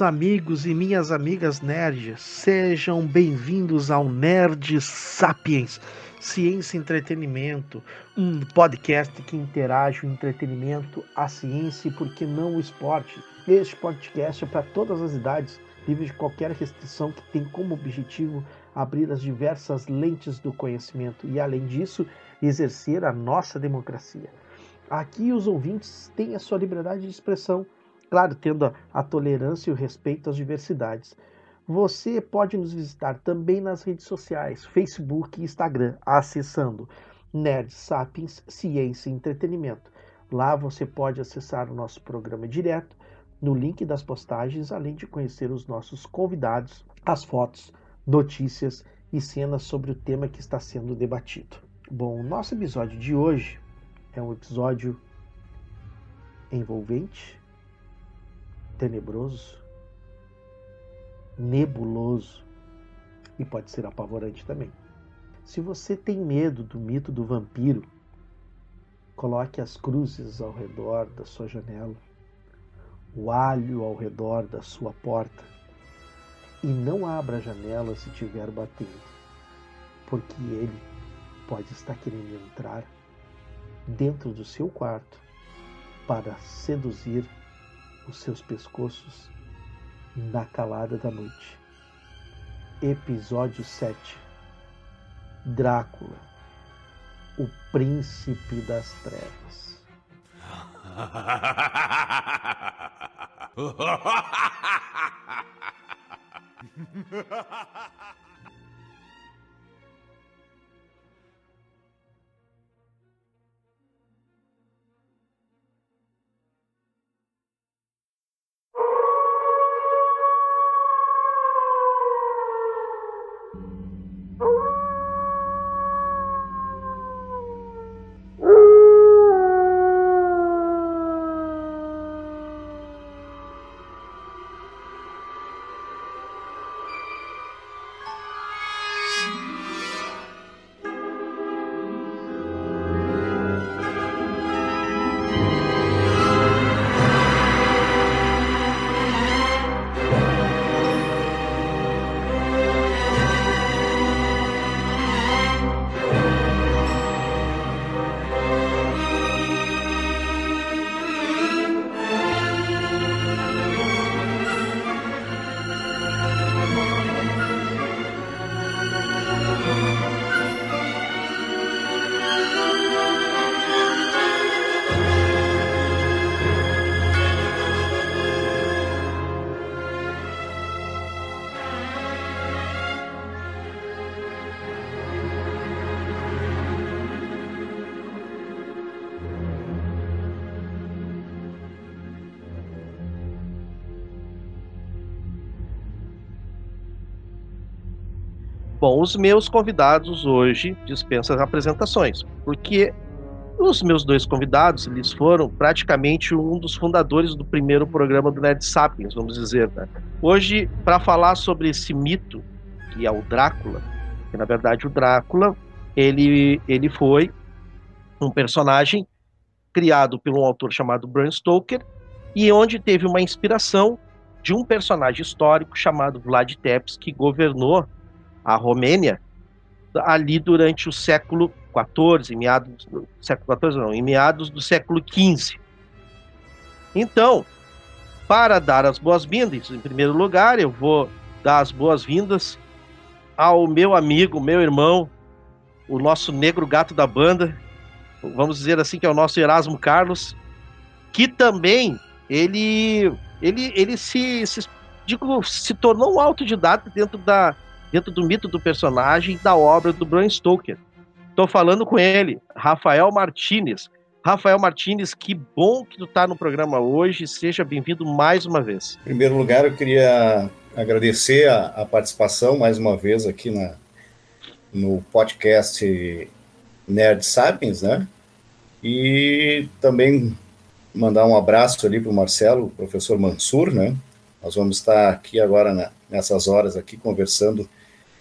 meus amigos e minhas amigas nerds, sejam bem-vindos ao Nerd Sapiens, ciência e entretenimento, um podcast que interage o entretenimento, a ciência e, por que não, o esporte. Este podcast é para todas as idades, livre de qualquer restrição que tem como objetivo abrir as diversas lentes do conhecimento e, além disso, exercer a nossa democracia. Aqui os ouvintes têm a sua liberdade de expressão claro, tendo a, a tolerância e o respeito às diversidades. Você pode nos visitar também nas redes sociais, Facebook e Instagram, acessando Nerd Sapiens Ciência e Entretenimento. Lá você pode acessar o nosso programa direto no link das postagens, além de conhecer os nossos convidados, as fotos, notícias e cenas sobre o tema que está sendo debatido. Bom, o nosso episódio de hoje é um episódio envolvente, tenebroso, nebuloso e pode ser apavorante também. Se você tem medo do mito do vampiro, coloque as cruzes ao redor da sua janela, o alho ao redor da sua porta e não abra a janela se estiver batendo, porque ele pode estar querendo entrar dentro do seu quarto para seduzir os seus pescoços na calada da noite. Episódio 7 Drácula, o príncipe das trevas. Bom, os meus convidados hoje dispensam as apresentações, porque os meus dois convidados, eles foram praticamente um dos fundadores do primeiro programa do Nerd Sapiens, vamos dizer. Né? Hoje, para falar sobre esse mito, que é o Drácula, que na verdade o Drácula, ele, ele foi um personagem criado por um autor chamado Bram Stoker, e onde teve uma inspiração de um personagem histórico chamado Vlad Tepes, que governou a Romênia ali durante o século XIV, meados do século XIV não, em meados do século XV. Então, para dar as boas-vindas, em primeiro lugar, eu vou dar as boas-vindas ao meu amigo, meu irmão, o nosso negro gato da banda, vamos dizer assim que é o nosso Erasmo Carlos, que também ele ele ele se, se digo, se tornou um autodidata dentro da dentro do mito do personagem da obra do Bram Stoker. Estou falando com ele, Rafael Martinez. Rafael Martinez, que bom que tu está no programa hoje. Seja bem-vindo mais uma vez. Em primeiro lugar, eu queria agradecer a, a participação mais uma vez aqui na, no podcast Nerd Sapiens, né? E também mandar um abraço ali para o Marcelo, professor Mansur, né? Nós vamos estar aqui agora, né, nessas horas aqui, conversando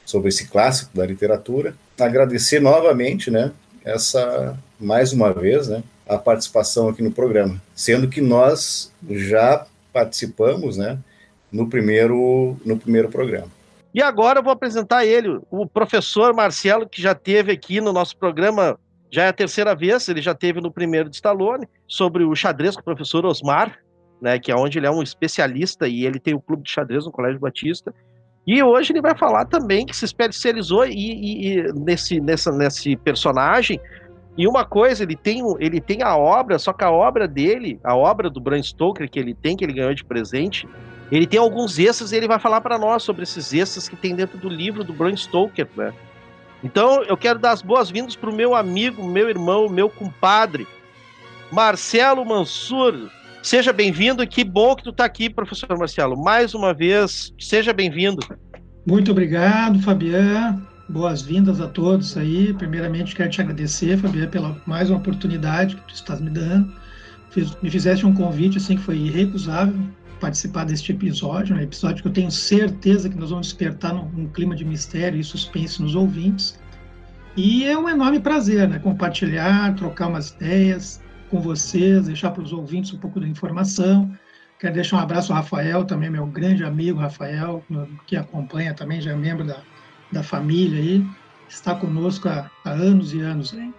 sobre esse clássico da literatura. Agradecer novamente, né, essa, mais uma vez, né, a participação aqui no programa, sendo que nós já participamos, né, no primeiro, no primeiro programa. E agora eu vou apresentar ele, o professor Marcelo, que já teve aqui no nosso programa, já é a terceira vez, ele já teve no primeiro de Stallone, sobre o xadrez com o professor Osmar, né, que é onde ele é um especialista e ele tem o clube de xadrez no Colégio Batista. E hoje ele vai falar também que se especializou e, e, e nesse, nessa, nesse personagem. E uma coisa, ele tem, ele tem a obra, só que a obra dele, a obra do Bram Stoker que ele tem, que ele ganhou de presente, ele tem alguns extras e ele vai falar para nós sobre esses extras que tem dentro do livro do Bram Stoker, né? Então, eu quero dar as boas-vindas para o meu amigo, meu irmão, meu compadre, Marcelo Mansur. Seja bem-vindo e que bom que tu está aqui, professor Marcelo. Mais uma vez, seja bem-vindo. Muito obrigado, Fabiano. Boas-vindas a todos aí. Primeiramente, quero te agradecer, Fabiano, pela mais uma oportunidade que tu estás me dando. me fizeste um convite assim que foi irrecusável participar deste episódio, um episódio que eu tenho certeza que nós vamos despertar num, num clima de mistério e suspense nos ouvintes. E é um enorme prazer, né, compartilhar, trocar umas ideias com vocês, deixar para os ouvintes um pouco da informação. Quero deixar um abraço ao Rafael, também meu grande amigo Rafael, que acompanha também, já é membro da, da família aí, está conosco há, há anos e anos. Hein?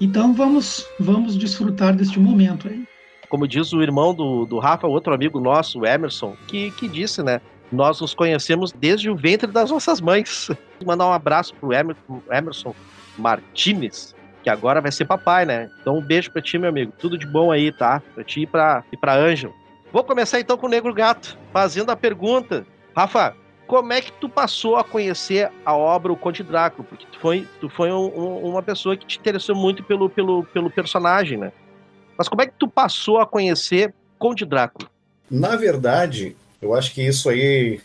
Então vamos, vamos desfrutar deste momento aí como diz o irmão do, do Rafa, outro amigo nosso, o Emerson, que, que disse, né? Nós nos conhecemos desde o ventre das nossas mães. Mandar um abraço pro Emerson, Emerson Martinez, que agora vai ser papai, né? Então um beijo pra ti, meu amigo. Tudo de bom aí, tá? Pra ti e pra, e pra Ângelo. Vou começar então com o Negro Gato, fazendo a pergunta. Rafa, como é que tu passou a conhecer a obra O Conde Drácula? Porque tu foi, tu foi um, um, uma pessoa que te interessou muito pelo, pelo, pelo personagem, né? Mas como é que tu passou a conhecer Conde Drácula? Na verdade, eu acho que isso aí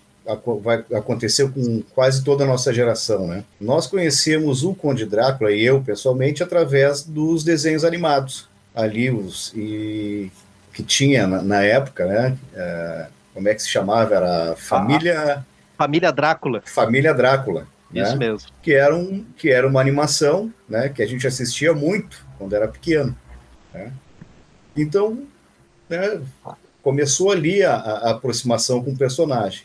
vai acontecer com quase toda a nossa geração, né? Nós conhecemos o Conde Drácula e eu pessoalmente através dos desenhos animados ali os e que tinha na, na época, né? É, como é que se chamava? Era família Família Drácula. Família Drácula. Isso né? mesmo. Que era um que era uma animação, né? Que a gente assistia muito quando era pequeno. Né? Então, né, começou ali a, a, aproximação com o personagem.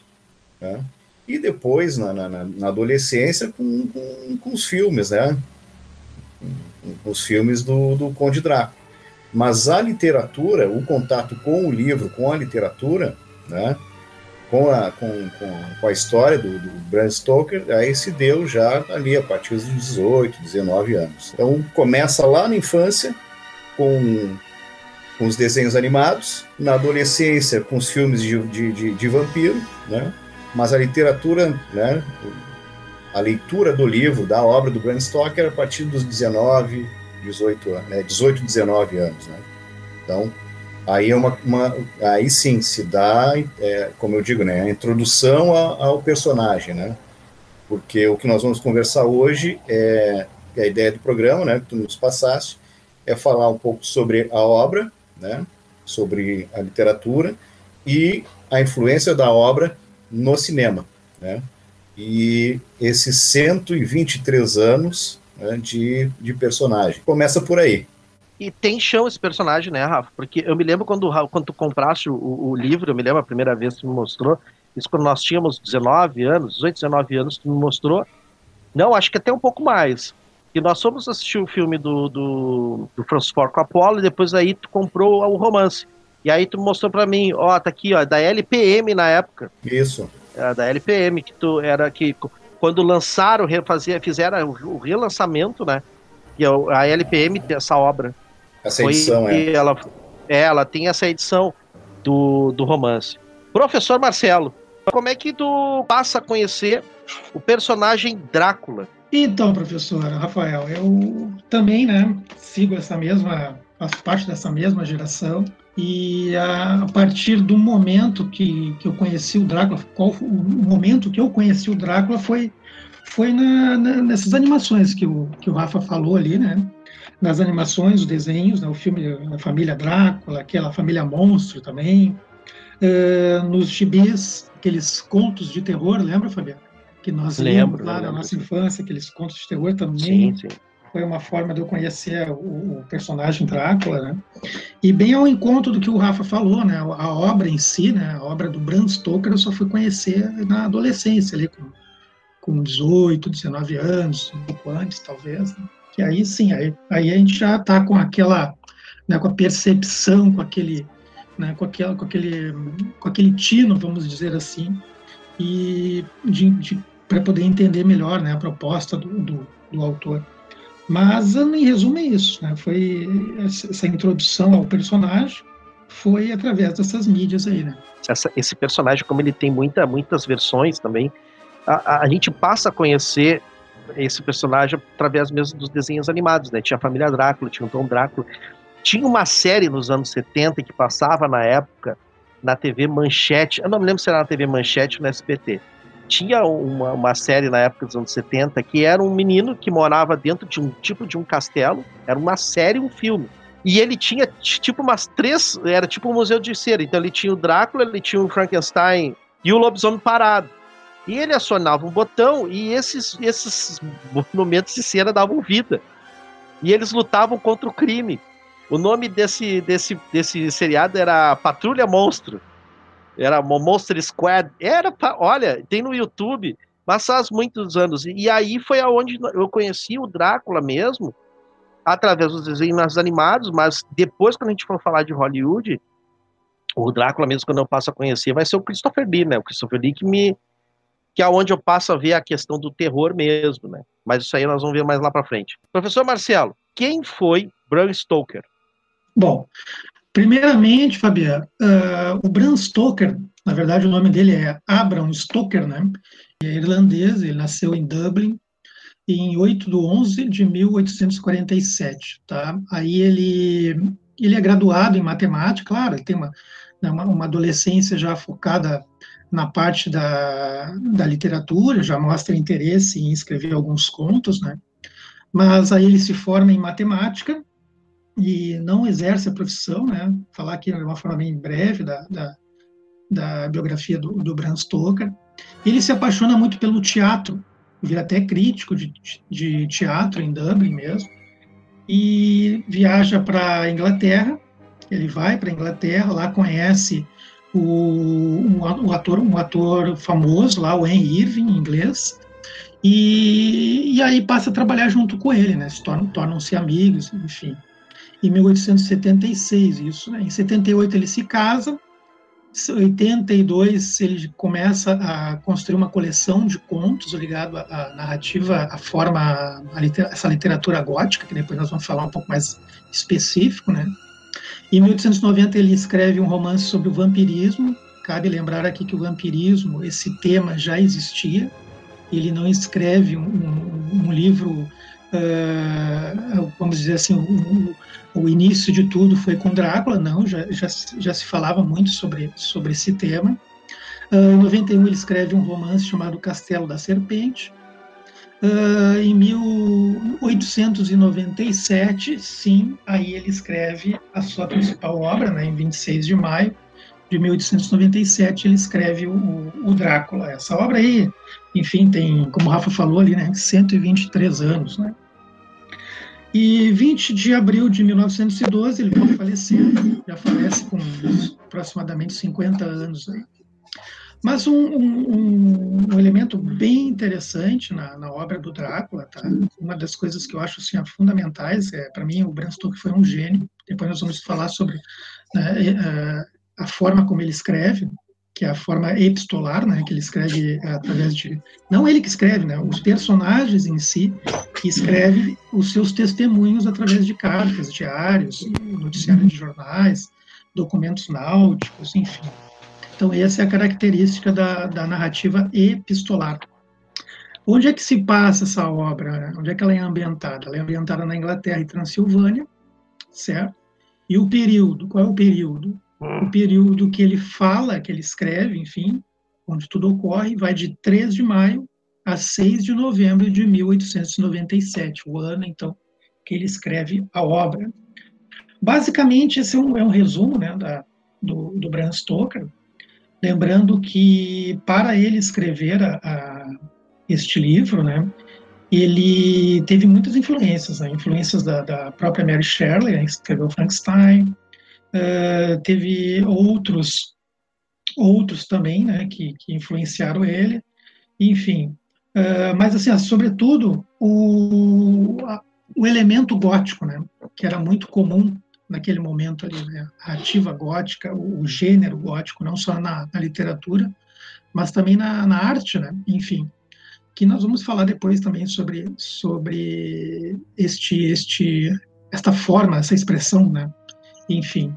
Né? E depois, na, na, na adolescência, com, com, com, os filmes, né? Com os filmes do, do Conde Drácula. Mas a literatura, o contato com o livro, com a literatura, né? com, a, com, com a história do, do Bram Stoker, aí se deu já ali a partir dos 18, 19 anos. Então começa lá na infância, com com os desenhos animados, na adolescência com os filmes de, de, de, de vampiro, né? Mas a literatura, né? a leitura do livro, da obra do Bram Stoker a partir dos 19, 18 anos, né? 18, 19 anos. Né? Então, aí é uma, uma, aí sim se dá, é, como eu digo, né, a introdução a, ao personagem, né? Porque o que nós vamos conversar hoje é, é a ideia do programa, né, que tu nos passaste, é falar um pouco sobre a obra, né, sobre a literatura e a influência da obra no cinema, né, e esses 123 anos né, de, de personagem. Começa por aí. E tem chão esse personagem, né, Rafa? Porque eu me lembro quando, quando tu compraste o, o livro, eu me lembro a primeira vez que tu me mostrou, isso quando nós tínhamos 19 anos, 18, 19 anos, tu me mostrou. Não, acho que até um pouco mais. E nós fomos assistir o filme do, do, do Francis Ford Coppola e depois aí tu comprou o romance. E aí tu mostrou para mim, ó, tá aqui, ó, da LPM na época. Isso. Era da LPM, que tu era que quando lançaram, fazia, fizeram o relançamento, né? E a LPM dessa obra. Essa edição, Foi, é. Ela, é, ela tem essa edição do, do romance. Professor Marcelo, como é que tu passa a conhecer o personagem Drácula? Então, professora Rafael, eu também, né, sigo essa mesma, faço parte dessa mesma geração e a, partir do momento que, que eu conheci o Drácula, qual o momento que eu conheci o Drácula foi foi na, na, nessas animações que o, que o Rafa falou ali, né? Nas animações, os desenhos, né? o filme A Família Drácula, aquela Família Monstro também, uh, nos gibis, aqueles contos de terror, lembra, Fabiano? Que nós lembro, lá na nossa infância, aqueles contos de terror Sim, também. sim. Foi uma forma de eu conhecer o, o, personagem Drácula, né? E bem ao encontro do que o Rafa falou, né? A obra em si, né? A obra do Bram Stoker eu só fui conhecer na adolescência, ali com, com 18, 19 anos, um pouco antes, talvez. Né? E aí sim, aí, aí a gente já está com aquela, né, com a percepção, com aquele, né, com aquela, com aquele, com aquele tino, vamos dizer assim, e de, de para poder entender melhor, né, a proposta do, do, do autor. Mas, em resumo, é isso. Né? Foi essa introdução ao personagem foi através dessas mídias aí, né? Essa, esse personagem, como ele tem muita, muitas versões também, a, a, gente passa a conhecer esse personagem através mesmo dos desenhos animados, né? Tinha a família Drácula, tinha o Tom Drácula. Tinha uma série nos anos 70 que passava na época na TV Manchete, eu não me lembro se era na TV Manchete ou no SBT, tinha uma, uma série na época dos anos 70 que era um menino que morava dentro de um tipo de um castelo, era uma série, um filme. E ele tinha tipo umas três, era tipo um museu de cera. Então ele tinha o Drácula, ele tinha o Frankenstein e o lobisomem parado. E ele acionava um botão e esses, esses monumentos de cera davam vida. E eles lutavam contra o crime. O nome desse, desse, desse seriado era Patrulha Monstro era Monster Squad, era, olha, tem no YouTube, mas faz muitos anos. E aí foi aonde eu conheci o Drácula mesmo, através dos desenhos animados, mas depois, quando a gente for falar de Hollywood, o Drácula mesmo, quando eu passo a conhecer, vai ser o Christopher Lee, né? O Christopher Lee que me. que é onde eu passo a ver a questão do terror mesmo, né? Mas isso aí nós vamos ver mais lá para frente. Professor Marcelo, quem foi Bram Stoker? Bom, Primeiramente, Fabiano, uh, o Bram Stoker, na verdade o nome dele é Abram Stoker, né? Ele é irlandês, ele nasceu em Dublin em 8 de 11 de 1847, tá? Aí ele, ele é graduado em matemática, claro, ele tem uma, né, uma, uma adolescência já focada na parte da, da literatura, já mostra interesse em escrever alguns contos, né? Mas aí ele se forma em matemática e não exerce a profissão, né? Falar aqui de uma forma bem breve da, da, da biografia do, do Bram Stoker. Ele se apaixona muito pelo teatro, vira até crítico de, de teatro em Dublin mesmo, e viaja para Inglaterra. Ele vai para Inglaterra, lá conhece o, um, ator, um ator famoso lá, o Henry Irving, em inglês, e, e aí passa a trabalhar junto com ele, né? Se tornam, tornam-se amigos, enfim em 1876, isso. Né? Em 78 ele se casa, em 82 ele começa a construir uma coleção de contos ligado à narrativa, à forma, literatura, essa literatura gótica, que depois nós vamos falar um pouco mais específico, né? Em 1890 ele escreve um romance sobre o vampirismo. Cabe lembrar aqui que o vampirismo, esse tema já existia. Ele não escreve um, um, um livro, uh, vamos dizer assim, um, o início de tudo foi com Drácula, não, já, já, já se falava muito sobre, sobre esse tema. Uh, em 91 ele escreve um romance chamado Castelo da Serpente. Uh, em 1897, sim, aí ele escreve a sua principal obra, né, em 26 de maio de 1897, ele escreve o, o Drácula. Essa obra aí, enfim, tem, como o Rafa falou ali, né, 123 anos, né? E 20 de abril de 1912 ele vai falecer, já falece com aproximadamente 50 anos. Aí. Mas um, um, um, elemento bem interessante na, na, obra do Drácula, tá? uma das coisas que eu acho assim, fundamentais, é, para mim o Bram Stoker foi um gênio, depois nós vamos falar sobre né, a, é, a forma como ele escreve, que é a forma epistolar, né, que ele escreve através de não ele que escreve, né, os personagens em si que escrevem os seus testemunhos através de cartas, diários, noticiários de jornais, documentos náuticos, enfim. Então essa é a característica da, da narrativa epistolar. Onde é que se passa essa obra? Onde é que ela é ambientada? Ela é ambientada na Inglaterra e Transilvânia, certo? E o período, qual é o período? O período que ele fala, que ele escreve, enfim, onde tudo ocorre, vai de 3 de maio a 6 de novembro de 1897, o ano, então, que ele escreve a obra. Basicamente, esse é um, é um resumo né, da, do, do Bram Stoker. Lembrando que para ele escrever a, a, este livro, né, ele teve muitas influências, né, influências da, da, própria Mary Shelley, né, que escreveu Frankenstein, uh, teve outros outros também, né, que, que influenciaram ele, enfim. Uh, mas assim, sobretudo o, o elemento gótico, né, que era muito comum naquele momento ali, né? a ativa gótica, o, o, gênero gótico, não só na, na literatura, mas também na, na, arte, né? Enfim, que nós vamos falar depois também sobre sobre este este esta forma, essa expressão, né? Enfim,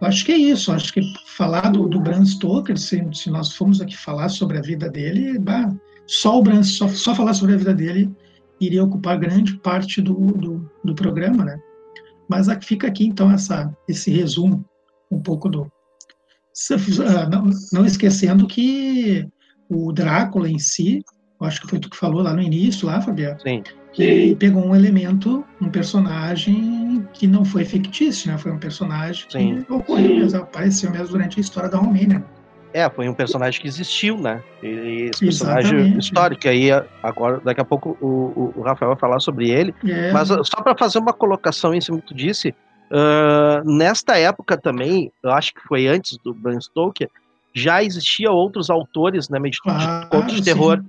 eu acho que é isso. Acho que falar do, do Bram Stoker, se, se nós formos aqui falar sobre a vida dele, bah, só o Bram, só, só falar sobre a vida dele iria ocupar grande parte do, do, do programa, né? Mas aqui, fica aqui, então, essa, esse resumo um pouco do. Ah, não, não esquecendo que o Drácula em si, acho que foi tu que falou lá no início, lá, Fabiano, Sim. que pegou um elemento, um personagem que não foi fictício, né? Foi um personagem Sim. que ocorreu mesmo, apareceu mesmo durante a história da Romênia. É, foi um personagem que existiu, né? E esse personagem Exatamente. histórico. Aí agora, daqui a pouco o, o Rafael vai falar sobre ele. É, Mas só para fazer uma colocação em cima do que tu disse, uh, nesta época também, eu acho que foi antes do Bram Stoker, já existia outros autores, né, de, Claro, de contos de sim. terror,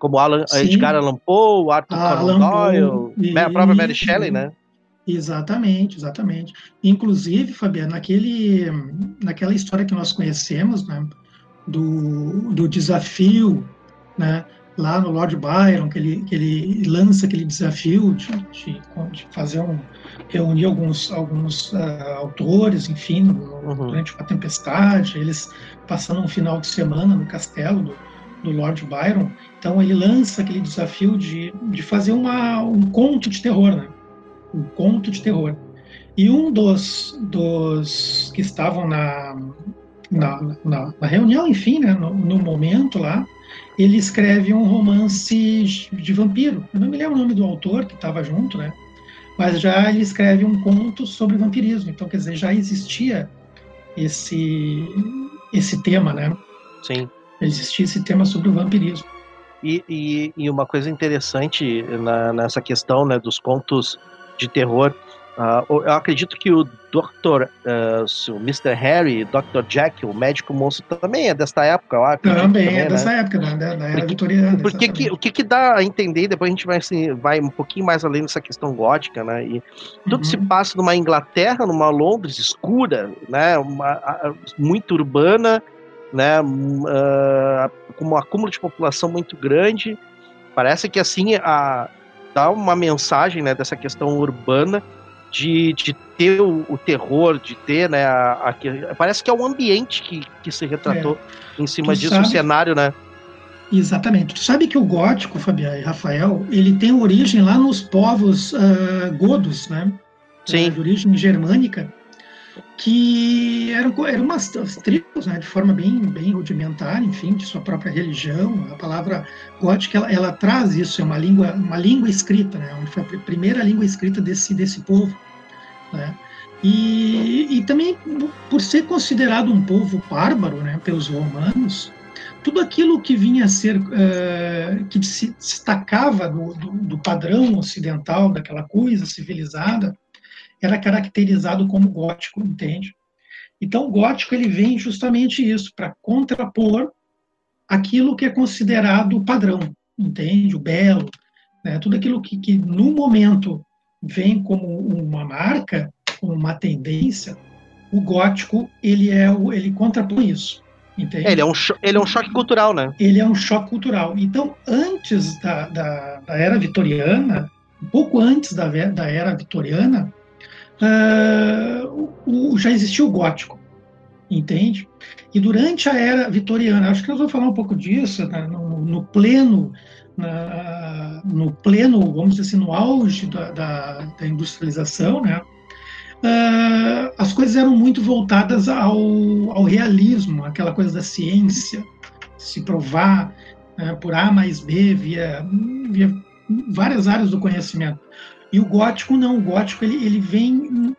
como Alan, Sim. Edgar Allan Poe, Arthur Alan Conan Doyle, né, a própria Mary. Shelley, né? Exatamente, exatamente. Inclusive, Fabiano, naquele, naquela história que nós conhecemos, né, do, do desafio, né, lá no Lord Byron, que ele, que ele lança aquele desafio de, de, de fazer um, reunir alguns, alguns ah, autores, enfim, no- Uhum. durante uma tempestade, eles passando um final de semana no castelo do, do Lord Byron. Então ele lança aquele desafio de, de fazer uma, um conto de terror, né? Um conto de terror. E um dos, dos que estavam na, na, na, na reunião, enfim, né, no, no momento lá, ele escreve um romance de vampiro. Eu não me lembro o nome do autor que estava junto, né? Mas já ele escreve um conto sobre vampirismo. Então, quer dizer, já existia esse esse tema, né? Sim. Existia esse tema sobre o vampirismo. E, e, e uma coisa interessante na- nessa questão né, dos contos de terror, ah, eu acredito que o Dr. ah, o Mr. Harry, Dr. Jack, o médico monstro, também é desta época, eu acredito Também é né? dessa época, da, da, da era Porque- vitoriana. Porque que, o que, que dá a entender, depois a gente vai, assim, vai um pouquinho mais além dessa questão gótica, né? E tudo Uhum. se passa numa Inglaterra, numa Londres escura, né? Uma, a- muito urbana, né? ah, com um acúmulo de população muito grande. Parece que assim a, dá uma mensagem, né? Dessa questão urbana de, de ter o, o terror, de ter, né? A, a- parece que é o ambiente que, que se retratou em cima É. Tu disso, sabe- o cenário, né? Exatamente. Tu sabe que o gótico, Fabiano e Rafael, ele tem origem lá nos povos ah, godos, né? Sim. Ah, de origem germânica, que eram, eram umas as tribos, né? De forma bem, bem rudimentar, enfim, de sua própria religião. A palavra gótica, ela, ela traz isso, é uma língua, uma língua escrita, né? Foi a pri- primeira língua escrita desse, desse povo, né? E, e também por ser considerado um povo bárbaro, né? Pelos romanos, tudo aquilo que vinha a ser, eh, que se destacava do, do, do padrão ocidental, daquela coisa civilizada, era caracterizado como gótico, entende? Então, o gótico ele vem justamente isso, para contrapor aquilo que é considerado padrão, entende? O belo, né? tudo aquilo que, que no momento vem como uma marca, como uma tendência, o gótico ele é o, ele contrapõe isso, entende? É, ele, é um ele é um choque cultural, né? ele é um choque cultural. Então, antes da, da, da era vitoriana, um pouco antes da, da era vitoriana, ah, o, já existia o gótico, entende? E durante a era vitoriana, acho que nós vamos falar um pouco disso, né, no, no pleno, na- no pleno, vamos dizer assim, no auge da, da, da industrialização, né? ah, as coisas eram muito voltadas ao, ao realismo, aquela coisa da ciência, se provar né, por A mais B via, via várias áreas do conhecimento. E o gótico não, o gótico ele, ele vem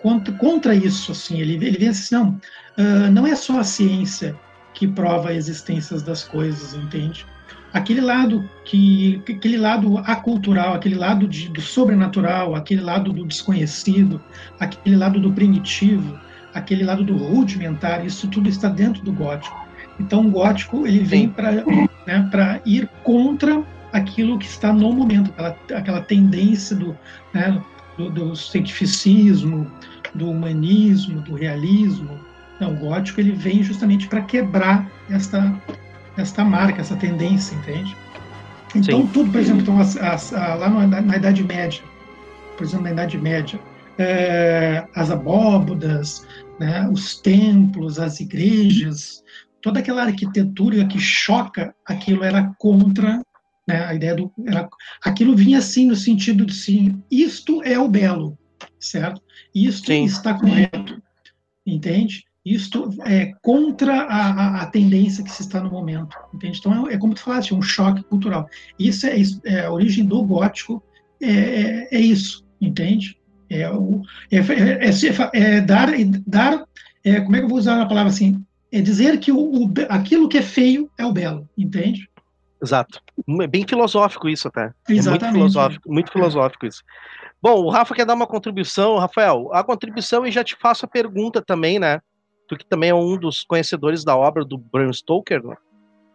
contra, contra isso, assim, ele, ele vem assim, não, ah, não é só a ciência que prova a existência das coisas, entende? Aquele lado que, aquele lado acultural, aquele lado de, do sobrenatural, aquele lado do desconhecido, aquele lado do primitivo, aquele lado do rudimentar, isso tudo está dentro do gótico. Então, o gótico ele vem para né, ir contra aquilo que está no momento, aquela, aquela tendência do, né, do, do cientificismo, do humanismo, do realismo. Não, o gótico ele vem justamente para quebrar esta, esta marca, essa tendência, entende? Então, Sim. tudo, por exemplo, então, as, as, lá na, na, Idade Média, por exemplo, na Idade Média, é, as abóbodas, né, os templos, as igrejas, toda aquela arquitetura que choca, aquilo era contra né? A ideia do era, aquilo vinha assim no sentido de sim, isto é o belo, certo? Isto sim. está correto, entende? Isto é contra a, a, a, tendência que se está no momento, entende? Então é, é como tu falaste, é um choque cultural. Isso é, é a origem do gótico, é, é, é isso, entende? É, o, é, é, é, é dar, dar como é que eu vou usar a palavra assim? É dizer que o, o, aquilo que é feio é o belo, entende? Exato. É bem filosófico isso até. Exatamente. É muito filosófico, muito filosófico isso. Bom, o Rafa quer dar uma contribuição. Rafael, a contribuição e já te faço a pergunta também, né? Tu que também é um dos conhecedores da obra do Bram Stoker, né?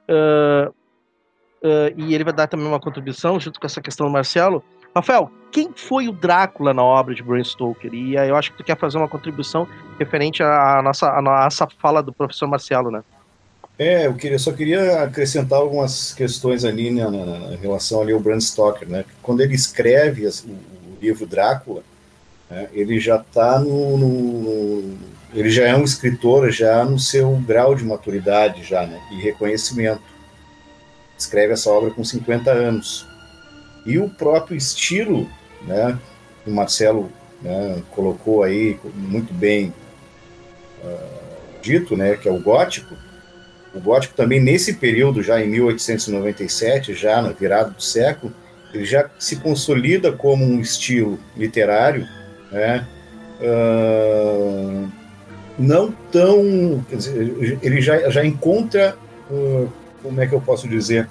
Uh, uh, e ele vai dar também uma contribuição junto com essa questão do Marcelo. Rafael, quem foi o Drácula na obra de Bram Stoker? E eu acho que tu quer fazer uma contribuição referente à nossa, à nossa fala do professor Marcelo, né? É, eu queria, só queria acrescentar algumas questões ali né, na, na, relação ali ao Bram Stoker, né? Quando ele escreve o, o livro Drácula, né, ele já está no, no, ele já é um escritor já no seu grau de maturidade já, né? E reconhecimento. Escreve essa obra com 50 anos. E o próprio estilo, né? O Marcelo né, colocou aí muito bem uh, dito, né? Que é o gótico o gótico também, nesse período, já em 1897, já na virada do século, ele já se consolida como um estilo literário, né? Uh, não tão. Dizer, ele já, já encontra, uh, como é que eu posso dizer?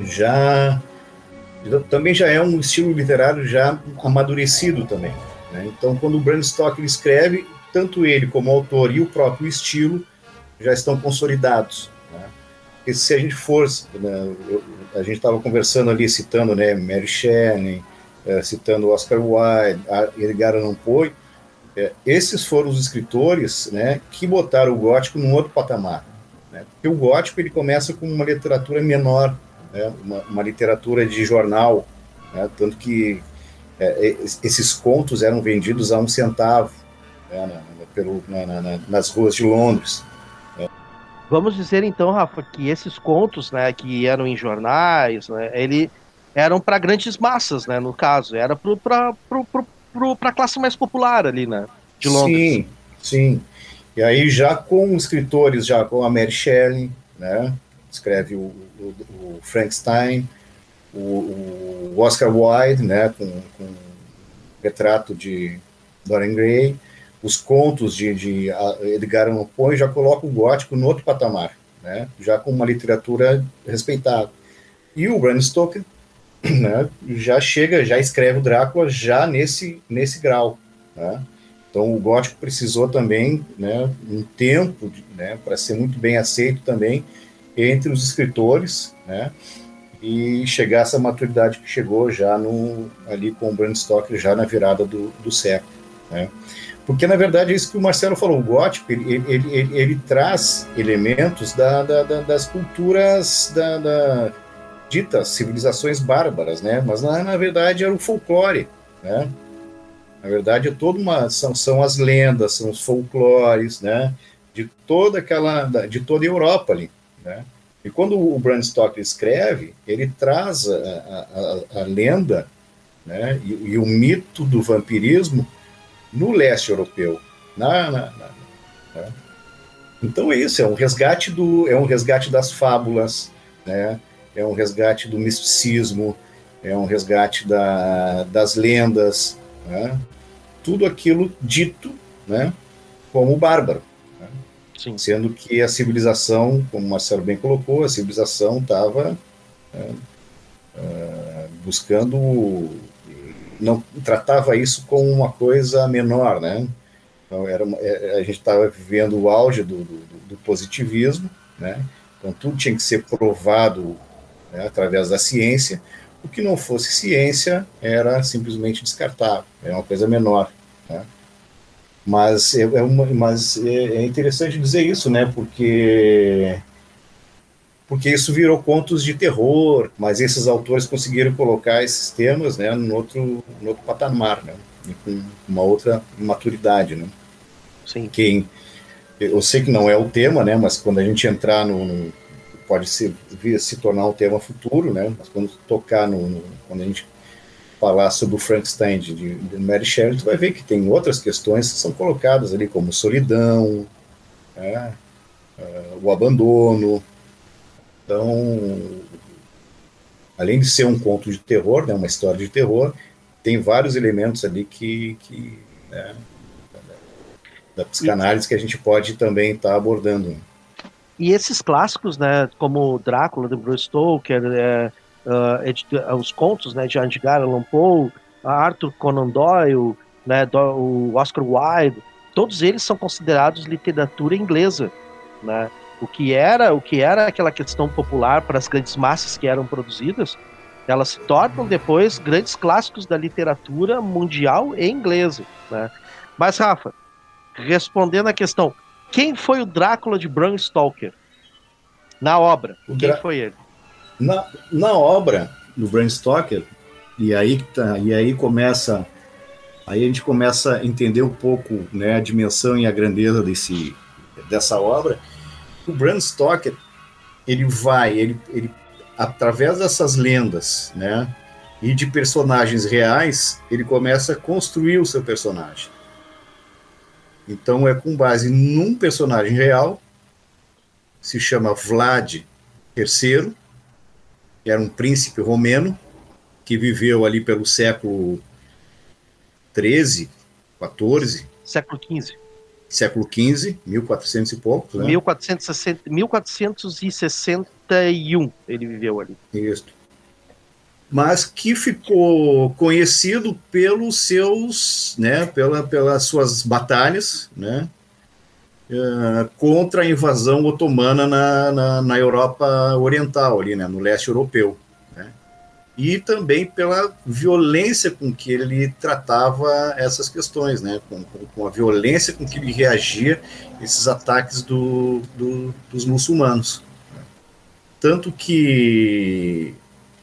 Já. Também já é um estilo literário já amadurecido também. Né? Então, quando o Bram Stoker escreve, tanto ele como autor e o próprio estilo já estão consolidados. Né? Porque se a gente for, né, eu, a gente estava conversando ali, citando né, Mary Shelley, é, citando Oscar Wilde, Edgar Allan Poe, é, esses foram os escritores né, que botaram o gótico num outro patamar. Né? Porque o gótico ele começa com uma literatura menor, né, uma, uma, literatura de jornal, né, tanto que é, esses contos eram vendidos a um centavo né, na, pelo, na, na, nas ruas de Londres. Vamos dizer então, Rafa, que esses contos, né, que eram em jornais, né, ele eram para grandes massas, né, no caso, era para a classe mais popular ali, né, de Londres. Sim, sim. E aí já com escritores, já com a Mary Shelley, né, escreve o, o, o Frankenstein, o, o, Oscar Wilde, né, com, com retrato de Dorian Gray, os contos de, de Edgar Allan Poe já colocam o gótico no outro patamar, né? já com uma literatura respeitada. E o Bram Stoker né, já chega, já escreve o Drácula já nesse, nesse grau. Né? Então o gótico precisou também né, um tempo né, para ser muito bem aceito também entre os escritores, né, e chegar a essa maturidade que chegou já no, ali com o Bram Stoker já na virada do, do século. Né. Porque, na verdade, é isso que o Marcelo falou, o gótico, ele, ele, ele, ele traz elementos da, da, da, das culturas da, ditas civilizações bárbaras, né? Mas, na, na verdade, era o folclore, né? Na verdade, é toda uma, são, são as lendas, são os folclores, né? De toda aquela, de toda a Europa ali, né? E quando o Bram Stoker escreve, ele traz a, a, a, a lenda né, e, e, o mito do vampirismo no leste europeu. Na, na, na, né? Então é isso, é um resgate do, é um resgate das fábulas, né? É um resgate do misticismo, é um resgate da, das lendas, né? tudo aquilo dito, né? Como bárbaro. Né? Sendo que a civilização, como o Marcelo bem colocou, a civilização estava é, é, buscando, não tratava isso como uma coisa menor, né? Então, era uma, é, a gente estava vivendo o auge do, do, do, positivismo, né? Então tudo tinha que ser provado né, através da ciência. O que não fosse ciência era simplesmente descartável, era uma coisa menor. Né? Mas, é, é, uma, mas é, é interessante dizer isso, né? Porque porque isso virou contos de terror, mas esses autores conseguiram colocar esses temas, né, no outro, outro patamar, né, com uma outra maturidade, né. Sim. Quem, eu sei que não é o tema, né, mas quando a gente entrar no, no pode se, vir se tornar um tema futuro, né, mas quando tocar no, no quando a gente falar sobre o Frankenstein de, de Mary Shelley, tu vai ver que tem outras questões que são colocadas ali, como solidão, né, uh, o abandono. Então, além de ser um conto de terror, né, uma história de terror, tem vários elementos ali que, que né, da psicanálise que a gente pode também estar tá abordando. E esses clássicos, né, como Drácula, de Bram Stoker, é, uh, os contos né, de Edgar Allan Poe, Arthur Conan Doyle, né, do, o Oscar Wilde, todos eles são considerados literatura inglesa, né? O que era, o que era aquela questão popular para as grandes massas que eram produzidas, elas se tornam depois grandes clássicos da literatura mundial e inglesa, né? Mas Rafa, respondendo à questão, quem foi o Drácula de Bram Stoker na obra? O quem foi ele? Na, na obra do Bram Stoker, e aí, tá, e aí começa aí a gente começa a entender um pouco né, a dimensão e a grandeza desse, dessa obra. O Bram Stoker ele vai, ele, ele através dessas lendas, né, e de personagens reais, ele começa a construir o seu personagem. Então é com base num personagem real, se chama Vlad III, era um príncipe romeno que viveu ali pelo século 13, 14. Século 15. Século 15, 1400 e poucos, né? 1460, 1461 ele viveu ali. Isso. Mas que ficou conhecido pelos seus, né, pela, pelas suas batalhas, né, uh, contra a invasão otomana na, na, na, Europa Oriental, ali, né, no leste europeu. E também pela violência com que ele tratava essas questões, né, com, com a violência com que ele reagia a esses ataques do, do, dos muçulmanos. Tanto que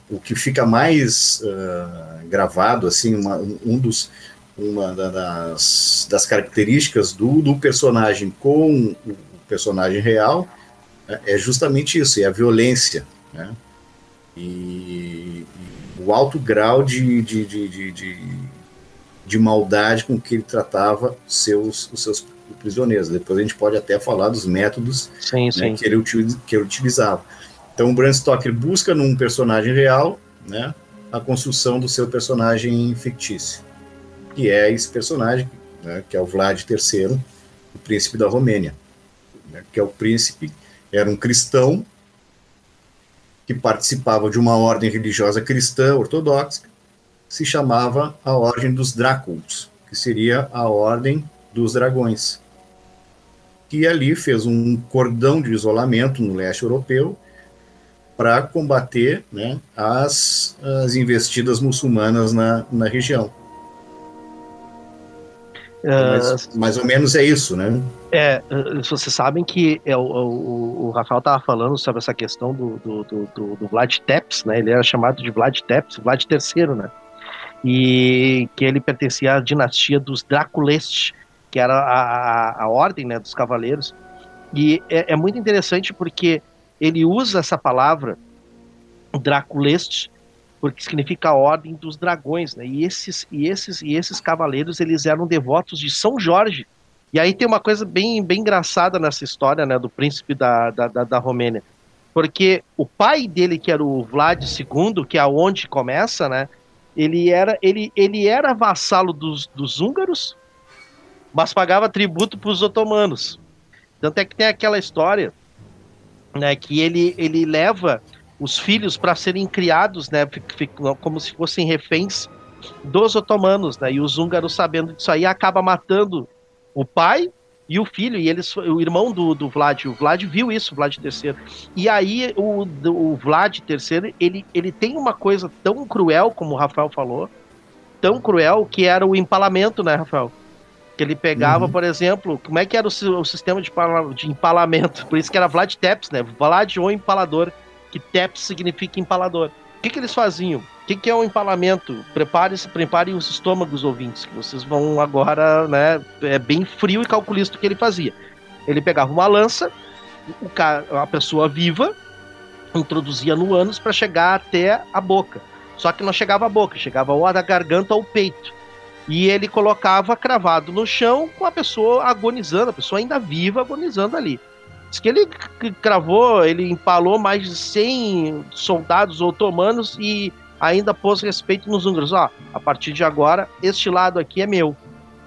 o que fica mais uh, gravado, assim, uma, um dos, uma das, das características do, do personagem com o personagem real né, é justamente isso, é a violência, né? E o alto grau de, de, de, de, de, maldade com que ele tratava seus, os seus prisioneiros. Depois a gente pode até falar dos métodos sim, né, sim. Que, ele, que ele utilizava. Então o Bram Stoker busca num personagem real né, a construção do seu personagem fictício que é esse personagem, né, que é o Vlad III, o príncipe da Romênia, né, que é o príncipe, era um cristão que participava de uma ordem religiosa cristã ortodoxa, se chamava a Ordem dos Dráculos, que seria a Ordem dos Dragões, que ali fez um cordão de isolamento no leste europeu para combater né, as, as investidas muçulmanas na, na região. Mas, uh, mais ou menos é isso, né? É, uh, vocês sabem que é, o, o, o Rafael estava falando sobre essa questão do, do, do, do, Vlad Tepes, né? Ele era chamado de Vlad Tepes, Vlad III, né? E que ele pertencia à dinastia dos Draculeste, que era a, a, a ordem né, dos cavaleiros. E é, é muito interessante porque ele usa essa palavra Draculeste porque significa a ordem dos dragões, né? E esses e esses e esses cavaleiros eles eram devotos de São Jorge. E aí tem uma coisa bem bem engraçada nessa história, né, do príncipe da, da, da, da Romênia, porque o pai dele que era o Vlad II, que é onde começa, né? Ele era ele ele era vassalo dos, dos húngaros, mas pagava tributo para os otomanos. Tanto é que tem aquela história, né, que ele, ele leva os filhos para serem criados, né, como se fossem reféns dos otomanos, né, e os húngaros sabendo disso aí acaba matando o pai e o filho, e eles, o irmão do, do Vlad, o Vlad viu isso, o Vlad III. E aí o, o Vlad III, ele, ele tem uma coisa tão cruel, como o Rafael falou, tão cruel, que era o empalamento, né, Rafael? Que ele pegava, uhum. por exemplo, como é que era o, o sistema de, de, empalamento? Por isso que era Vlad Tepes, né? Vlad ou empalador, que Tepes significa empalador. O que, que eles faziam? O que, que, é um empalamento? Prepare-se, preparem os estômagos, ouvintes, que vocês vão agora, né? É bem frio e calculista o que ele fazia. Ele pegava uma lança, o cara, a pessoa viva, introduzia no ânus para chegar até a boca. Só que não chegava à boca, chegava ou da garganta ou peito. E ele colocava cravado no chão com a pessoa agonizando, a pessoa ainda viva agonizando ali. Diz que ele cravou, ele empalou mais de 100 soldados otomanos e ainda pôs respeito nos húngaros. Ó, a partir de agora, este lado aqui é meu.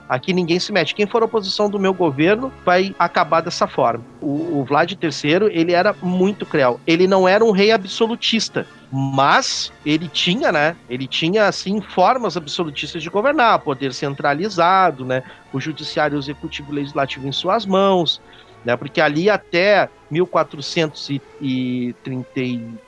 Aqui ninguém se mete. Quem for oposição do meu governo vai acabar dessa forma. O, o Vlad III, ele era muito cruel. Ele não era um rei absolutista, mas ele tinha, né? Ele tinha assim formas absolutistas de governar, poder centralizado, né? O judiciário executivo e legislativo em suas mãos, né? Porque ali até 1430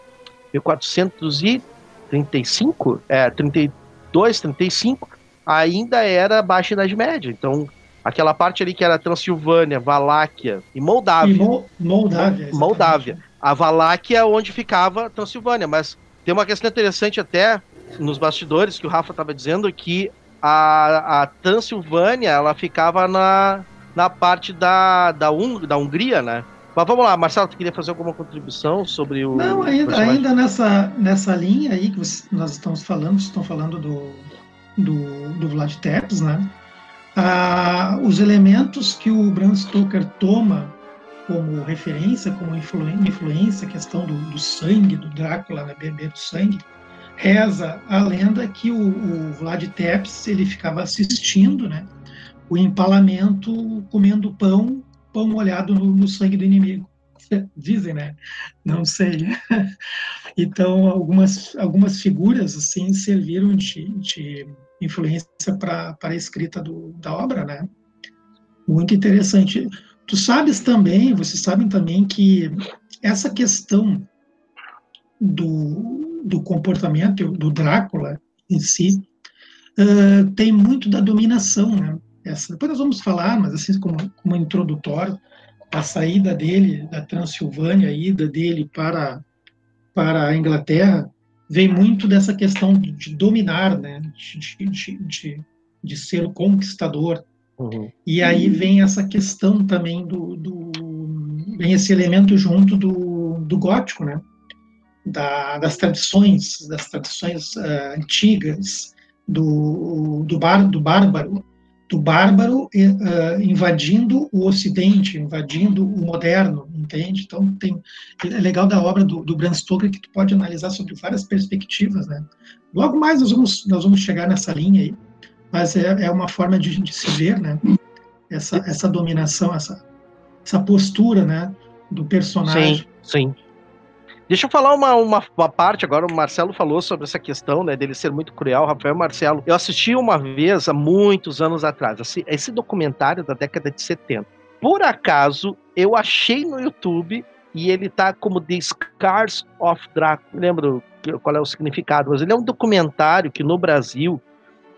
1400 e 35, é, 32, 35, ainda era Baixa Idade Média. Então, aquela parte ali que era Transilvânia, Valáquia e Moldávia. E Mo Moldávia. Moldávia. A Valáquia é onde ficava Transilvânia, mas tem uma questão interessante até nos bastidores que o Rafa estava dizendo que a, a Transilvânia ela ficava na, na parte da, da, Un, da Hungria, né? Mas vamos lá, Marcelo, tu queria fazer alguma contribuição sobre o. Não, ainda, ainda nessa, nessa linha aí que nós estamos falando, vocês estão falando do, do, do Vlad Tepes, né? Ah, os elementos que o Bram Stoker toma como referência, como influ, influência, a questão do, do, sangue, do Drácula, né, beber do sangue, reza a lenda que o, o Vlad Tepes ele ficava assistindo, né? O empalamento comendo pão pão molhado no, no sangue do inimigo. Dizem, né? Não sei. Então, algumas, algumas figuras assim serviram de, de influência para a escrita do, da obra, né? Muito interessante. Tu sabes também, vocês sabem também que essa questão do, do comportamento do Drácula em si uh, tem muito da dominação, né? Essa. Depois nós vamos falar, mas assim como, como introdutório, a saída dele da Transilvânia, a ida dele para, para a Inglaterra, vem muito dessa questão de, dominar, né? de, de, de, de, ser o conquistador. Uhum. E aí vem essa questão também do, do vem esse elemento junto do, do gótico, né? Da, das tradições, das tradições uh, antigas, do, do, bar, do bárbaro, do bárbaro uh, invadindo o Ocidente, invadindo o moderno, entende? Então tem é legal da obra do, do Bram Stoker que tu pode analisar sobre várias perspectivas, né? Logo mais nós vamos nós vamos chegar nessa linha aí, mas é, é uma forma de, de se ver, né? Essa essa dominação, essa essa postura, né? Do personagem. Sim, sim. Deixa eu falar uma, uma, uma, parte agora. O Marcelo falou sobre essa questão, né, dele ser muito cruel. Rafael Marcelo. Eu assisti uma vez, há muitos anos atrás, esse, esse documentário da década de 70. Por acaso, eu achei no YouTube e ele tá como The Scars of Drácula. Não lembro qual é o significado, mas ele é um documentário que no Brasil,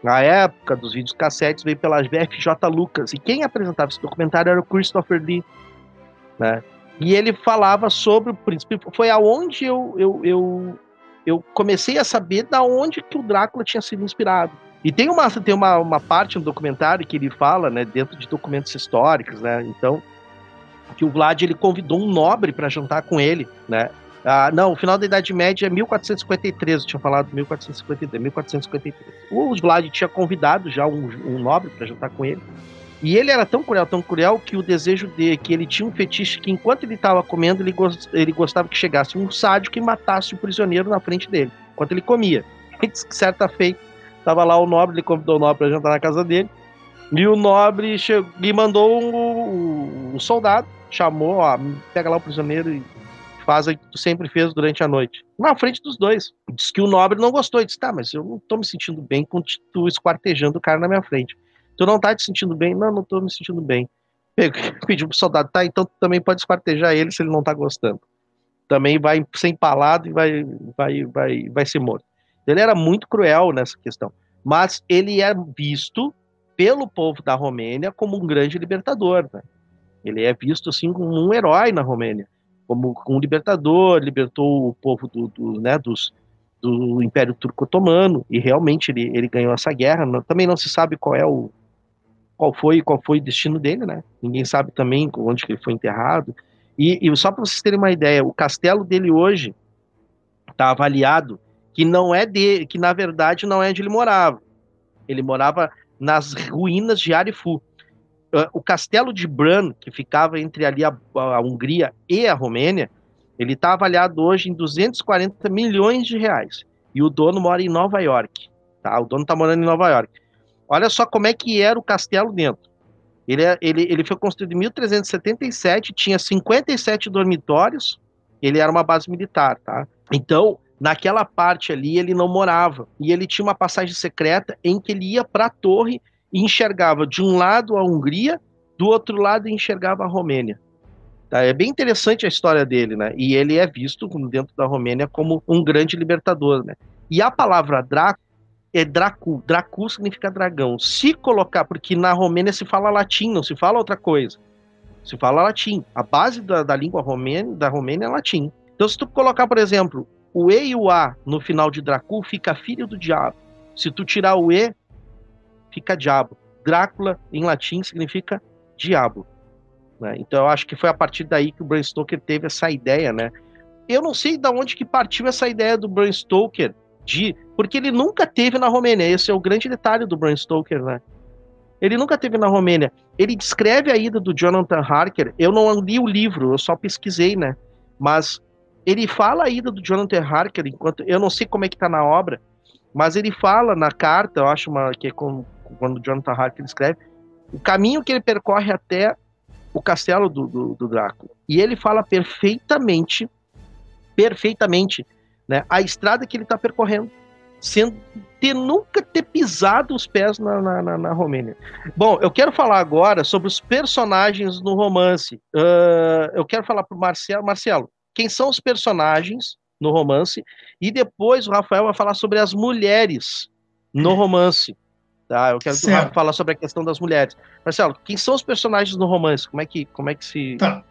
na época dos vídeos cassetes, veio pela VFJ Lucas. E quem apresentava esse documentário era o Christopher Lee. Né? E ele falava sobre o príncipe. Foi aonde eu, eu, eu, eu comecei a saber da onde que o Drácula tinha sido inspirado. E tem uma, tem uma, uma parte no documentário que ele fala, né, dentro de documentos históricos, né, então, que o Vlad ele convidou um nobre para jantar com ele, né, ah, não, o final da Idade Média é 1453, eu tinha falado 1453, 1453. O Vlad tinha convidado já um, um nobre para jantar com ele, e ele era tão cruel, tão cruel, que o desejo dele, que ele tinha um fetiche que enquanto ele estava comendo, ele, gost, ele gostava que chegasse um sádico e matasse o prisioneiro na frente dele, enquanto ele comia. E que certa feita, estava lá o nobre, ele convidou o nobre para jantar na casa dele, E o nobre chegou, lhe mandou um, um, soldado, chamou, ó, pega lá o prisioneiro e faz o que tu sempre fez durante a noite. Na frente dos dois. Diz que o nobre não gostou. Disse, tá, mas eu não tô me sentindo bem com tu esquartejando o cara na minha frente. Tu não tá te sentindo bem? Não, não tô me sentindo bem. Pediu pro soldado, tá, então tu também pode esquartejar ele se ele não tá gostando. Também vai ser empalado e vai, vai, vai, vai ser morto. Ele era muito cruel nessa questão. Mas ele é visto pelo povo da Romênia como um grande libertador. Né? Ele é visto assim como um herói na Romênia, como um libertador, libertou o povo do, do, né, dos, do Império Turco Otomano e realmente ele, ele ganhou essa guerra. Também não se sabe qual é o qual foi qual foi o destino dele, né? Ninguém sabe também onde que ele foi enterrado. E, e só para vocês terem uma ideia, o castelo dele hoje está avaliado que não é de, que na verdade não é onde ele morava. Ele morava nas ruínas de Arifu. Uh, o castelo de Bran, que ficava entre ali a, a Hungria e a Romênia, ele está avaliado hoje em 240 milhões de reais. E o dono mora em Nova York. Tá? O dono está morando em Nova York. Olha só como é que era o castelo dentro. Ele, é, ele, ele foi construído em 1377, tinha 57 dormitórios, ele era uma base militar, tá? Então, naquela parte ali ele não morava. E ele tinha uma passagem secreta em que ele ia para a torre e enxergava de um lado a Hungria, do outro lado enxergava a Romênia. Tá? É bem interessante a história dele, né? E ele é visto dentro da Romênia como um grande libertador, né? E a palavra Draco é Dracu. Dracu significa dragão. Se colocar, porque na Romênia se fala latim, não se fala outra coisa. Se fala latim. A base da, da língua romênia, da Romênia é latim. Então, se tu colocar, por exemplo, o E e o A no final de Dracul fica filho do diabo. Se tu tirar o E, fica diabo. Drácula, em latim, significa diabo. Né? Então eu acho que foi a partir daí que o Bram Stoker teve essa ideia, né? Eu não sei de onde que partiu essa ideia do Bram Stoker, de porque ele nunca teve na Romênia. Esse é o grande detalhe do Bram Stoker, né? Ele nunca teve na Romênia. Ele descreve a ida do Jonathan Harker. Eu não li o livro, eu só pesquisei, né? Mas ele fala a ida do Jonathan Harker, enquanto eu não sei como é que tá na obra, mas ele fala na carta, eu acho uma, que é quando, quando o Jonathan Harker escreve, o caminho que ele percorre até o castelo do, do, do Drácula. E ele fala perfeitamente, perfeitamente, né, a estrada que ele está percorrendo, sem ter nunca ter pisado os pés na, na, na, na, Romênia. Bom, eu quero falar agora sobre os personagens no romance. Uh, eu quero falar para o Marcelo. Marcelo, quem são os personagens no romance, e depois o Rafael vai falar sobre as mulheres no romance. Tá? Eu quero certo. falar sobre a questão das mulheres. Marcelo, quem são os personagens no romance? Como é que, como é que se. Tá.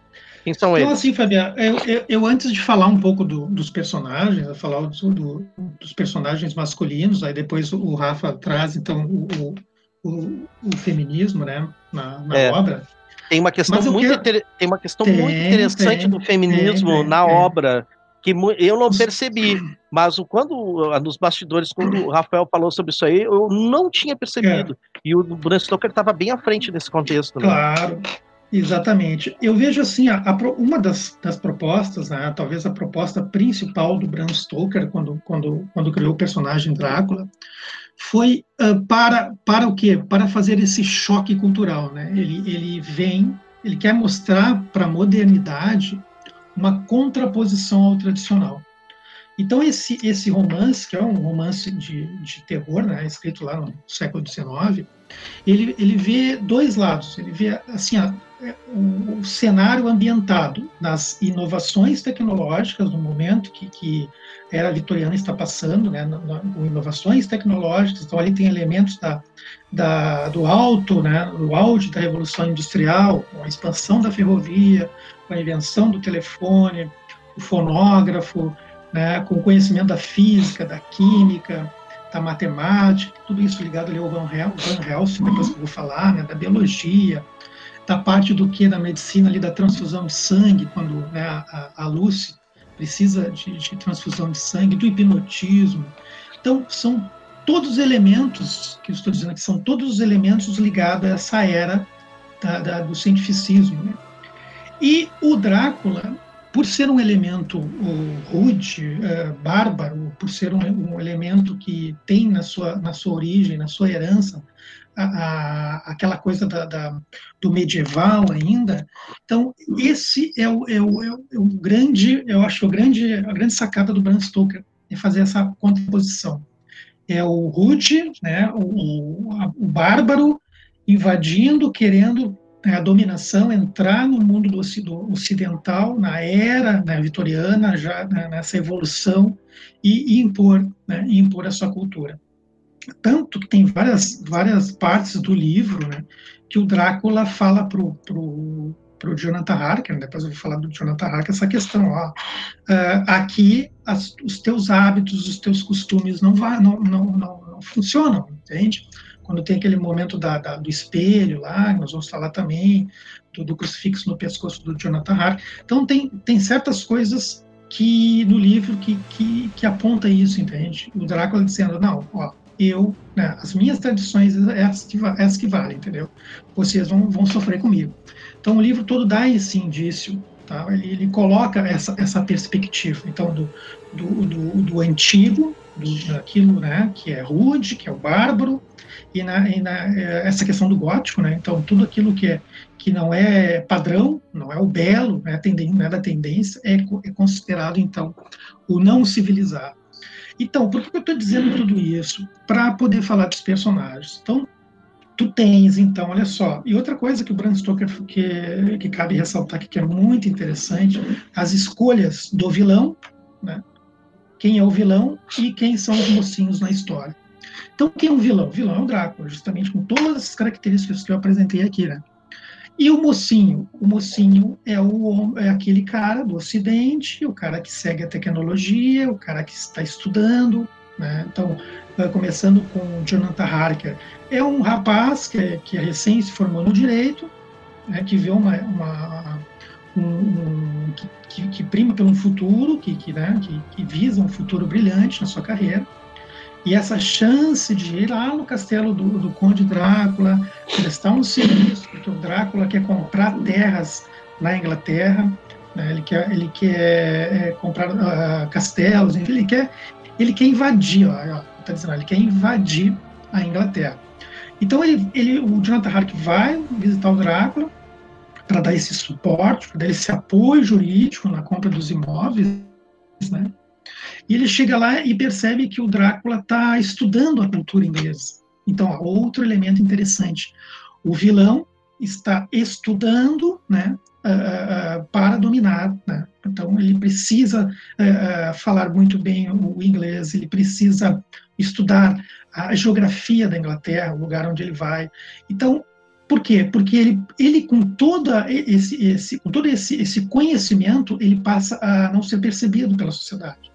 Quem são então, eles? assim, Fabiano, eu, eu, eu, antes de falar um pouco do, dos personagens, falar do, do, dos personagens masculinos, aí depois o Rafa traz, então, o, o, o feminismo, né, na, na é. obra. Tem uma questão, muito, quero... tem uma questão tem, muito interessante tem, do feminismo tem, na obra que eu não percebi, mas quando nos bastidores, quando o Rafael falou sobre isso aí, eu não tinha percebido. É. E o Bram Stoker estava bem à frente nesse contexto. Né? Claro, exatamente. Eu vejo assim, a, a, uma das, das propostas, né, talvez a proposta principal do Bram Stoker quando, quando, quando criou o personagem Drácula, foi uh, para, para o quê? Para fazer esse choque cultural. Né? Ele, ele vem, ele quer mostrar para a modernidade uma contraposição ao tradicional. Então, esse, esse romance, que é um romance de, de terror, né, escrito lá no século XIX, ele, ele vê dois lados. Ele vê assim, a, o, o, cenário ambientado nas inovações tecnológicas no momento que, que era vitoriana está passando, né, com inovações tecnológicas. Então, ali tem elementos da, da, do alto, né, do auge da revolução industrial, com a expansão da ferrovia, com a invenção do telefone, o fonógrafo, né, com o conhecimento da física, da química, da matemática, tudo isso ligado ali ao Van, Helsing, depois que eu vou falar, né, da biologia, da parte do que da medicina ali da transfusão de sangue, quando né, a, a Lucy precisa de, de, transfusão de sangue, do hipnotismo. Então, são todos os elementos, que eu estou dizendo aqui, são todos os elementos ligados a essa era da, da, do cientificismo. Né? E o Drácula, por ser um elemento rude, uh, bárbaro, por ser um, elemento que tem na sua, na sua origem, na sua herança, a, a, aquela coisa da, da, do medieval ainda. Então, esse é o, é o, é o, é o grande, eu acho, o grande, a grande sacada do Bram Stoker, é fazer essa contraposição. É o rude, né, o, o bárbaro, invadindo, querendo a dominação entrar no mundo do ocidental, na era né, vitoriana, já né, nessa evolução, e, e impor, né, e impor a sua cultura. Tanto que tem várias, várias partes do livro né, que o Drácula fala para o pro Jonathan Harker, depois eu vou falar do Jonathan Harker, essa questão, ó, uh, aqui as, os teus hábitos, os teus costumes não, vai, não, não, não, não funcionam, entende? Quando tem aquele momento da, da, do espelho lá, nós vamos falar também do, do, crucifixo no pescoço do Jonathan Hart. Então tem, tem certas coisas que no livro que, que, que aponta isso, entende? O Drácula dizendo, não, ó, eu, né, as minhas tradições é as que, é as que valem, entendeu? Vocês vão, vão sofrer comigo. Então o livro todo dá esse indício, tá? ele, ele coloca essa, essa perspectiva, então do, do, do, do antigo, do, daquilo né, que é rude, que é o bárbaro, e, na, e na, eh, essa questão do gótico, né? Então tudo aquilo que é que não é padrão, não é o belo, né, tendência, não é da tendência, é, é considerado então o não civilizado. Então, por que eu estou dizendo tudo isso? Para poder falar dos personagens. Então, tu tens, então, olha só. E outra coisa que o Bram Stoker que, que cabe ressaltar aqui, que é muito interessante, as escolhas do vilão, né? Quem é o vilão e quem são os mocinhos na história. Então, quem é um vilão? O vilão é o Drácula, justamente com todas as características que eu apresentei aqui, né? E o mocinho? O mocinho é, o, é aquele cara do Ocidente, o cara que segue a tecnologia, o cara que está estudando, né? Então, começando com Jonathan Harker, é um rapaz que, é, que é recém se formou no direito, né, que vê uma, uma um, um, que, que, prima pelo futuro, que, que, né, que, que visa um futuro brilhante na sua carreira, e essa chance de ir lá no castelo do, do Conde Drácula, prestar um serviço, porque o Drácula quer comprar terras na Inglaterra, né? ele quer, ele quer é, comprar uh, castelos, ele quer, ele quer invadir, ó, tá dizendo, ele quer invadir a Inglaterra. Então ele, ele, o Jonathan Hark vai visitar o Drácula para dar esse suporte, para dar esse apoio jurídico na compra dos imóveis, né? E ele chega lá e percebe que o Drácula está estudando a cultura inglesa. Então, ó, outro elemento interessante. O vilão está estudando né, uh, uh, para dominar. Né? Então, ele precisa uh, falar muito bem o inglês, ele precisa estudar a geografia da Inglaterra, o lugar onde ele vai. Então, por quê? Porque ele, ele com, toda esse, esse, com todo esse, esse conhecimento, ele passa a não ser percebido pela sociedade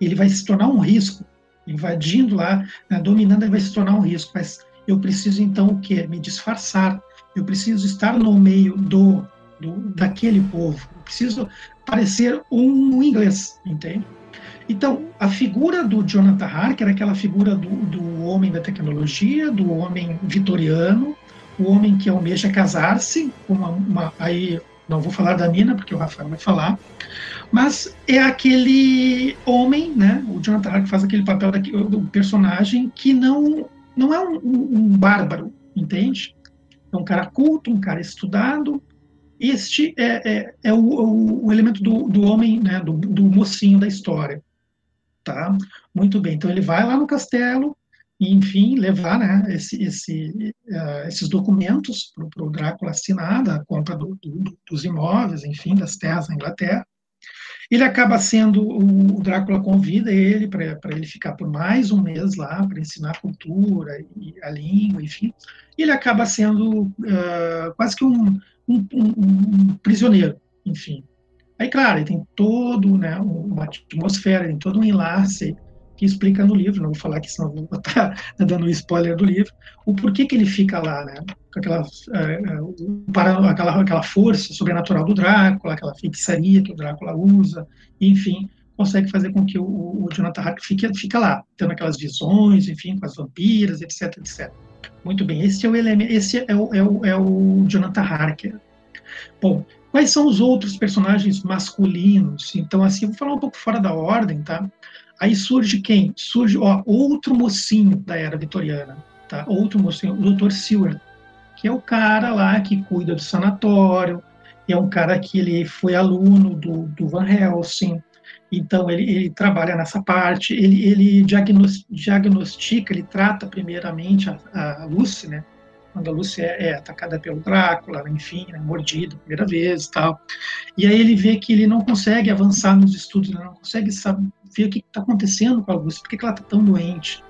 ele vai se tornar um risco. Invadindo lá, né, dominando, ele vai se tornar um risco. Mas eu preciso, então, o quê? Me disfarçar. Eu preciso estar no meio do, do daquele povo. Eu preciso parecer um inglês, entende? Então, a figura do Jonathan Harker, aquela figura do, do homem da tecnologia, do homem vitoriano, o homem que almeja casar-se, uma, uma, aí não vou falar da Nina, porque o Rafael vai falar, mas é aquele homem, né? O Jonathan Harker faz aquele papel do personagem que não não é um, um, bárbaro, entende? É um cara culto, um cara estudado. Este é, é, é o, o, elemento do, do homem, né? Do, do mocinho da história, tá? Muito bem. Então ele vai lá no castelo e, enfim, levar né, esse, esse, uh, esses documentos para o Drácula assinar a compra do, do, dos imóveis, enfim, das terras na Inglaterra. Ele acaba sendo, o Drácula convida ele para ele ficar por mais um mês lá, para ensinar a cultura e a língua, enfim. Ele acaba sendo uh, quase que um, um, um, um, prisioneiro, enfim. Aí, claro, tem todo, né, uma atmosfera, tem todo um enlace que explica no livro, não vou falar aqui, senão vou estar dando um spoiler do livro, o porquê que ele fica lá, né? Com aquela, para, aquela, aquela força sobrenatural do Drácula, aquela feitiçaria que o Drácula usa, enfim, consegue fazer com que o, o Jonathan Harker fique, fique lá, tendo aquelas visões, enfim, com as vampiras, etc, etc. Muito bem, esse é o elemento, esse é o, é o, é o Jonathan Harker. Bom, quais são os outros personagens masculinos? Então, assim, vou falar um pouco fora da ordem, tá? Aí surge quem? Surge ó, outro mocinho da era vitoriana, tá? Outro mocinho, o Dr. Seward, que é o cara lá que cuida do sanatório, é um cara que ele foi aluno do, do Van Helsing, então ele, ele trabalha nessa parte, ele, ele diagnostica, ele trata primeiramente a, a Lucy, né? Quando a Lucy é, é atacada pelo Drácula, enfim, né, mordida primeira vez e tal. E aí ele vê que ele não consegue avançar nos estudos, ele não consegue saber, o que está acontecendo com a Lucy, por que ela está tão doente.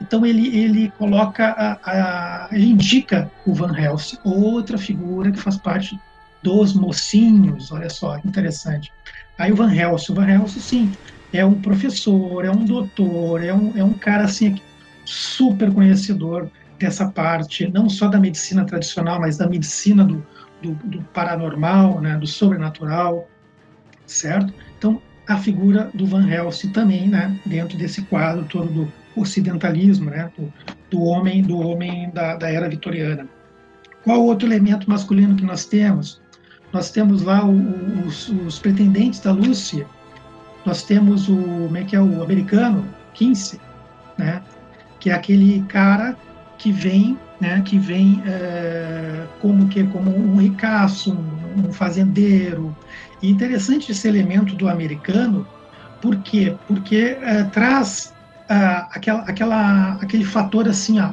Então ele, ele coloca, a, a, ele indica o Van Helsing, outra figura que faz parte dos mocinhos, olha só, que interessante. Aí o Van Helsing, o Van Helsing, sim, é um professor, é um doutor, é um, é um cara, assim, super conhecedor dessa parte, não só da medicina tradicional, mas da medicina do, do, do paranormal, né, do sobrenatural, certo? Então, a figura do Van Helsing também, né, dentro desse quadro todo do ocidentalismo, né, do, do homem, do homem da, da era vitoriana. Qual outro elemento masculino que nós temos? Nós temos lá o, os, os, pretendentes da Lúcia, nós temos o, como é que é o americano, Kinsey, né? Que é aquele cara que vem, né? Que vem é, como que como um ricaço, um, um fazendeiro. E interessante esse elemento do americano, por quê? Porque é, traz ah, aquela, aquela, aquele fator assim, ó,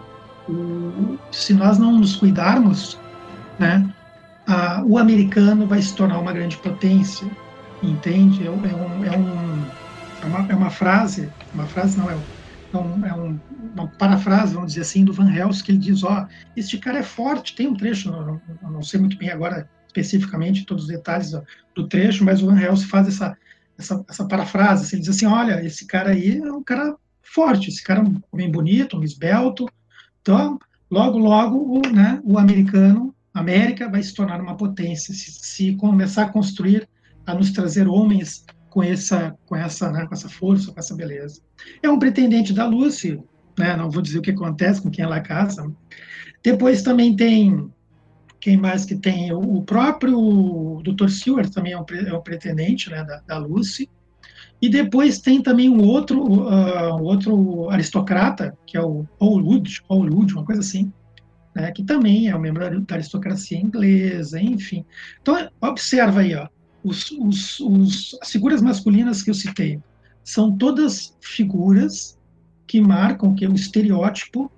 o, se nós não nos cuidarmos, né? ah, o americano vai se tornar uma grande potência, entende? É, é, um, é, um, é, uma, é uma frase, uma frase não, é, é, um, é um, uma parafrase, vamos dizer assim, do Van Helsing, que ele diz, ó, oh, este cara é forte, tem um trecho, não, não sei muito bem agora especificamente todos os detalhes do trecho, mas o Van Helsing faz essa, essa, essa parafrase, assim, ele diz assim, olha, esse cara aí é um cara forte, esse cara é um homem bonito, um esbelto, então, logo, logo, o, né, o americano a América vai se tornar uma potência se, se, começar a construir, a nos trazer homens com essa, com essa, né, com essa força, com essa beleza. É um pretendente da Lucy, né? Não vou dizer o que acontece com quem ela casa. Depois também tem quem mais que tem o próprio Dr. Seward também é um, é um pretendente, né, da, da Lucy. E depois tem também um outro, uh, outro aristocrata, que é o Paul Wood, Paul Wood, uma coisa assim, né, que também é um membro da aristocracia inglesa, enfim. Então, observa aí, ó, os, os, os, as figuras masculinas que eu citei são todas figuras que marcam que é o estereótipo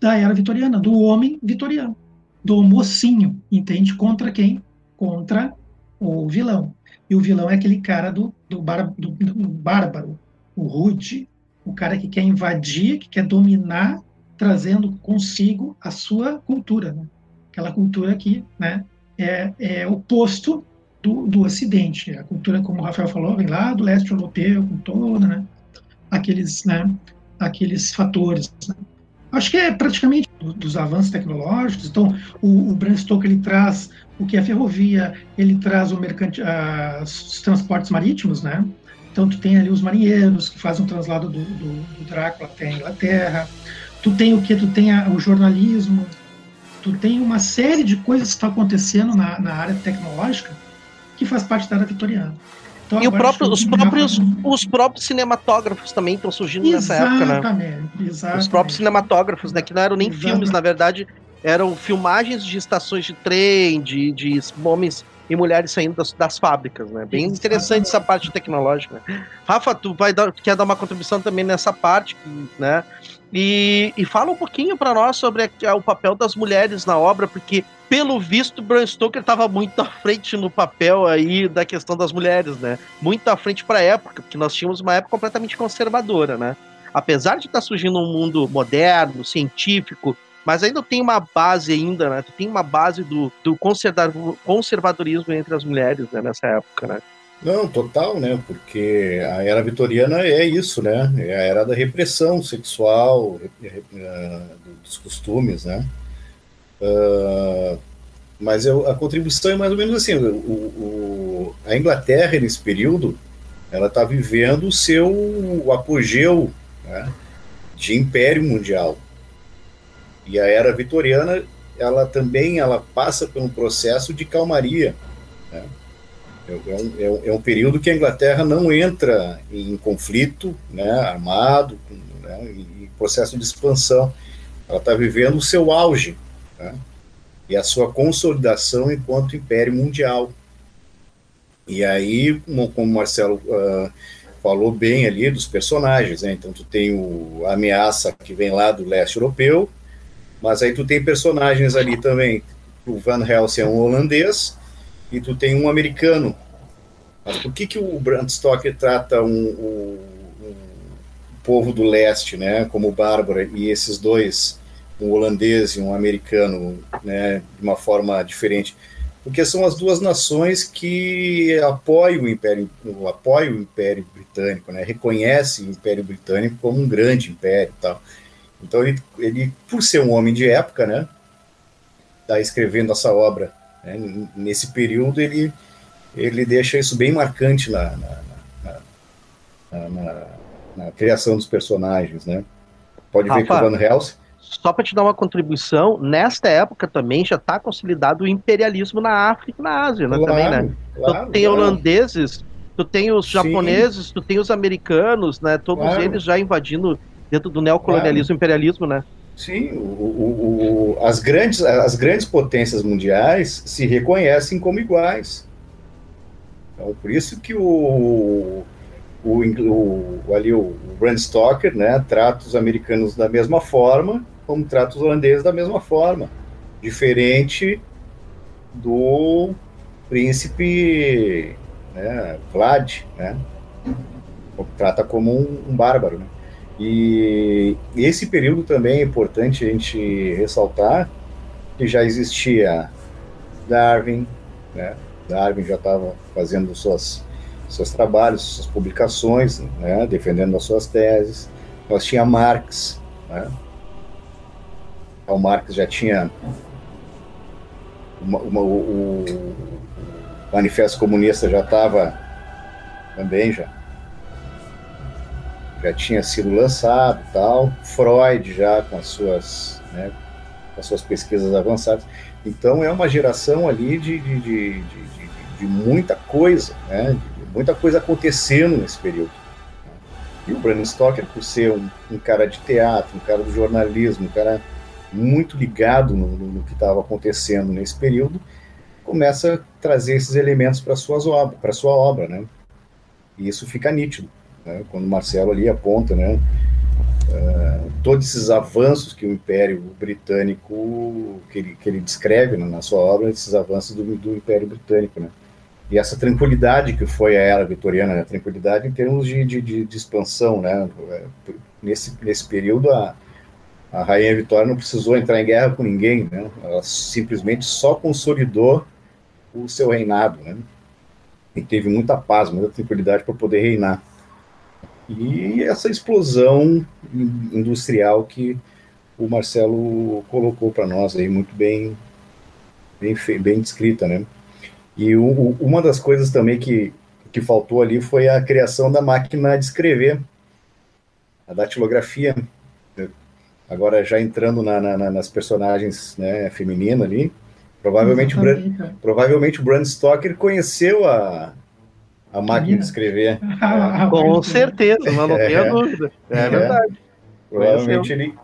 da era vitoriana, do homem vitoriano, do mocinho, entende? Contra quem? Contra o vilão. E o vilão é aquele cara do, do, bar, do, do bárbaro, o rude, o cara que quer invadir, que quer dominar trazendo consigo a sua cultura, né? aquela cultura que né, é, é oposto do, do Ocidente. A cultura, como o Rafael falou, vem lá do leste europeu, com toda, né, aqueles, né, aqueles fatores. Né? Acho que é praticamente dos avanços tecnológicos. Então, o, o Bram Stoker ele traz o que é ferrovia, ele traz o mercante, os transportes marítimos, né? Então, tu tem ali os marinheiros que fazem o translado do, do, do Drácula até a Inglaterra tu tem o que? Tu tem a, o jornalismo, tu tem uma série de coisas que estão acontecendo na, na área tecnológica que faz parte da área vitoriana. Então, e próprio, os, próprios, os próprios cinematógrafos também estão surgindo nessa época, né? Exatamente. Os próprios cinematógrafos, né? Que não eram nem exatamente. filmes, na verdade, eram filmagens de estações de trem, de, de homens e mulheres saindo das, das fábricas, né? Bem exatamente. interessante essa parte tecnológica. Né? Rafa, tu vai dar, quer dar uma contribuição também nessa parte, né? E, e fala um pouquinho para nós sobre o papel das mulheres na obra, porque pelo visto Bram Stoker estava muito à frente no papel aí da questão das mulheres, né? Muito à frente para a época, porque nós tínhamos uma época completamente conservadora, né? Apesar de estar tá surgindo um mundo moderno, científico, mas ainda tem uma base ainda, né? Tem uma base do, do conservadorismo entre as mulheres né? nessa época, né? Não, total, né? Porque a era vitoriana é isso, né? É a era da repressão sexual, uh, dos costumes, né? Uh, mas eu, a contribuição é mais ou menos assim: o, o, a Inglaterra, nesse período, ela está vivendo o seu apogeu né, de império mundial. E a era vitoriana, ela também ela passa por um processo de calmaria. Né? É, é, um, é, é, um, período que a Inglaterra não entra em conflito né, armado, né, em processo de expansão. ela está vivendo o seu auge né? e a sua consolidação enquanto império mundial. E aí, como, como o Marcelo uh, falou bem ali dos personagens, né? Então tu tem o, a ameaça que vem lá do leste europeu, mas aí tu tem personagens ali também. O Van Helsing é um holandês e tu tem um americano. Mas por que que o Bram Stoker trata um, um, um povo do leste, né, como Bárbara e esses dois, um holandês e um americano, né, de uma forma diferente? porque são as duas nações que apoiam o Império, apoiam o Império Britânico, né? reconhecem o Império Britânico como um grande império, tal. Então ele, ele, por ser um homem de época, né, está escrevendo essa obra né? nesse período, ele ele deixa isso bem marcante na, na, na, na, na criação dos personagens, né? Pode ver que o Van Helsing só para te dar uma contribuição, nesta época também já está consolidado o imperialismo na África e na Ásia, né, claro, também, né? Claro, tu tem claro. holandeses, tu tem os japoneses, Sim. tu tem os americanos, né? Todos eles já invadindo dentro do neocolonialismo e imperialismo, né? Sim, o, o, o, as, grandes, as grandes potências mundiais se reconhecem como iguais. Então, por isso que o, o, ali o Brand Stoker né, trata os americanos da mesma forma como trata os holandeses da mesma forma, diferente do príncipe né, Vlad, né, trata como um, um bárbaro. Né? E esse período também é importante a gente ressaltar que já existia Darwin, né? Darwin já estava fazendo suas, seus trabalhos, suas publicações, né? defendendo as suas teses. Nós tinha Marx, né? Karl Marx já tinha uma, uma, o, o, Manifesto Comunista já estava também já já tinha sido lançado tal. Freud já com as suas né, com as suas pesquisas avançadas. Então é uma geração ali de, de, de, de, de muita coisa né, muita coisa acontecendo nesse período. E o Bram Stoker por ser um, um cara de teatro um cara do jornalismo um cara muito ligado no, no que estava acontecendo nesse período, começa a trazer esses elementos para suas obras, para sua obra, né? E isso fica nítido, né? quando o Marcelo ali aponta, né? Uh, todos esses avanços que o Império Britânico que ele, que ele descreve né, na sua obra, esses avanços do, do Império Britânico, né? E essa tranquilidade que foi a era vitoriana, né? tranquilidade em termos de, de, de expansão, né? Nesse, nesse período, a, a Rainha Vitória não precisou entrar em guerra com ninguém, né? Ela simplesmente só consolidou o seu reinado, né? E teve muita paz, muita tranquilidade para poder reinar. E essa explosão industrial que o Marcelo colocou para nós aí muito bem, bem, bem descrita, né? E o, uma das coisas também que, que faltou ali foi a criação da máquina de escrever, a datilografia, Agora, já entrando na, na, nas personagens né, femininas ali, provavelmente, Brand, provavelmente o Brand Stoker conheceu a, a máquina de escrever. Com certeza, mas não tenho é, dúvida. É, é verdade. Provavelmente conheceu. ele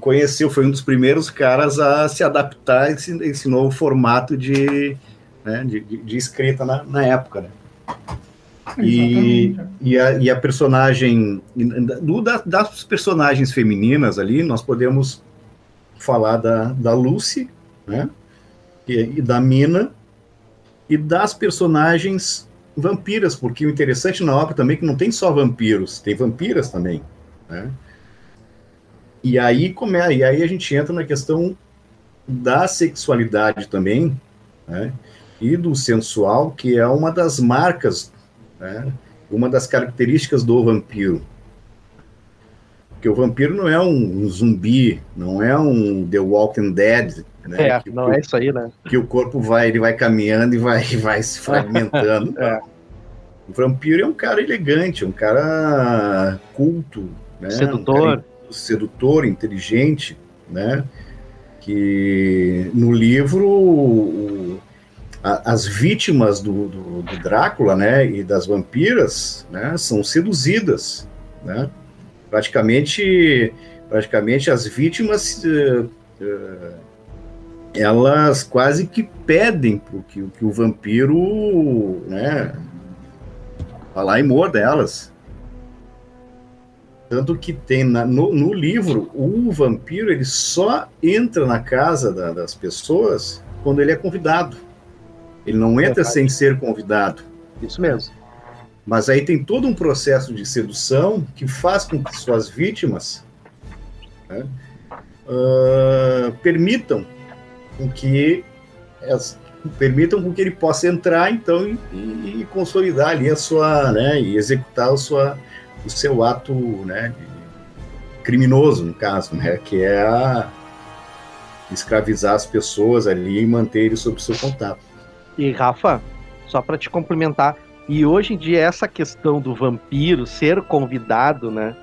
conheceu, foi um dos primeiros caras a se adaptar a esse, esse novo formato de, né, de, de, escrita na, na época. Né? E, e, a, e a personagem, do, da, das personagens femininas ali, nós podemos falar da, da Lucy, né? E, e da Mina, e das personagens vampiras, porque o interessante na obra também é que não tem só vampiros, tem vampiras também, né? E aí, como é, e aí a gente entra na questão da sexualidade também, né? E do sensual, que é uma das marcas né? Uma das características do vampiro. Porque o vampiro não é um, um zumbi, não é um The Walking Dead. Né? É, que, não que, é isso aí, né? Que o corpo vai, ele vai caminhando e vai, vai se fragmentando. é. O vampiro é um cara elegante, um cara culto, né? Sedutor. Um sedutor, inteligente, né? Que no livro o, a, as vítimas do, do, do, Drácula, né, e das vampiras, né, são seduzidas, né, praticamente praticamente as vítimas uh, uh, elas quase que pedem pro que, que o vampiro né, vá lá e morda elas. Tanto que tem na, no, no, livro, o vampiro ele só entra na casa da, das pessoas quando ele é convidado. Ele não entra é sem ser convidado. Isso mesmo. Mas aí tem todo um processo de sedução que faz com que suas vítimas né, uh, permitam com que as, permitam com que ele possa entrar então e, e, consolidar ali a sua, né, e executar o, sua, o seu ato, né, criminoso no caso, né, que é a, escravizar as pessoas ali e manter eles sob seu contato. E Rafa, só para te complementar, e hoje em dia essa questão do vampiro ser convidado, né,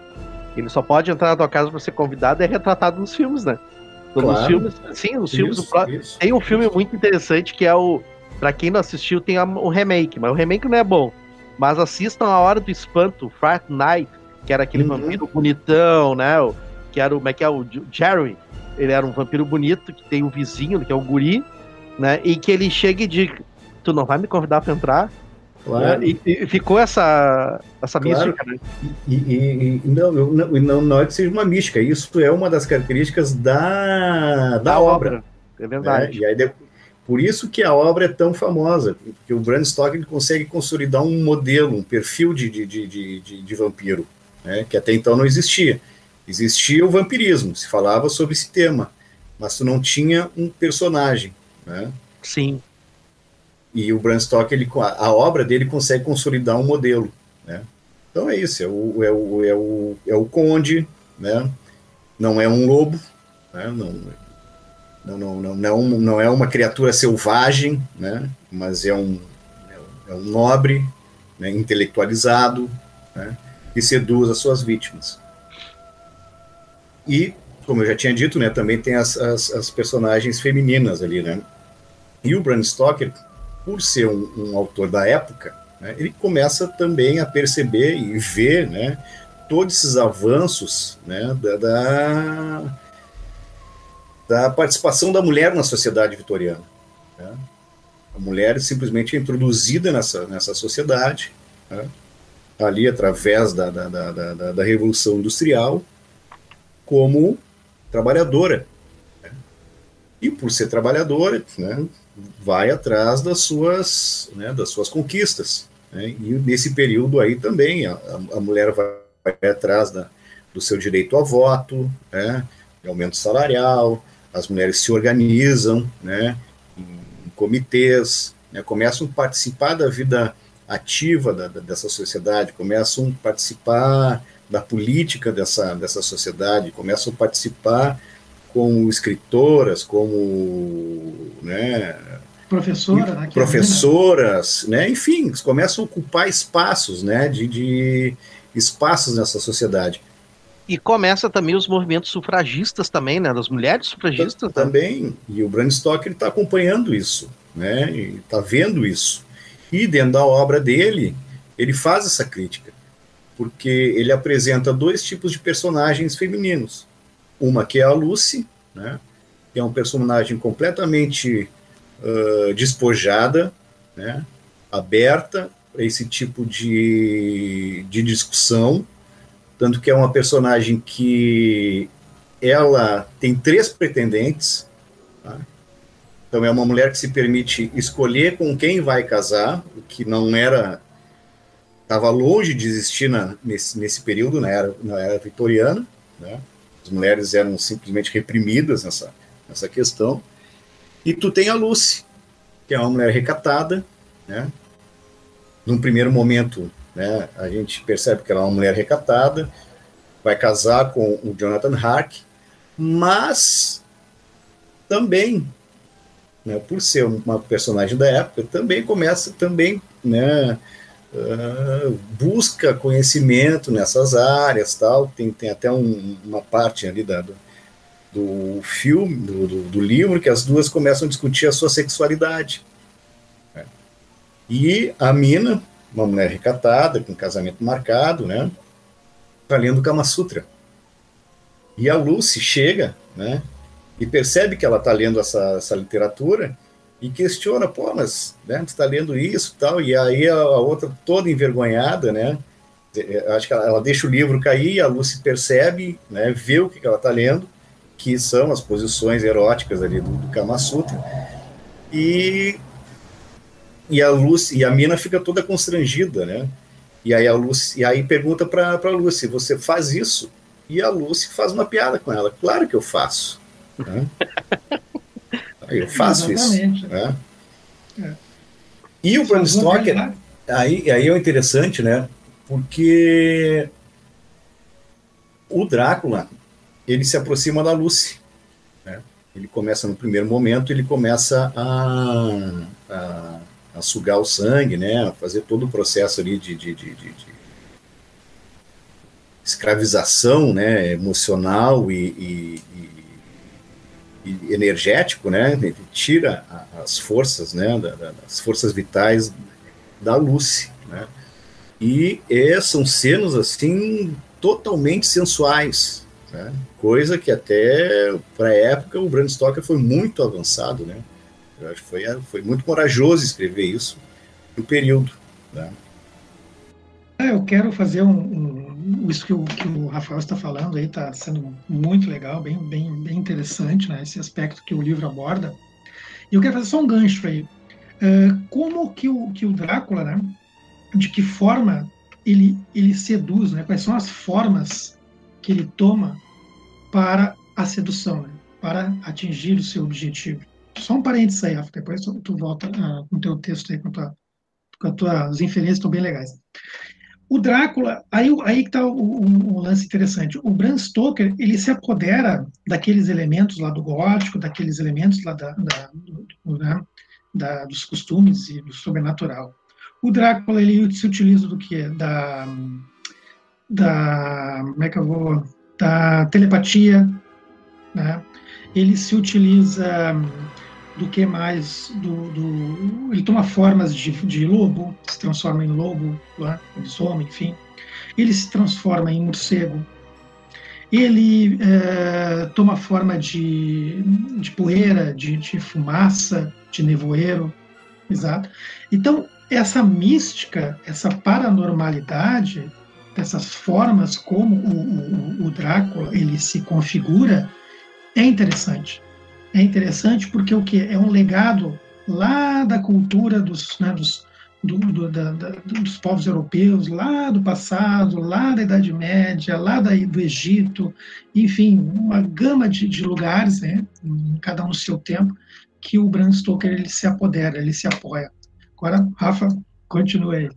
ele só pode entrar na tua casa para ser convidado é retratado nos filmes, né? Claro. Nos filmes, sim, nos filmes isso, do isso. Tem um filme muito interessante que é o. Pra quem não assistiu, tem o remake, mas o remake não é bom. Mas assistam A Hora do Espanto, Fright Night, que era aquele uhum. vampiro bonitão, né? Que era o. Como é que é? O Jerry. Ele era um vampiro bonito que tem um vizinho, que é o Guri, né? E que ele chega e diz: Tu não vai me convidar pra entrar? Claro. E, e, ficou essa, essa claro. mística, né? E, e, e não, não, não, não é que seja uma mística, isso é uma das características da, da, da obra. obra. É verdade. É, e aí, por isso que a obra é tão famosa, porque o Bram Stoker consegue consolidar um modelo, um perfil de, de, de, de, de vampiro, né, que até então não existia. Existia o vampirismo, se falava sobre esse tema, mas tu não tinha um personagem. Né? Sim. E o Bram Stoker, ele, a, a obra dele consegue consolidar um modelo, né? Então é isso, é o, é o, é o, é o conde, né? Não é um lobo, né? Não, não, não, não, é não é uma criatura selvagem, né? Mas é um, é um nobre, né? intelectualizado, né? Que seduz as suas vítimas. E, como eu já tinha dito, né? Também tem as, as, as personagens femininas ali, né? E o Bram Stoker, por ser um, um autor da época, né, ele começa também a perceber e ver né, todos esses avanços né, da, da, da, participação da mulher na sociedade vitoriana. Né? A mulher simplesmente é introduzida nessa, nessa sociedade, né, ali através da, da, da, da, Revolução Industrial, como trabalhadora. Né? E por ser trabalhadora, né, vai atrás das suas, né, das suas conquistas. Né? E nesse período aí também a, a mulher vai, atrás da, do seu direito a voto, né, aumento salarial, as mulheres se organizam né, em comitês, né, começam a participar da vida ativa da, da, dessa sociedade, começam a participar da política dessa, dessa sociedade, começam a participar como escritoras, como né, Professora, né, professoras, né, enfim, começam a ocupar espaços, né, de, de espaços nessa sociedade. E começa também os movimentos sufragistas também, né, das mulheres sufragistas. Né? Também, né? e o Bram Stoker está acompanhando isso, né, está vendo isso. E dentro da obra dele, ele faz essa crítica, porque ele apresenta dois tipos de personagens femininos. Uma que é a Lucy, né, que é um personagem completamente uh, despojada, né, aberta para esse tipo de, de discussão, tanto que é uma personagem que ela tem três pretendentes, tá? então é uma mulher que se permite escolher com quem vai casar, o que não era estava longe de existir na, nesse, nesse período, na era, na era vitoriana, né? As mulheres eram simplesmente reprimidas nessa, nessa questão. E tu tem a Lucy, que é uma mulher recatada, né? Num primeiro momento, né, a gente percebe que ela é uma mulher recatada, vai casar com o Jonathan Hark, mas também, né, por ser uma personagem da época, também começa também, né, uh, busca conhecimento nessas áreas, tal. Tem, tem até um, uma parte ali da, do, do filme, do, do, do, livro, que as duas começam a discutir a sua sexualidade. E a mina, uma mulher recatada, com casamento marcado, né, está lendo Kama Sutra. E a Lucy chega, né? E percebe que ela está lendo essa, essa literatura e questiona, pô, mas né, você está lendo isso tal, e aí a, a, outra toda envergonhada, né? É, acho que ela, ela, deixa o livro cair, a Lucy percebe, né, vê o que, que ela está lendo, que são as posições eróticas ali do, do Kama Sutra, e, e a Lucy, e a mina fica toda constrangida, né? E aí a Lucy, e aí pergunta para a Lucy, você faz isso? E a Lucy faz uma piada com ela, claro que eu faço. Né? Eu faço Exatamente. isso. Né? É. E o Bram Stoker, aí, aí é interessante, né? Porque o Drácula, ele se aproxima da Lucy. Né? Ele começa, no primeiro momento, ele começa a, a, a, sugar o sangue, né? A fazer todo o processo ali de, de, de, de escravização né? emocional e, e, energético, né? Ele tira as forças, né? as forças vitais da Lucy, né? E é, são cenas assim totalmente sensuais, né? Coisa que até para a época o Bram Stoker foi muito avançado, né? Eu acho que foi, foi muito corajoso escrever isso no período, né? É, eu quero fazer um, um, isso que o, que o Rafael está falando aí está sendo muito legal, bem, bem, bem interessante, né? Esse aspecto que o livro aborda. E eu quero fazer só um gancho aí. Uh, como que o, que o Drácula, né? De que forma ele, ele seduz, né? Quais são as formas que ele toma para a sedução, né? Para atingir o seu objetivo. Só um parênteses aí, Rafa, depois tu, volta uh, no teu texto aí com a tua, com a tua, as inferências estão bem legais. O Drácula, aí, aí que está o, lance interessante. O Bram Stoker, ele se apodera daqueles elementos lá do gótico, daqueles elementos lá da, da, do, né, da, dos costumes e do sobrenatural. O Drácula, ele se utiliza do que? Da, da, como é que eu vou, da telepatia, né? Ele se utiliza do que mais do, do, ele toma formas de, de lobo se transforma em lobo né, enfim. Ele se transforma em morcego. Ele é, toma forma de, de poeira de, de fumaça de nevoeiro exato. Então essa mística essa paranormalidade dessas formas como o, o, o Drácula ele se configura é interessante é interessante porque o que é um legado lá da cultura dos, né, dos, do, do, da, da, dos povos europeus, lá do passado, lá da Idade Média, lá da, do Egito, enfim, uma gama de, de lugares, né, cada um no seu tempo, que o Bram Stoker ele se apodera, ele se apoia. Agora, Rafa, continue aí.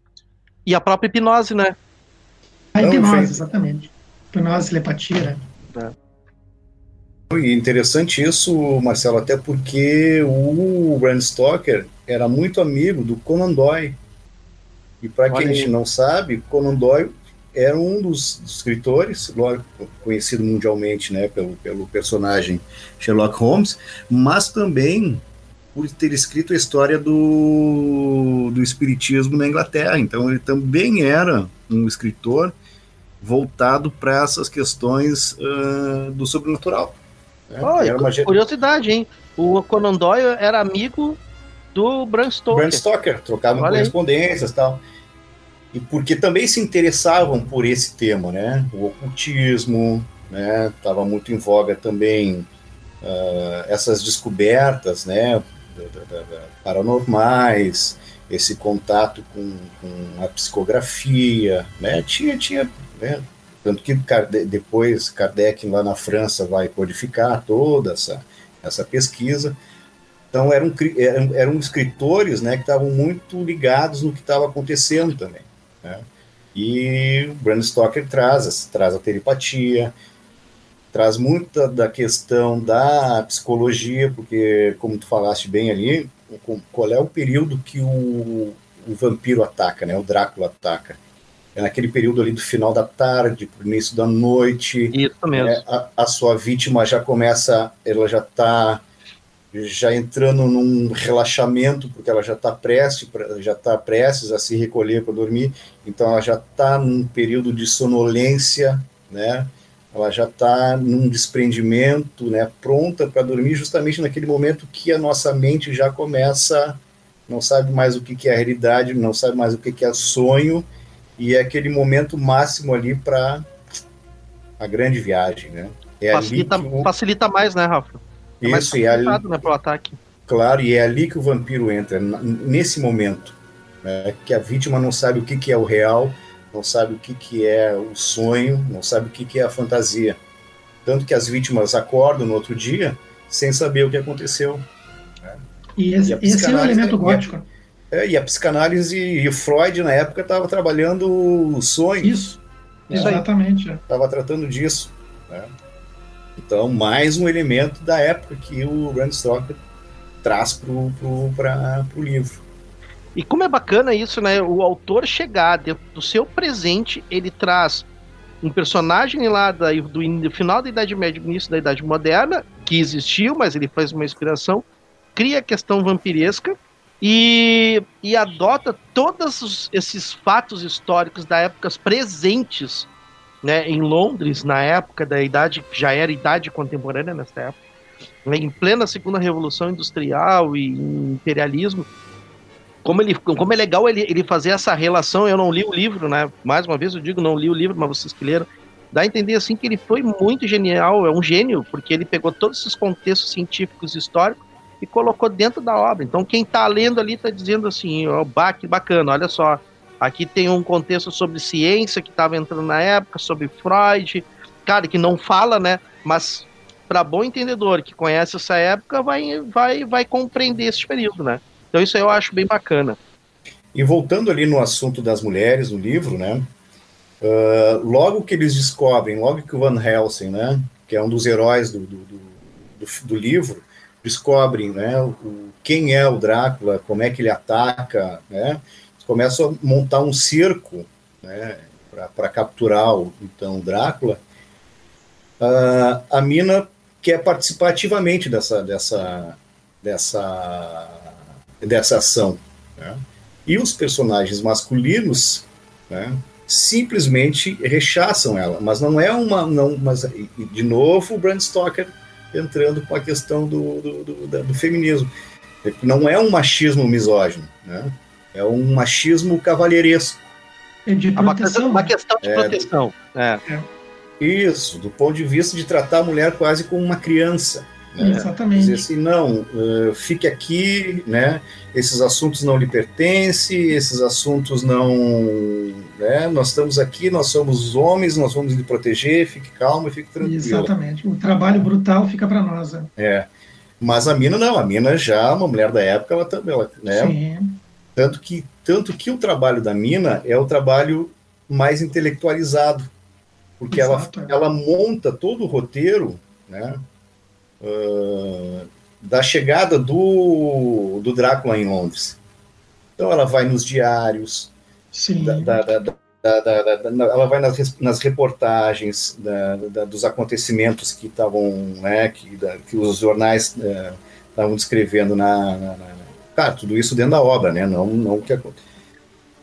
E a própria hipnose, né? A hipnose, exatamente. Hipnose, telepatia, né? É. E interessante isso, Marcelo, até porque o Bram Stoker era muito amigo do Conan Doyle. E para quem não sabe, Conan Doyle era um dos, escritores, conhecido mundialmente né, pelo, pelo personagem Sherlock Holmes, mas também por ter escrito a história do, do espiritismo na Inglaterra. Então ele também era um escritor voltado para essas questões uh, do sobrenatural. É, Olha, uma... curiosidade, hein? O Conan Doyle era amigo do Bram Stoker. Bram Stoker, trocavam Olha correspondências e tal. E porque também se interessavam por esse tema, né? O ocultismo, né? Tava muito em voga também uh, essas descobertas, né? paranormais, esse contato com, com, a psicografia, né? Tinha, tinha né? Tanto que depois Kardec lá na França vai codificar toda essa, essa pesquisa. Então eram, eram, eram escritores né, que estavam muito ligados no que estava acontecendo também. Né? E o Bram Stoker traz, traz a telepatia, traz muita da questão da psicologia, porque, como tu falaste bem ali, qual é o período que o, o vampiro ataca, né, o Drácula ataca? É naquele período ali do final da tarde para o início da noite. Isso mesmo. É, a, a, sua vítima já começa, ela já está já entrando num relaxamento, porque ela já está prestes, já tá prestes a se recolher para dormir, então ela já está num período de sonolência, né? ela já está num desprendimento, né, pronta para dormir, justamente naquele momento que a nossa mente já começa, não sabe mais o que, que é realidade, não sabe mais o que, que é sonho, e é aquele momento máximo ali para a grande viagem, né? É facilita, o... facilita mais, né, Rafa? É Isso, e é ali, né, pro ataque. Claro, e é ali que o vampiro entra, nesse momento, né, que a vítima não sabe o que, que é o real, não sabe o que, que é o sonho, não sabe o que, que é a fantasia. Tanto que as vítimas acordam no outro dia sem saber o que aconteceu. Né? E, esse, e esse é o elemento gótico. É, e a psicanálise e o Freud, na época, estava trabalhando o sonho. Isso, exatamente. Estava tratando disso. Né? Então, mais um elemento da época que o Rand Stoker traz para o livro. E como é bacana isso, né? O autor chegar dentro do seu presente, ele traz um personagem lá da, do, do final da Idade Média, início da Idade Moderna, que existiu, mas ele faz uma inspiração, cria a questão vampiresca e, e adota todos os, esses fatos históricos da época presentes né, em Londres, na época da idade, já era idade contemporânea nessa época, né, em plena Segunda Revolução Industrial e imperialismo, como, ele, como é legal ele, ele fazer essa relação, eu não li o livro, né, mais uma vez eu digo, não li o livro, mas vocês que leram, dá a entender assim que ele foi muito genial, é um gênio, porque ele pegou todos esses contextos científicos históricos e colocou dentro da obra. Então quem está lendo ali está dizendo assim, ó, oh, que bacana, olha só, Aqui tem um contexto sobre ciência que estava entrando na época, sobre Freud, cara, que não fala, né? Mas para bom entendedor que conhece essa época, vai, vai, vai compreender esse período, né? Então isso eu acho bem bacana. E voltando ali no assunto das mulheres no livro, né? Uh, logo que eles descobrem, logo que o Van Helsing, né? Que é um dos heróis do, do, do, do livro, descobrem, né? O, quem é o Drácula, como é que ele ataca, né? começam a montar um cerco né, para capturar o, então Drácula, uh, a mina quer participar ativamente dessa, dessa, dessa, dessa ação. Né? E os personagens masculinos né, simplesmente rechaçam ela, mas não é uma. Não, mas, de novo, o Brand Stoker entrando com a questão do, do, do, do feminismo. Não é um machismo misógino. Né? É um machismo cavalheiresco. É de proteção. Uma questão de é, proteção. É. é. Isso, do ponto de vista de tratar a mulher quase como uma criança. Né? Exatamente. Dizer assim, não, uh, fique aqui, né? Esses assuntos não lhe pertencem, esses assuntos não. Né? Nós estamos aqui, nós somos os homens, nós vamos lhe proteger, fique calmo e fique tranquilo. Exatamente. O trabalho brutal fica para nós. Né? É. Mas a mina não, a mina já, uma mulher da época, ela também, ela, né? Sim tanto que, tanto que o trabalho da Mina é o trabalho mais intelectualizado, porque ela, ela monta todo o roteiro né, uh, da chegada do, do Drácula em Londres. Então ela vai nos diários, da, da, da, ela vai nas, nas reportagens dos acontecimentos que estavam, né, que, que os jornais uh, estavam descrevendo na, na, na Claro, tudo isso dentro da obra, né? Não, não que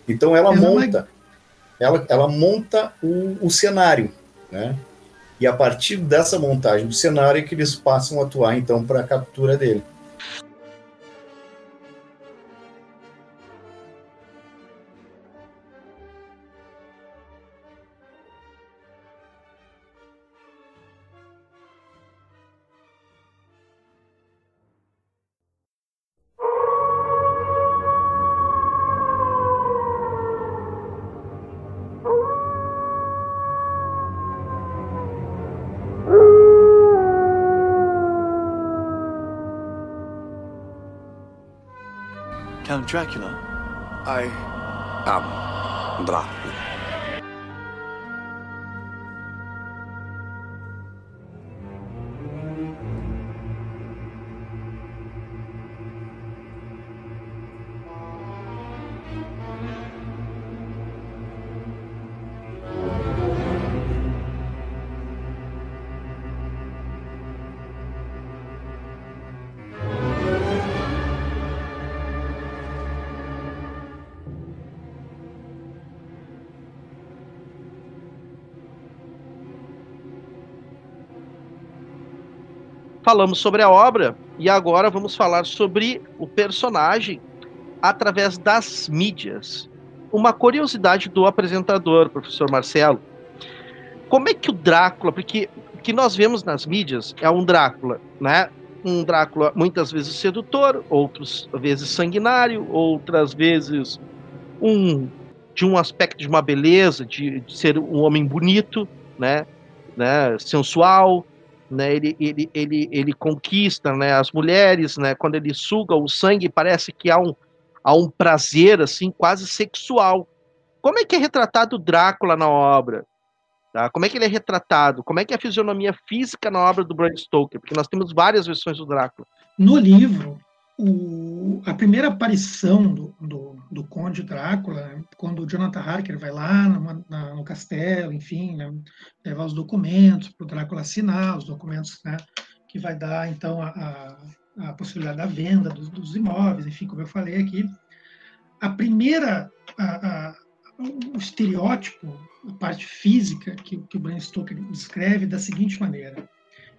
Então ela é monta, ela, ela monta o, o cenário, né? E a partir dessa montagem do cenário é que eles passam a atuar então para a captura dele. Falamos sobre a obra e agora vamos falar sobre o personagem através das mídias. Uma curiosidade do apresentador, professor Marcelo. Como é que o Drácula, porque o que nós vemos nas mídias é um Drácula, né? Um Drácula muitas vezes sedutor, outras vezes sanguinário, outras vezes um de um aspecto de uma beleza, de, de ser um homem bonito, né? né? Sensual, né? Ele, ele, ele, ele conquista, né? As mulheres, né? Quando ele suga o sangue, parece que há um, há um prazer assim quase sexual. Como é que é retratado Drácula na obra? Tá? Como é que ele é retratado? Como é que é a fisionomia física na obra do Bram Stoker? Porque nós temos várias versões do Drácula. No livro, o, a primeira aparição do, do, do, Conde Drácula, quando o Jonathan Harker vai lá no, na, no castelo, enfim, né, levar os documentos para o Drácula assinar, os documentos né, que vai dar, então, a, a, a possibilidade da venda dos, dos, imóveis, enfim, como eu falei aqui. A primeira, a, o estereótipo a parte física que, que o Bram Stoker descreve da seguinte maneira: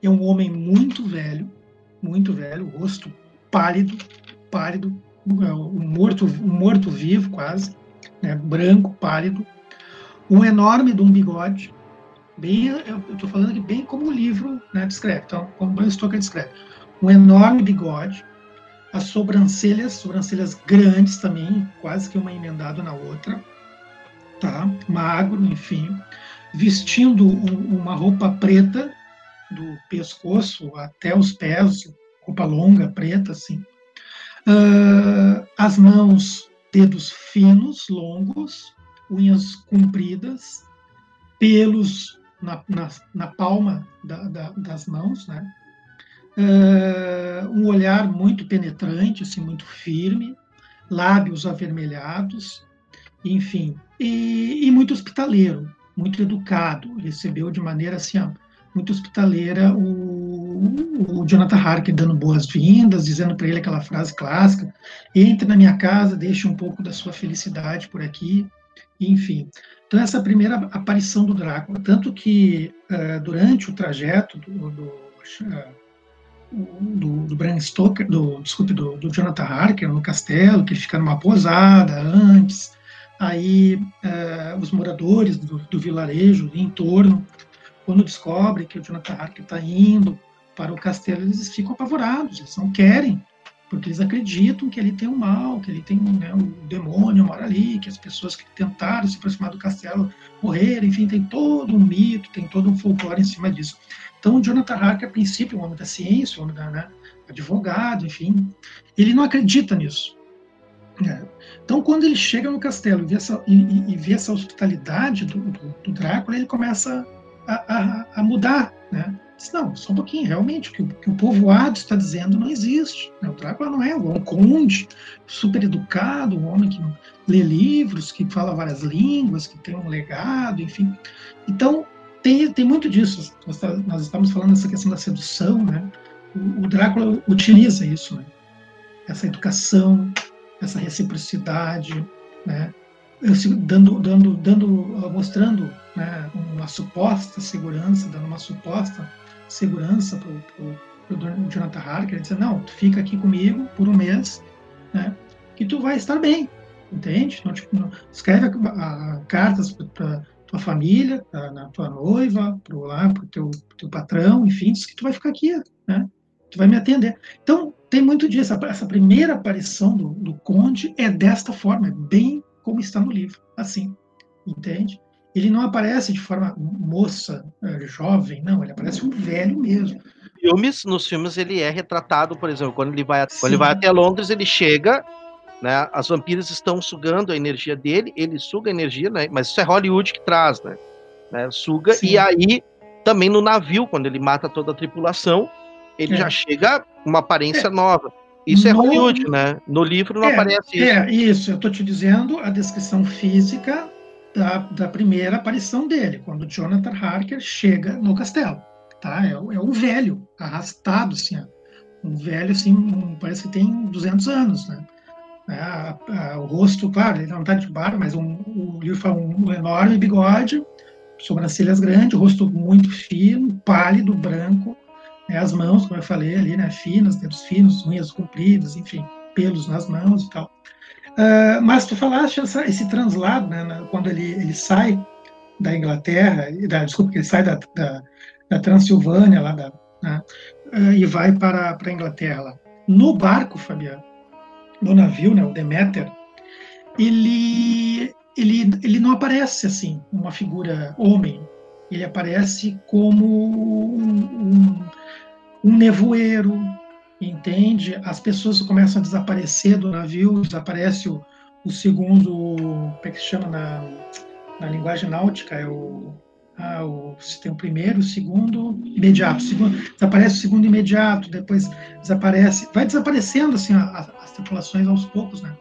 é um homem muito velho, muito velho, rosto pálido, pálido, é, morto, morto vivo quase, né, branco, pálido, um enorme de um bigode, bem, eu estou falando aqui bem como o livro né, descreve, então, como o Stoker descreve, um enorme bigode, as sobrancelhas, sobrancelhas grandes também, quase que uma emendada na outra, tá? magro, enfim, vestindo um, uma roupa preta do pescoço até os pés, roupa longa, preta, assim. Uh, as mãos, dedos finos, longos, unhas compridas, pelos na, na, na palma da, da, das mãos, né? Uh, um olhar muito penetrante, assim, muito firme, lábios avermelhados, enfim, e, e, muito hospitaleiro, muito educado, recebeu de maneira assim, muito hospitaleira o, o Jonathan Harker dando boas-vindas, dizendo para ele aquela frase clássica: entre na minha casa, deixe um pouco da sua felicidade por aqui, enfim. Então, essa é a primeira aparição do Drácula, tanto que uh, durante o trajeto do, do, uh, do, do Bram Stoker, do, desculpe, do, do Jonathan Harker no castelo, que ele fica numa posada antes, Aí uh, os moradores do, do, vilarejo em torno, quando descobrem que o Jonathan Harker está indo para o castelo, eles ficam apavorados, eles não querem, porque eles acreditam que ele tem um mal, que ele tem né, um demônio mora ali, que as pessoas que tentaram se aproximar do castelo morreram, enfim, tem todo um mito, tem todo um folclore em cima disso. Então, o Jonathan Harker, a princípio, um homem da ciência, um homem da, né, advogado, enfim, ele não acredita nisso. É. Então, quando ele chega no castelo e vê essa, e, e vê essa hospitalidade do, do, do, Drácula, ele começa a, a, a mudar, né? Diz, não, só um pouquinho, realmente, o que, que o povoado está dizendo não existe. Né? O Drácula não é um conde super educado, um homem que lê livros, que fala várias línguas, que tem um legado, enfim. Então, tem, tem muito disso. Nós, tá, nós estamos falando dessa questão da sedução, né? O, o Drácula utiliza isso, né? Essa educação, essa reciprocidade, né? dando, dando, dando, mostrando né, uma suposta segurança, dando uma suposta segurança para o Jonathan Harker, dizendo, não, tu fica aqui comigo por um mês, né, que tu vai estar bem, entende? Então, tipo, escreve a, a, cartas para tua família, pra, na tua noiva, para o teu, teu patrão, enfim, diz que tu vai ficar aqui, né? Tu vai me atender. Então, tem muito disso. Essa primeira aparição do, do Conde é desta forma, é bem como está no livro, assim, entende? Ele não aparece de forma moça, é, jovem, não, ele aparece um velho mesmo. Filmes, nos filmes ele é retratado, por exemplo, quando ele vai, quando ele vai até Londres, ele chega, né, as vampiras estão sugando a energia dele, ele suga a energia, né, mas isso é Hollywood que traz, né, né suga, Sim. e aí também no navio, quando ele mata toda a tripulação, ele é. já chega com uma aparência é. nova. Isso é no... é Hollywood, né? No livro não é, aparece isso. É, isso. Eu estou te dizendo a descrição física da, da primeira aparição dele, quando Jonathan Harker chega no castelo. Tá? É, é um velho, arrastado, assim. Um velho, assim, parece que tem 200 anos, né? É, a, a, o rosto, claro, ele não está de barba, mas um, o livro fala um, um enorme bigode, sobrancelhas grandes, rosto muito fino, pálido, branco, né, as mãos, como eu falei ali, né, finas, dedos finos, unhas compridas, enfim, pelos nas mãos e tal. Uh, mas tu falaste essa, esse translado, né, quando ele, ele sai da Inglaterra, da, desculpa, ele sai da, da, da Transilvânia, lá da, né, uh, e vai para, para a Inglaterra. Lá. No barco, Fabiano, no navio, né, o Deméter, ele, ele, ele não aparece assim, uma figura homem, ele aparece como um, um nevoeiro, entende? As pessoas começam a desaparecer do navio, desaparece o, o segundo, como é que se chama na, na linguagem náutica? É o, ah, o, tem o primeiro, o segundo, imediato. Segundo, desaparece o segundo imediato, depois desaparece, vai desaparecendo assim a, as tripulações aos poucos, né?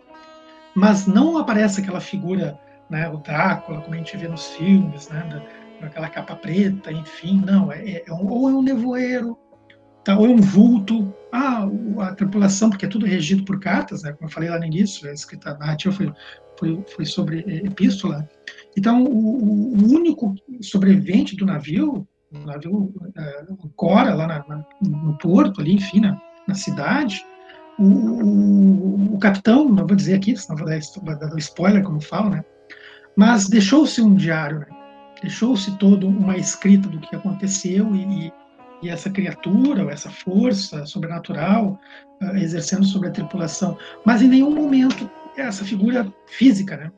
Mas não aparece aquela figura, né, o Drácula, como a gente vê nos filmes, né, da, aquela capa preta, enfim, não, é, é um, ou é um nevoeiro, tá, ou é um vulto, ah, a tripulação, porque é tudo regido por cartas, né, como eu falei lá no início, a escrita a narrativa foi, foi, foi sobre epístola. Então, o, o único sobrevivente do navio, o navio uh, Cora, lá na, na, no porto, ali, enfim, na, na cidade, o, o, o, capitão, não vou dizer aqui, senão vou dar, dar spoiler, como falo, né? Mas deixou-se um diário, né? deixou-se todo uma escrita do que aconteceu e, e essa criatura, ou essa força sobrenatural uh, exercendo sobre a tripulação. Mas em nenhum momento essa figura física, né?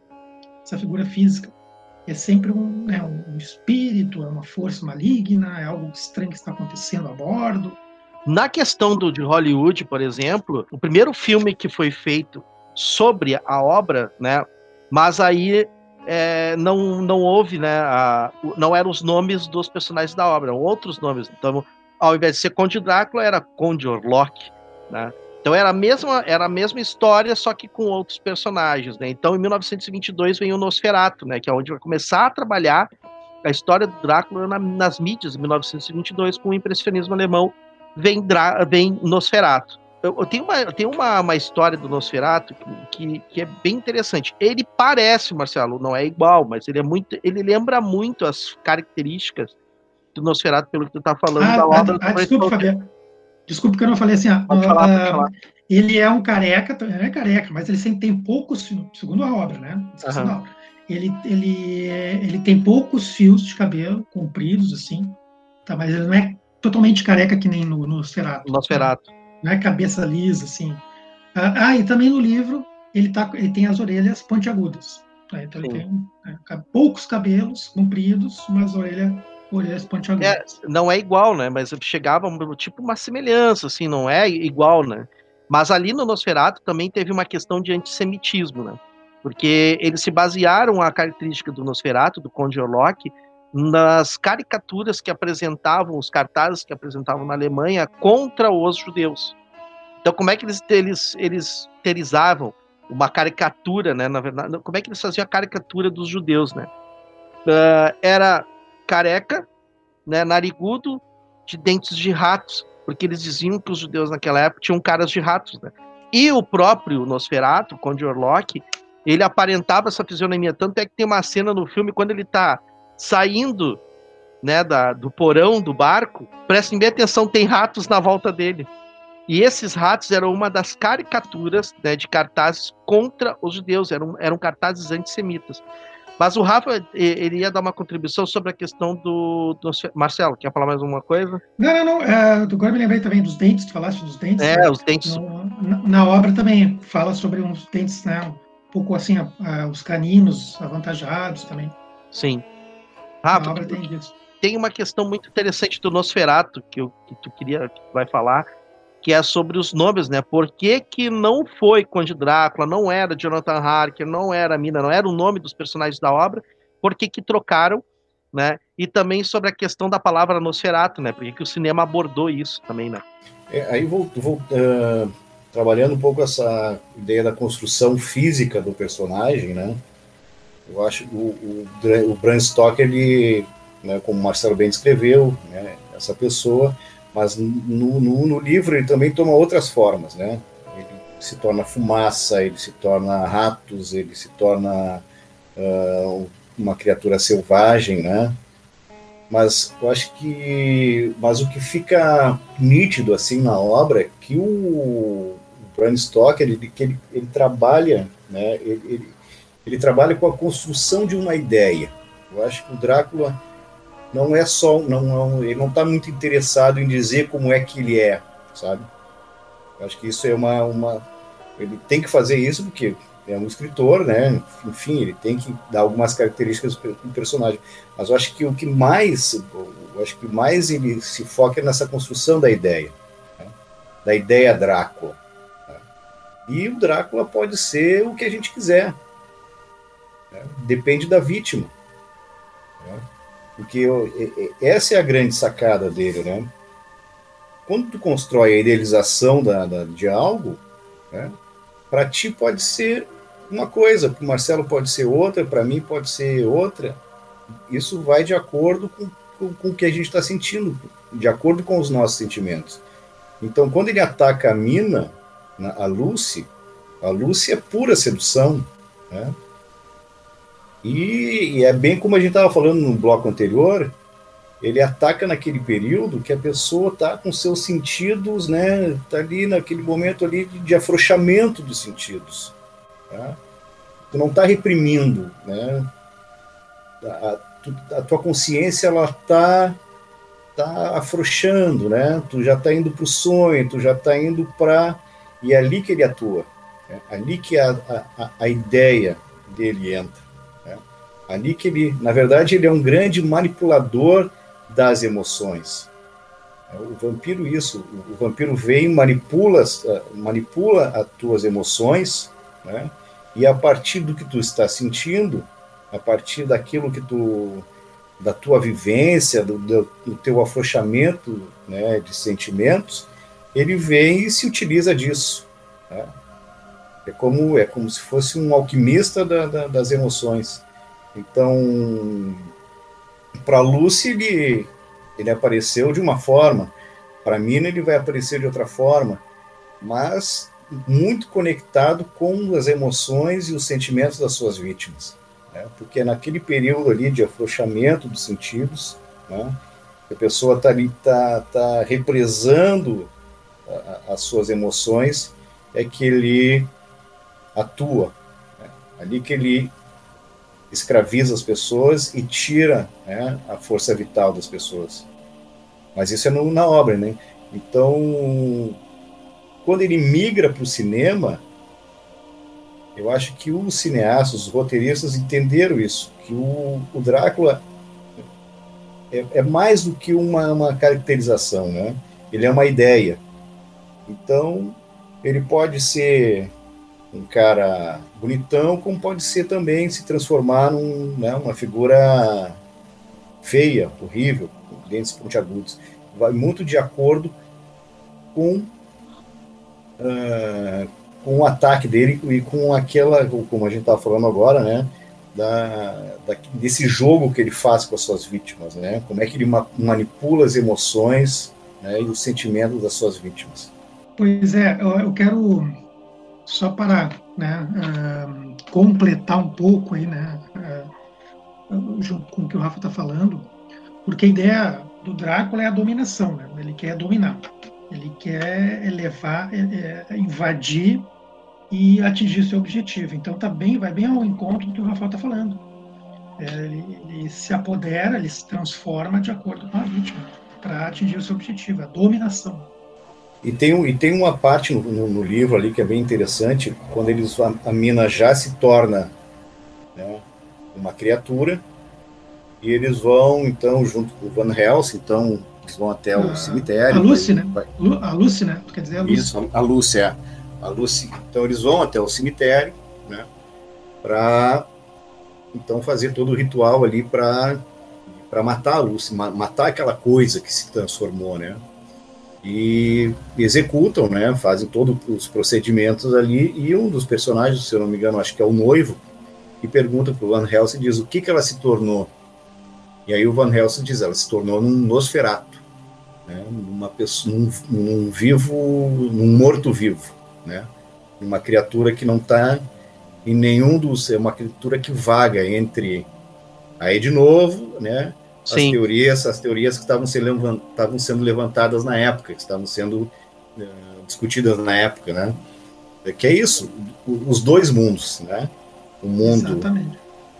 Essa figura física é sempre um, né, um espírito, é uma força maligna, é algo estranho que está acontecendo a bordo. Na questão do, de Hollywood, por exemplo, o primeiro filme que foi feito sobre a obra, né? Mas aí é, não, não houve, né? A, não eram os nomes dos personagens da obra, eram outros nomes. Então, ao invés de ser Conde Drácula, era Conde Orlok, né? Então era a mesma, era a mesma história, só que com outros personagens, né? Então em 1922 vem o Nosferatu, né? Que é onde vai começar a trabalhar a história do Drácula na, nas mídias, em 1922, com o impressionismo alemão, vem, Drá, vem Nosferatu. Eu, eu, tenho, uma, eu tenho uma, uma história do Nosferatu que, que, que, é bem interessante. Ele parece, Marcelo, não é igual, mas ele é muito. Ele lembra muito as características do Nosferatu, pelo que tu tá falando ah, da ah, obra. Ah, desculpa, Fabiano. Desculpa que eu não falei assim. Ah, falar, uh, falar. Ele é um careca, não é careca, mas ele sempre tem poucos, segundo a obra, né? Uhum. Ele, ele, ele tem poucos fios de cabelo compridos, assim, tá? mas ele não é totalmente careca que nem no, no Nosferatu. Nosferatu. Não é cabeça lisa, assim. Ah, ah, e também no livro ele, tá, ele tem as orelhas pontiagudas. Tá? Então Sim. ele tem né, poucos cabelos compridos, mas orelha orelhas pontiagudas. É, não é igual, né? Mas chegava tipo uma semelhança, assim, não é igual, né? Mas ali no Nosferatu também teve uma questão de antissemitismo, né? Porque eles se basearam a característica do Nosferatu, do Conde Orlok, nas caricaturas que apresentavam, os cartazes que apresentavam na Alemanha contra os judeus. Então, como é que eles, eles, eles terizavam uma caricatura, né? Na verdade, como é que eles faziam a caricatura dos judeus, né? Uh, era careca, né, narigudo, de dentes de ratos, porque eles diziam que os judeus naquela época tinham caras de ratos, né? E o próprio Nosferatu, Conde Orlok, ele aparentava essa fisionomia, tanto é que tem uma cena no filme quando ele tá saindo, né, da, do porão do barco, prestem bem atenção, tem ratos na volta dele. E esses ratos eram uma das caricaturas né, de cartazes contra os judeus, eram, eram cartazes antissemitas. Mas o Rafa, ele ia dar uma contribuição sobre a questão do, do Marcelo, quer falar mais alguma coisa? Não, não, não. É, agora me lembrei também dos dentes, tu falaste dos dentes. É, né? os dentes. Na, na, obra também fala sobre uns dentes, né? Um pouco assim, os caninos avantajados também. Sim. Rafa, tem, tem uma questão muito interessante do Nosferato que, eu, que tu queria que tu vai falar, que é sobre os nomes, né? Por que, que não foi Conde Drácula, não era Jonathan Harker, não era Mina, não era o nome dos personagens da obra, por que, que trocaram, né? E também sobre a questão da palavra Nosferatu, né? Por que, que o cinema abordou isso também, né? É, aí vou, vou uh, trabalhando um pouco essa ideia da construção física do personagem, né? Eu acho que o, o, o Bram Stoker, ele, né, como o Marcelo bem descreveu, né, essa pessoa mas no, no, no, livro ele também toma outras formas, né? Ele se torna fumaça, ele se torna ratos, ele se torna uh, uma criatura selvagem, né? Mas eu acho que, mas o que fica nítido assim na obra é que o Bram Stoker ele, ele, ele trabalha, né? Ele, ele, ele trabalha com a construção de uma ideia. Eu acho que o Drácula não é só, não, não ele não está muito interessado em dizer como é que ele é, sabe? Eu acho que isso é uma, uma, ele tem que fazer isso porque é um escritor, né? Enfim, ele tem que dar algumas características para o personagem. Mas eu acho que o que mais, eu acho que mais ele se foca é nessa construção da ideia, né? da ideia Drácula. Né? E o Drácula pode ser o que a gente quiser. Né? Depende da vítima. Né? Porque eu, essa é a grande sacada dele, né? Quando tu constrói a idealização da, da de algo, né? para ti pode ser uma coisa, para o Marcelo pode ser outra, para mim pode ser outra. Isso vai de acordo com, com, com o que a gente está sentindo, de acordo com os nossos sentimentos. Então, quando ele ataca a mina, a Lucy, a Lucy é pura sedução, né? E, e é bem como a gente estava falando no bloco anterior, ele ataca naquele período que a pessoa está com seus sentidos, né? Está ali naquele momento ali de, de afrouxamento dos sentidos. Tá? Tu não está reprimindo, né? A, a, tua consciência ela está tá afrouxando, né? Tu já está indo para o sonho, tu já está indo para e é ali que ele atua, é ali que a, a, a ideia dele entra? Ali que ele, na verdade, ele é um grande manipulador das emoções. É, o vampiro isso, o vampiro vem manipula manipula as tuas emoções, né? E a partir do que tu está sentindo, a partir daquilo que tu da tua vivência, do, do, do teu afrouxamento né, de sentimentos, ele vem e se utiliza disso. Né? É como é como se fosse um alquimista da, da, das emoções. Então, para Lucy ele ele apareceu de uma forma, para mim ele vai aparecer de outra forma, mas muito conectado com as emoções e os sentimentos das suas vítimas. Né? Porque naquele período ali de afrouxamento dos sentidos, né? a pessoa está ali, está tá represando a, as suas emoções, é que ele atua. Né? Ali que ele escraviza as pessoas e tira né, a força vital das pessoas. Mas isso é no, na obra, né? Então, quando ele migra para o cinema, eu acho que os cineastas, os roteiristas entenderam isso, que o, o Drácula é, é, mais do que uma, uma caracterização, né? Ele é uma ideia. Então, ele pode ser um cara bonitão, como pode ser também se transformar num, né, uma figura feia, horrível, com dentes pontiagudos. Vai muito de acordo com uh, com o ataque dele e com aquela, como a gente estava falando agora, né, da, da, desse jogo que ele faz com as suas vítimas, né, como é que ele ma manipula as emoções né, e os sentimentos das suas vítimas. Pois é, eu, eu quero só para né, uh, completar um pouco aí, né, uh, junto com o que o Rafa está falando, porque a ideia do Drácula é a dominação, né? ele quer dominar. Ele quer elevar, é, é, invadir e atingir seu objetivo. Então tá bem, vai bem ao encontro do que o Rafael está falando. É, ele, ele, se apodera, ele se transforma de acordo com a vítima para atingir o seu objetivo, a dominação. E tem, e tem uma parte no, no, no, livro ali que é bem interessante, quando eles, a, a mina já se torna né, uma criatura, e eles vão, então, junto com o Van Helsing, então, eles vão até o ah, cemitério. A Lucy, né? Vai... A Lucy, né? Quer dizer, a Lucy. Isso, a Lucy, é. A Lucy. Então eles vão até o cemitério, né? Para então fazer todo o ritual ali para para matar a Lucy, matar aquela coisa que se transformou, né? E executam, né? Fazem todos os procedimentos ali e um dos personagens, se eu não me engano, acho que é o noivo, que pergunta para o Van Helsing diz o que que ela se tornou. E aí o Van Helsing diz ela se tornou num Nosferato né, numa pessoa, num vivo, num morto-vivo, né, uma criatura que não está em nenhum dos, é uma criatura que vaga entre aí de novo, né, as teorias, as teorias que estavam sendo, estavam sendo levantadas na época, que estavam sendo uh, discutidas na época, né? É que é isso, os dois mundos, né? O mundo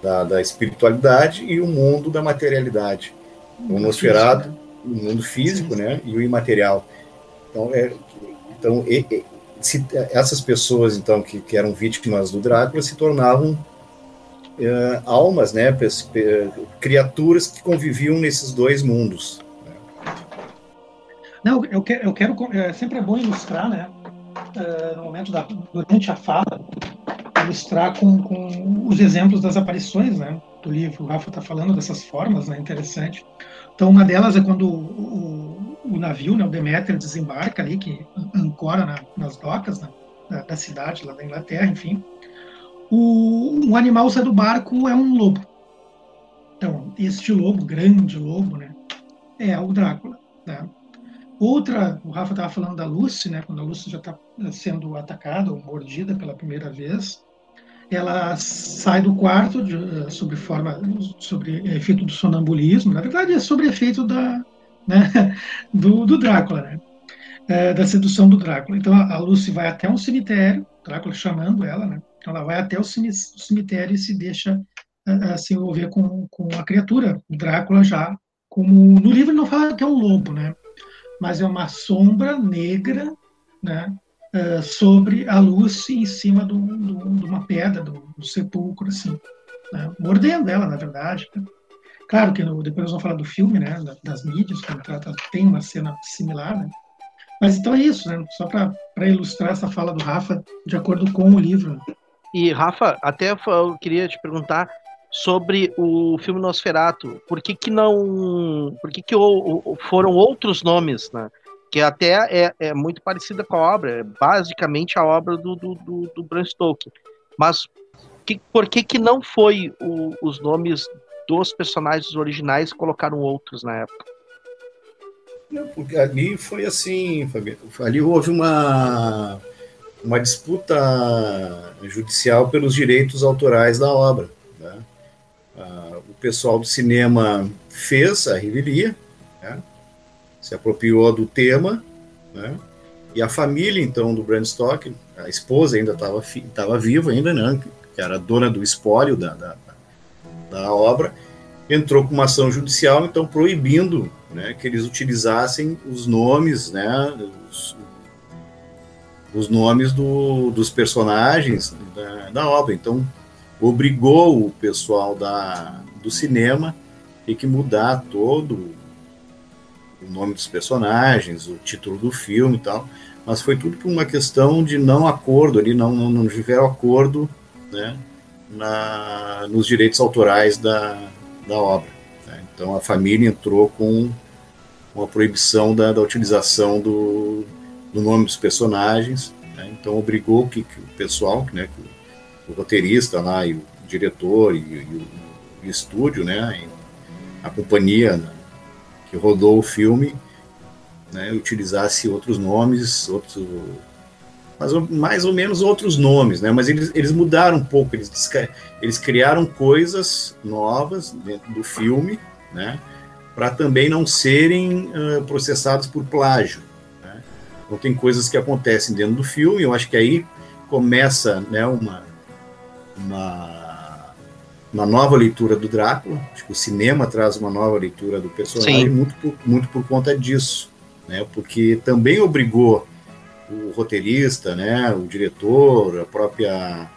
da, da, espiritualidade e o mundo da materialidade. O Nosferatu, o mundo físico, né? E o imaterial. Então, é, então e, e, se, essas pessoas, então, que, que eram vítimas do Drácula se tornavam uh, almas, né, criaturas que conviviam nesses dois mundos. Não, eu quero, eu quero é, sempre é bom ilustrar, né, uh, no momento da durante a fala, ilustrar com, com os exemplos das aparições, né, do livro. O Rafa está falando dessas formas, né, interessante. Então, uma delas é quando o, o, o navio, né, o Deméter, desembarca ali, que ancora na, nas docas né, da, da cidade lá da Inglaterra, enfim o, o animal sai do barco é um lobo. Então, este lobo, grande lobo, né, é o Drácula. Né? Outra, o Rafa estava falando da Lucy, né, quando a Lucy já está sendo atacada ou mordida pela primeira vez, ela sai do quarto de, sobre forma, sobre efeito do sonambulismo. Na verdade, é sobre efeito da, né, do, do Drácula, né? É, da sedução do Drácula. Então a Lucy vai até um cemitério, Drácula chamando ela, né? Então ela vai até o cemitério e se deixa uh, se envolver com, com a criatura, o Drácula já, como no livro não fala que é um lobo, né? Mas é uma sombra negra, né? Uh, sobre a luz em cima do, do, de uma pedra, do, do sepulcro, assim, né? mordendo ela, na verdade. Claro que no, depois nós vamos falar do filme, né? Das mídias, que trata, tem uma cena similar, né? Mas então é isso, né? Só para ilustrar essa fala do Rafa, de acordo com o livro. E, Rafa, até eu queria te perguntar sobre o filme Nosferatu. Por que, que não. Por que, que foram outros nomes, né? Que até é, é muito parecida com a obra, é basicamente a obra do, do, do, do Bram Stoker. Mas que, por que, que não foi o, os nomes dos personagens originais colocaram outros na época? porque ali foi assim, Fabiano. Ali houve uma uma disputa judicial pelos direitos autorais da obra. Né? Ah, o pessoal do cinema fez a revelia, né? se apropriou do tema, né? e a família, então, do Bram Stoker, a esposa ainda estava viva, ainda, né? que era dona do espólio da, da, da obra, entrou com uma ação judicial, então, proibindo né, que eles utilizassem os nomes, né, os, os nomes do, dos personagens da, da, obra. Então, obrigou o pessoal da, do cinema a que mudar todo o nome dos personagens, o título do filme e tal. Mas foi tudo por uma questão de não acordo, ali não, não, não tiveram acordo né, na, nos direitos autorais da, da obra. Né? Então a família entrou com uma proibição da, da utilização do, do nome dos personagens, né? então obrigou que, que, o pessoal, né, que o, o, roteirista lá e o diretor e, e, o, e o, estúdio, né, a companhia né, que rodou o filme, né, utilizasse outros nomes, outros, mais ou, mais ou menos outros nomes, né, mas eles, eles mudaram um pouco, eles, eles criaram coisas novas dentro do filme, né, para também não serem uh, processados por plágio. Então tem coisas que acontecem dentro do filme, eu acho que aí começa né, uma, uma, uma nova leitura do Drácula, acho que o cinema traz uma nova leitura do personagem muito por, muito por conta disso, né, porque também obrigou o roteirista, né, o diretor, a própria,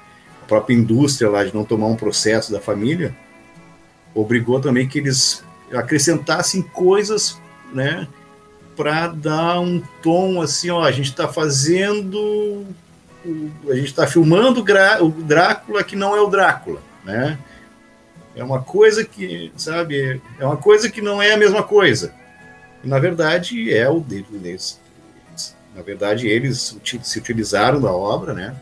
a própria indústria lá de não tomar um processo da família, obrigou também que eles acrescentassem coisas, né, para dar um tom assim, ó, a gente está fazendo, a gente está filmando o Drácula que não é o Drácula, né? É uma coisa que, sabe, é uma coisa que não é a mesma coisa. E, na verdade, é o deles. Na verdade, eles se utilizaram da obra, né?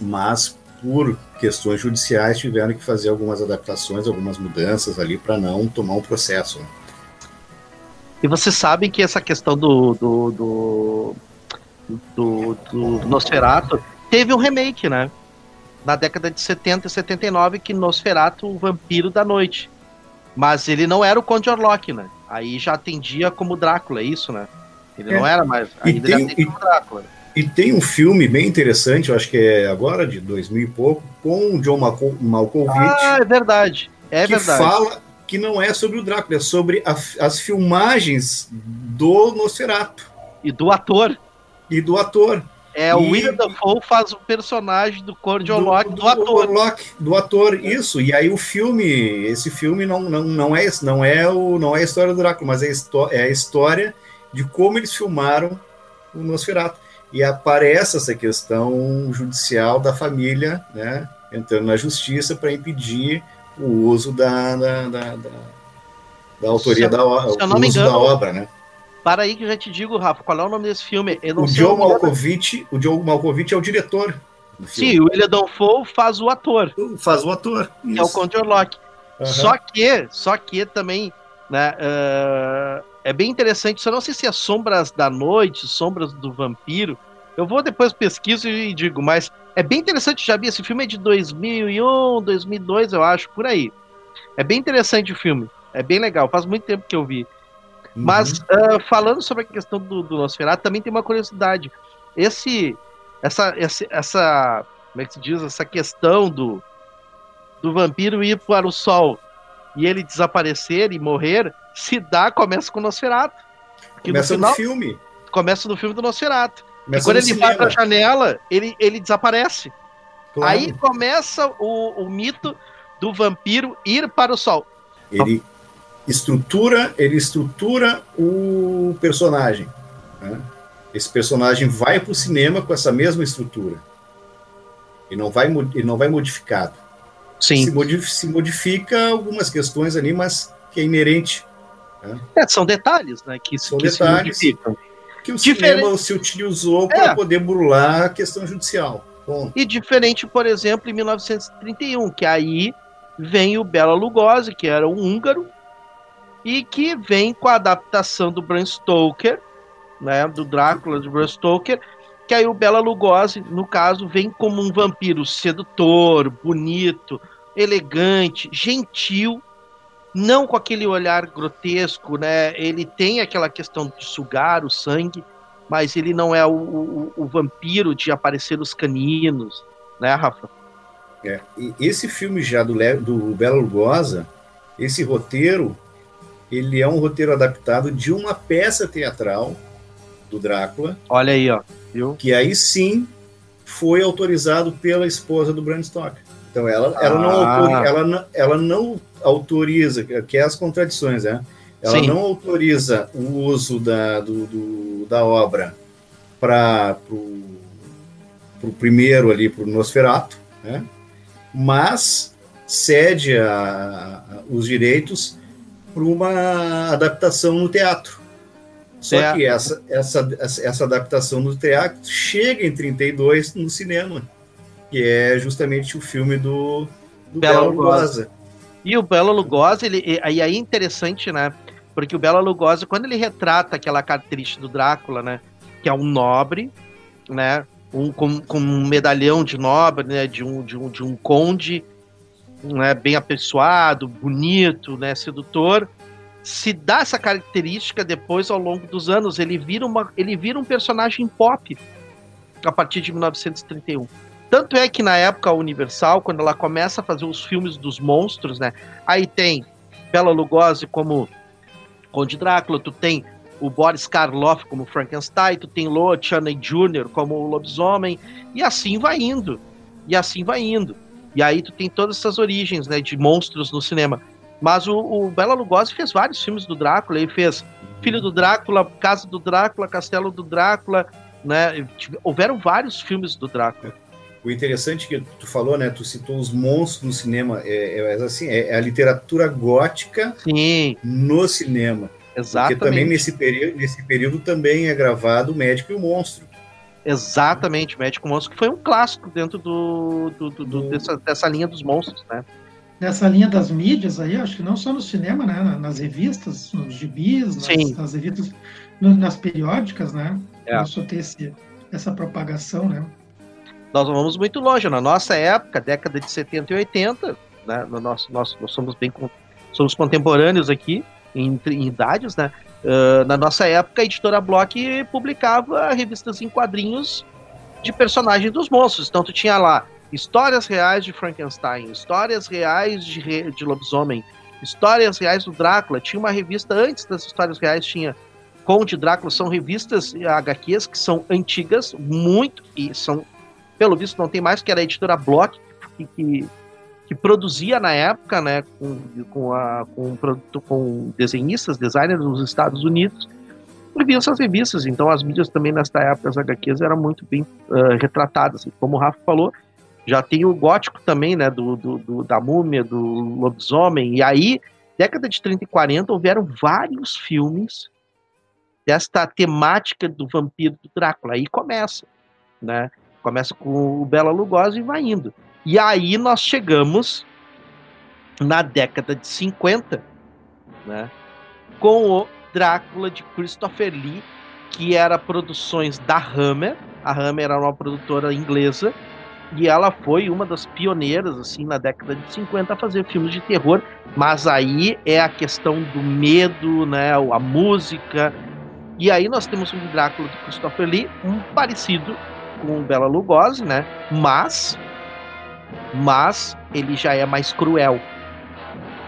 Mas por questões judiciais tiveram que fazer algumas adaptações, algumas mudanças ali para não tomar um processo. Né? E vocês sabem que essa questão do, do, do, do, do Nosferatu teve um remake, né? Na década de 70 e 79, que Nosferatu, o Vampiro da Noite. Mas ele não era o Conde Orlok, né? Aí já atendia como Drácula, é isso, né? Ele é. não era mais. Ainda tem, já atendia como Drácula. E tem um filme bem interessante, eu acho que é agora de 2000 e pouco, com o John Malkovich. Ah, é verdade. É que verdade. fala que não é sobre o Drácula, é sobre a, as filmagens do Nosferatu. E do ator. E do ator. É, o William Dafoe faz o personagem do Cordy Orlock do, do, do, ator. Orlock, do ator, isso. E aí o filme, esse filme não, não, não, é, não, é, o, não é a história do Drácula, mas é a, é a história de como eles filmaram o Nosferatu e aparece essa questão judicial da família, né, entrando na justiça para impedir o uso da, da, da, da, da autoria se, da, o uso engano, da obra, né? Para aí que eu já te digo, Rafa, qual é o nome desse filme? o Joe Malkovich, o Joe Malkovich é o diretor. Sim, o William Dafoe faz o ator. Faz o ator. Que é o Conde Orlock. Uhum. Só que, só que também, né, uh, é bem interessante. Eu não sei se é Sombras da Noite, Sombras do Vampiro. Eu vou depois pesquiso e digo, mas é bem interessante. Já vi esse filme é de 2001, 2002, eu acho, por aí. É bem interessante o filme. É bem legal. Faz muito tempo que eu vi. Uhum. Mas uh, falando sobre a questão do, do Nosferatu, também tem uma curiosidade. Esse, essa, essa, essa, como é que se diz? Essa questão do, do vampiro ir para o sol e ele desaparecer e morrer se dá, começa com o Nosferatu. Começa no, final, no filme. Começa no filme do Nosferatu. E quando ele vai pra janela, ele, ele desaparece. Claro. Aí começa o, o mito do vampiro ir para o sol. Ele estrutura, ele estrutura o personagem. Né? Esse personagem vai para o cinema com essa mesma estrutura. E não vai, ele não vai modificado. Sim. Se, modifica, se modifica algumas questões ali, mas que é inerente. Né? É, são detalhes, né? Que, são que detalhes se que o Diferente... cinema se utilizou para é. poder burlar a questão judicial. Bom. E diferente, por exemplo, em 1931, que aí vem o Bela Lugosi, que era um húngaro, e que vem com a adaptação do Bram Stoker, né, do Drácula de Bram Stoker, que aí o Bela Lugosi, no caso, vem como um vampiro sedutor, bonito, elegante, gentil, não com aquele olhar grotesco, né? Ele tem aquela questão de sugar o sangue, mas ele não é o, o, o vampiro de aparecer os caninos, né, Rafa? É, esse filme já do, do Bela Lugosa, esse roteiro, ele é um roteiro adaptado de uma peça teatral do Drácula. Olha aí, ó. Viu? Que aí sim foi autorizado pela esposa do Bram Stoker. Então ela, ela, ah. não, ela, não, ela não autoriza, que é as contradições, né? Ela sim. não autoriza o uso da, do, do da obra para o primeiro ali, para o Nosferato, né? mas cede a, a, os direitos para uma adaptação no teatro. Só é. que essa, essa, essa adaptação no teatro chega em 32 no cinema, que é justamente o filme do, do Bela Lugosi. E o Bela Lugosi, ele, e aí é interessante, né? Porque o Bela Lugosi, quando ele retrata aquela característica do Drácula, né? Que é um nobre, né? Um, com, com um medalhão de nobre, né? De um, de um, de um conde, né? bem apessoado, bonito, né? Sedutor se dá essa característica depois ao longo dos anos. Ele vira, uma, ele vira um personagem pop a partir de 1931. Tanto é que na época Universal, quando ela começa a fazer os filmes dos monstros, né? Aí tem Bela Lugosi como Conde Drácula, tu tem o Boris Karloff como Frankenstein, tu tem Lou Chaney Jr. como o lobisomem, e assim vai indo. E assim vai indo. E aí tu tem todas essas origens, né, de monstros no cinema. Mas o, o Bela Lugosi fez vários filmes do Drácula. Ele fez Filho do Drácula, Casa do Drácula, Castelo do Drácula, né? Houveram vários filmes do Drácula. O interessante que tu falou, né? Tu citou os monstros no cinema. É, é assim, é, é, a literatura gótica Sim. no cinema. Exatamente. Porque também nesse período, nesse período também é gravado o Médico e o Monstro. Exatamente, o Médico e o Monstro, que foi um clássico dentro do, do, do, do dessa, dessa linha dos monstros, né? nessa linha das mídias aí, acho que não só no cinema, né? Nas revistas, nos gibis, nas, nas revistas, nas periódicas, né? É. Começou a ter esse, essa propagação, né? Nós não vamos muito longe. Na nossa época, década de 70 e 80, né? No nosso, nosso, nós somos bem somos contemporâneos aqui, em, em idades, né? Uh, na nossa época, a editora Block publicava revistas em quadrinhos de personagens dos monstros. Então, tu tinha lá histórias reais de Frankenstein, histórias reais de, de lobisomem, histórias reais do Drácula. Tinha uma revista antes das histórias reais, tinha Conde Drácula. São revistas HQs que são antigas, muito, e são, pelo visto, não tem mais, que era a editora Block, que, que que produzia na época, né, com, com, a, com, com desenhistas, designers dos Estados Unidos, escreviam essas revistas. Então, as mídias também, nesta época, as HQs eram muito bem uh, retratadas. Como o Rafa falou, já tem o gótico também, né, do, do, do, da múmia, do lobisomem. E aí, década de 30 e 40, houveram vários filmes desta temática do vampiro do Drácula. Aí começa, né? Começa com o Bela Lugosi e vai indo. E aí nós chegamos na década de 50, né, com o Drácula de Christopher Lee, que era produções da Hammer. A Hammer era uma produtora inglesa e ela foi uma das pioneiras assim na década de 50 a fazer filmes de terror, mas aí é a questão do medo, né, a música. E aí nós temos um Drácula de Christopher Lee, um parecido com Bela Lugosi, né? Mas mas ele já é mais cruel.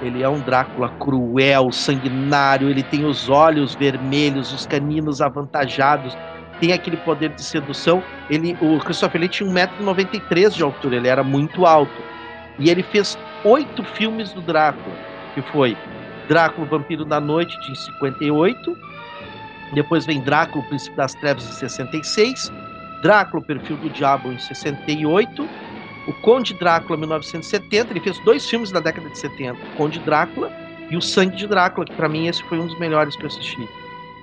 Ele é um Drácula cruel, sanguinário, ele tem os olhos vermelhos, os caninos avantajados, tem aquele poder de sedução. Ele, o Christopher Lee tinha 1,93m de altura, ele era muito alto. E ele fez oito filmes do Drácula, que foi Drácula, Vampiro da Noite, de 58. Depois vem Drácula, Príncipe das Trevas, de 66. Drácula, o Perfil do Diabo, em 68 o Conde Drácula 1970, ele fez dois filmes da década de 70, o Conde Drácula e o Sangue de Drácula, que para mim esse foi um dos melhores que eu assisti.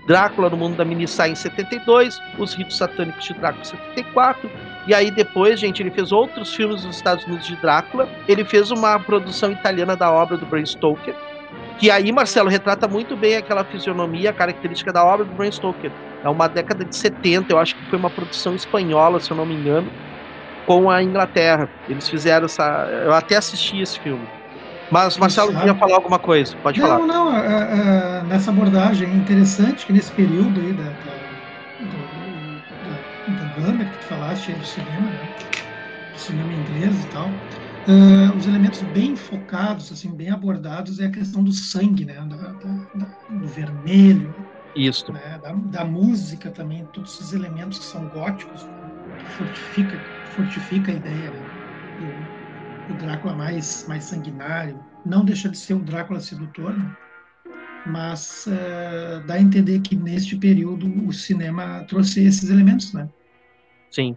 Drácula no Mundo da Minissai em 72, Os Ritos Satânicos de Drácula em 74, e aí depois, gente, ele fez outros filmes nos Estados Unidos de Drácula, ele fez uma produção italiana da obra do Bram Stoker, que aí, Marcelo, retrata muito bem aquela fisionomia característica da obra do Bram Stoker. É uma década de 70, eu acho que foi uma produção espanhola, se eu não me engano, com a Inglaterra. Eles fizeram essa. Eu até assisti esse filme. Mas Marcelo queria falar alguma coisa, pode não, falar. Não, não, é, é, nessa abordagem interessante que nesse período aí da, da, da, da que tu falaste do cinema, né? do cinema inglês e tal, uh, os elementos bem focados, assim, bem abordados é a questão do sangue, né? do vermelho. Isso. Né? Da, música também, todos esses elementos que são góticos, que fortifica fortifica a ideia né, do, do, Drácula mais, mais sanguinário. Não deixa de ser um Drácula sedutor, né? mas uh, dá a entender que neste período o cinema trouxe esses elementos, né? Sim.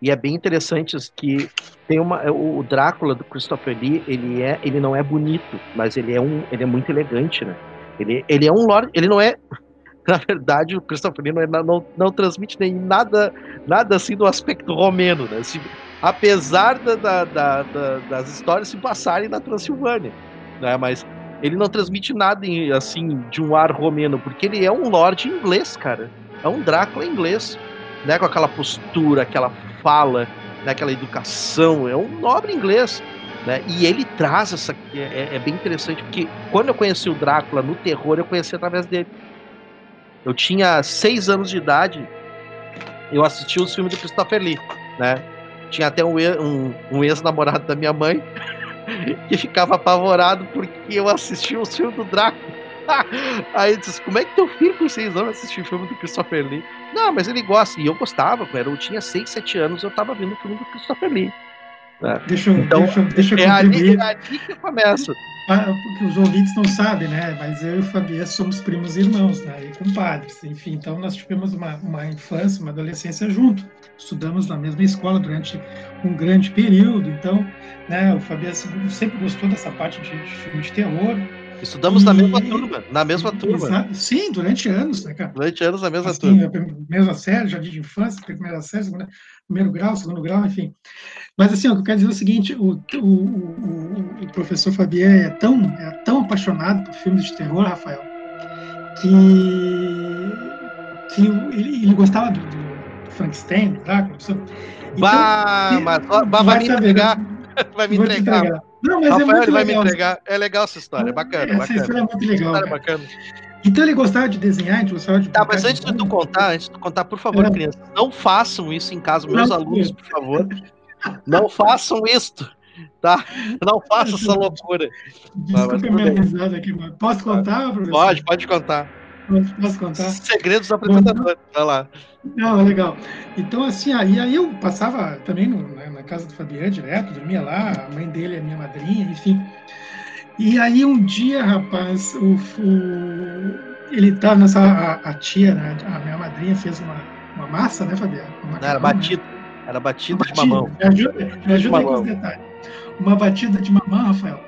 E é bem interessante que tem uma o Drácula do Christopher Lee, ele é ele não é bonito, mas ele é um ele é muito elegante, né? Ele, ele é um lord, ele não é na verdade, o Christopher Lee não, não, não, transmite nem nada, nada assim do aspecto romeno, né? Apesar da, da, da, das histórias se passarem na Transilvânia, né? Mas ele não transmite nada assim de um ar romeno, porque ele é um lord inglês, cara. É um Drácula inglês, né? Com aquela postura, aquela fala, né? aquela educação. É um nobre inglês. Né? E ele traz essa. É, é, é bem interessante, porque quando eu conheci o Drácula no terror, eu conheci através dele. Eu tinha seis anos de idade, eu assisti os filmes de Christopher Lee, né? Tinha até um, um, um ex-namorado da minha mãe que ficava apavorado porque eu assistia os filmes do Drácula. Aí disse, como é que teu filho com seis anos assistiu o filme do Christopher Lee? Não, mas ele gosta, e eu gostava, eu tinha seis, sete anos, eu tava vendo o filme do Christopher Lee. Né? Deixa, então, deixa, deixa eu é ali, é ali que começa. Ah, porque os ouvintes não sabem, né? Mas eu e o Fabiano somos primos irmãos, né? E compadres. Enfim, então nós tivemos uma, uma infância, uma adolescência junto. Estudamos na mesma escola durante um grande período. Então, né? O Fabiano sempre gostou dessa parte de, de filme de terror. Estudamos e... na mesma turma, na mesma turma. Sim, durante anos, né, cara? Durante anos na mesma assim, turma. Mesma série, jardim de infância, primeira série, segunda, primeiro grau, segundo grau, enfim. Mas assim, o que eu quero dizer é o seguinte, o, o, o, o professor Fabian é tão, é tão apaixonado por filmes de terror, Rafael, que, que ele, ele gostava do, do Frankenstein, Drácula. Então, bah, mas, bah, vai me entregar. vai me entregar. entregar. Não, mas é Rafael, muito ele vai me legal. entregar. É legal essa história, é bacana, Essa bacana. história é muito legal. Cara. bacana. Então ele gostava de desenhar, gente gostava de Tá, mas de antes de tu contar, antes de tu contar, por favor, É. crianças, não façam isso em casa, meus Não. alunos, por favor. Não façam isto, tá? Não façam essa loucura. Desculpa tudo minha risada aqui, mas posso contar, professor? Pode, pode contar. Posso, posso contar? Segredos do apresentador. Vai lá. Não, legal. Então, assim, aí, aí eu passava também no- na, na casa do Fabiano direto, dormia lá, a mãe dele é minha madrinha, enfim. E aí um dia, rapaz, o, o- ele tava nessa. A, a tia, né, a minha madrinha fez uma, uma massa, né, Fabiano? Uma Não, era né? batido. Era batido de Batida, mamão. Me ajuda, me ajuda aí com os detalhes. Uma batida de mamão, Rafael.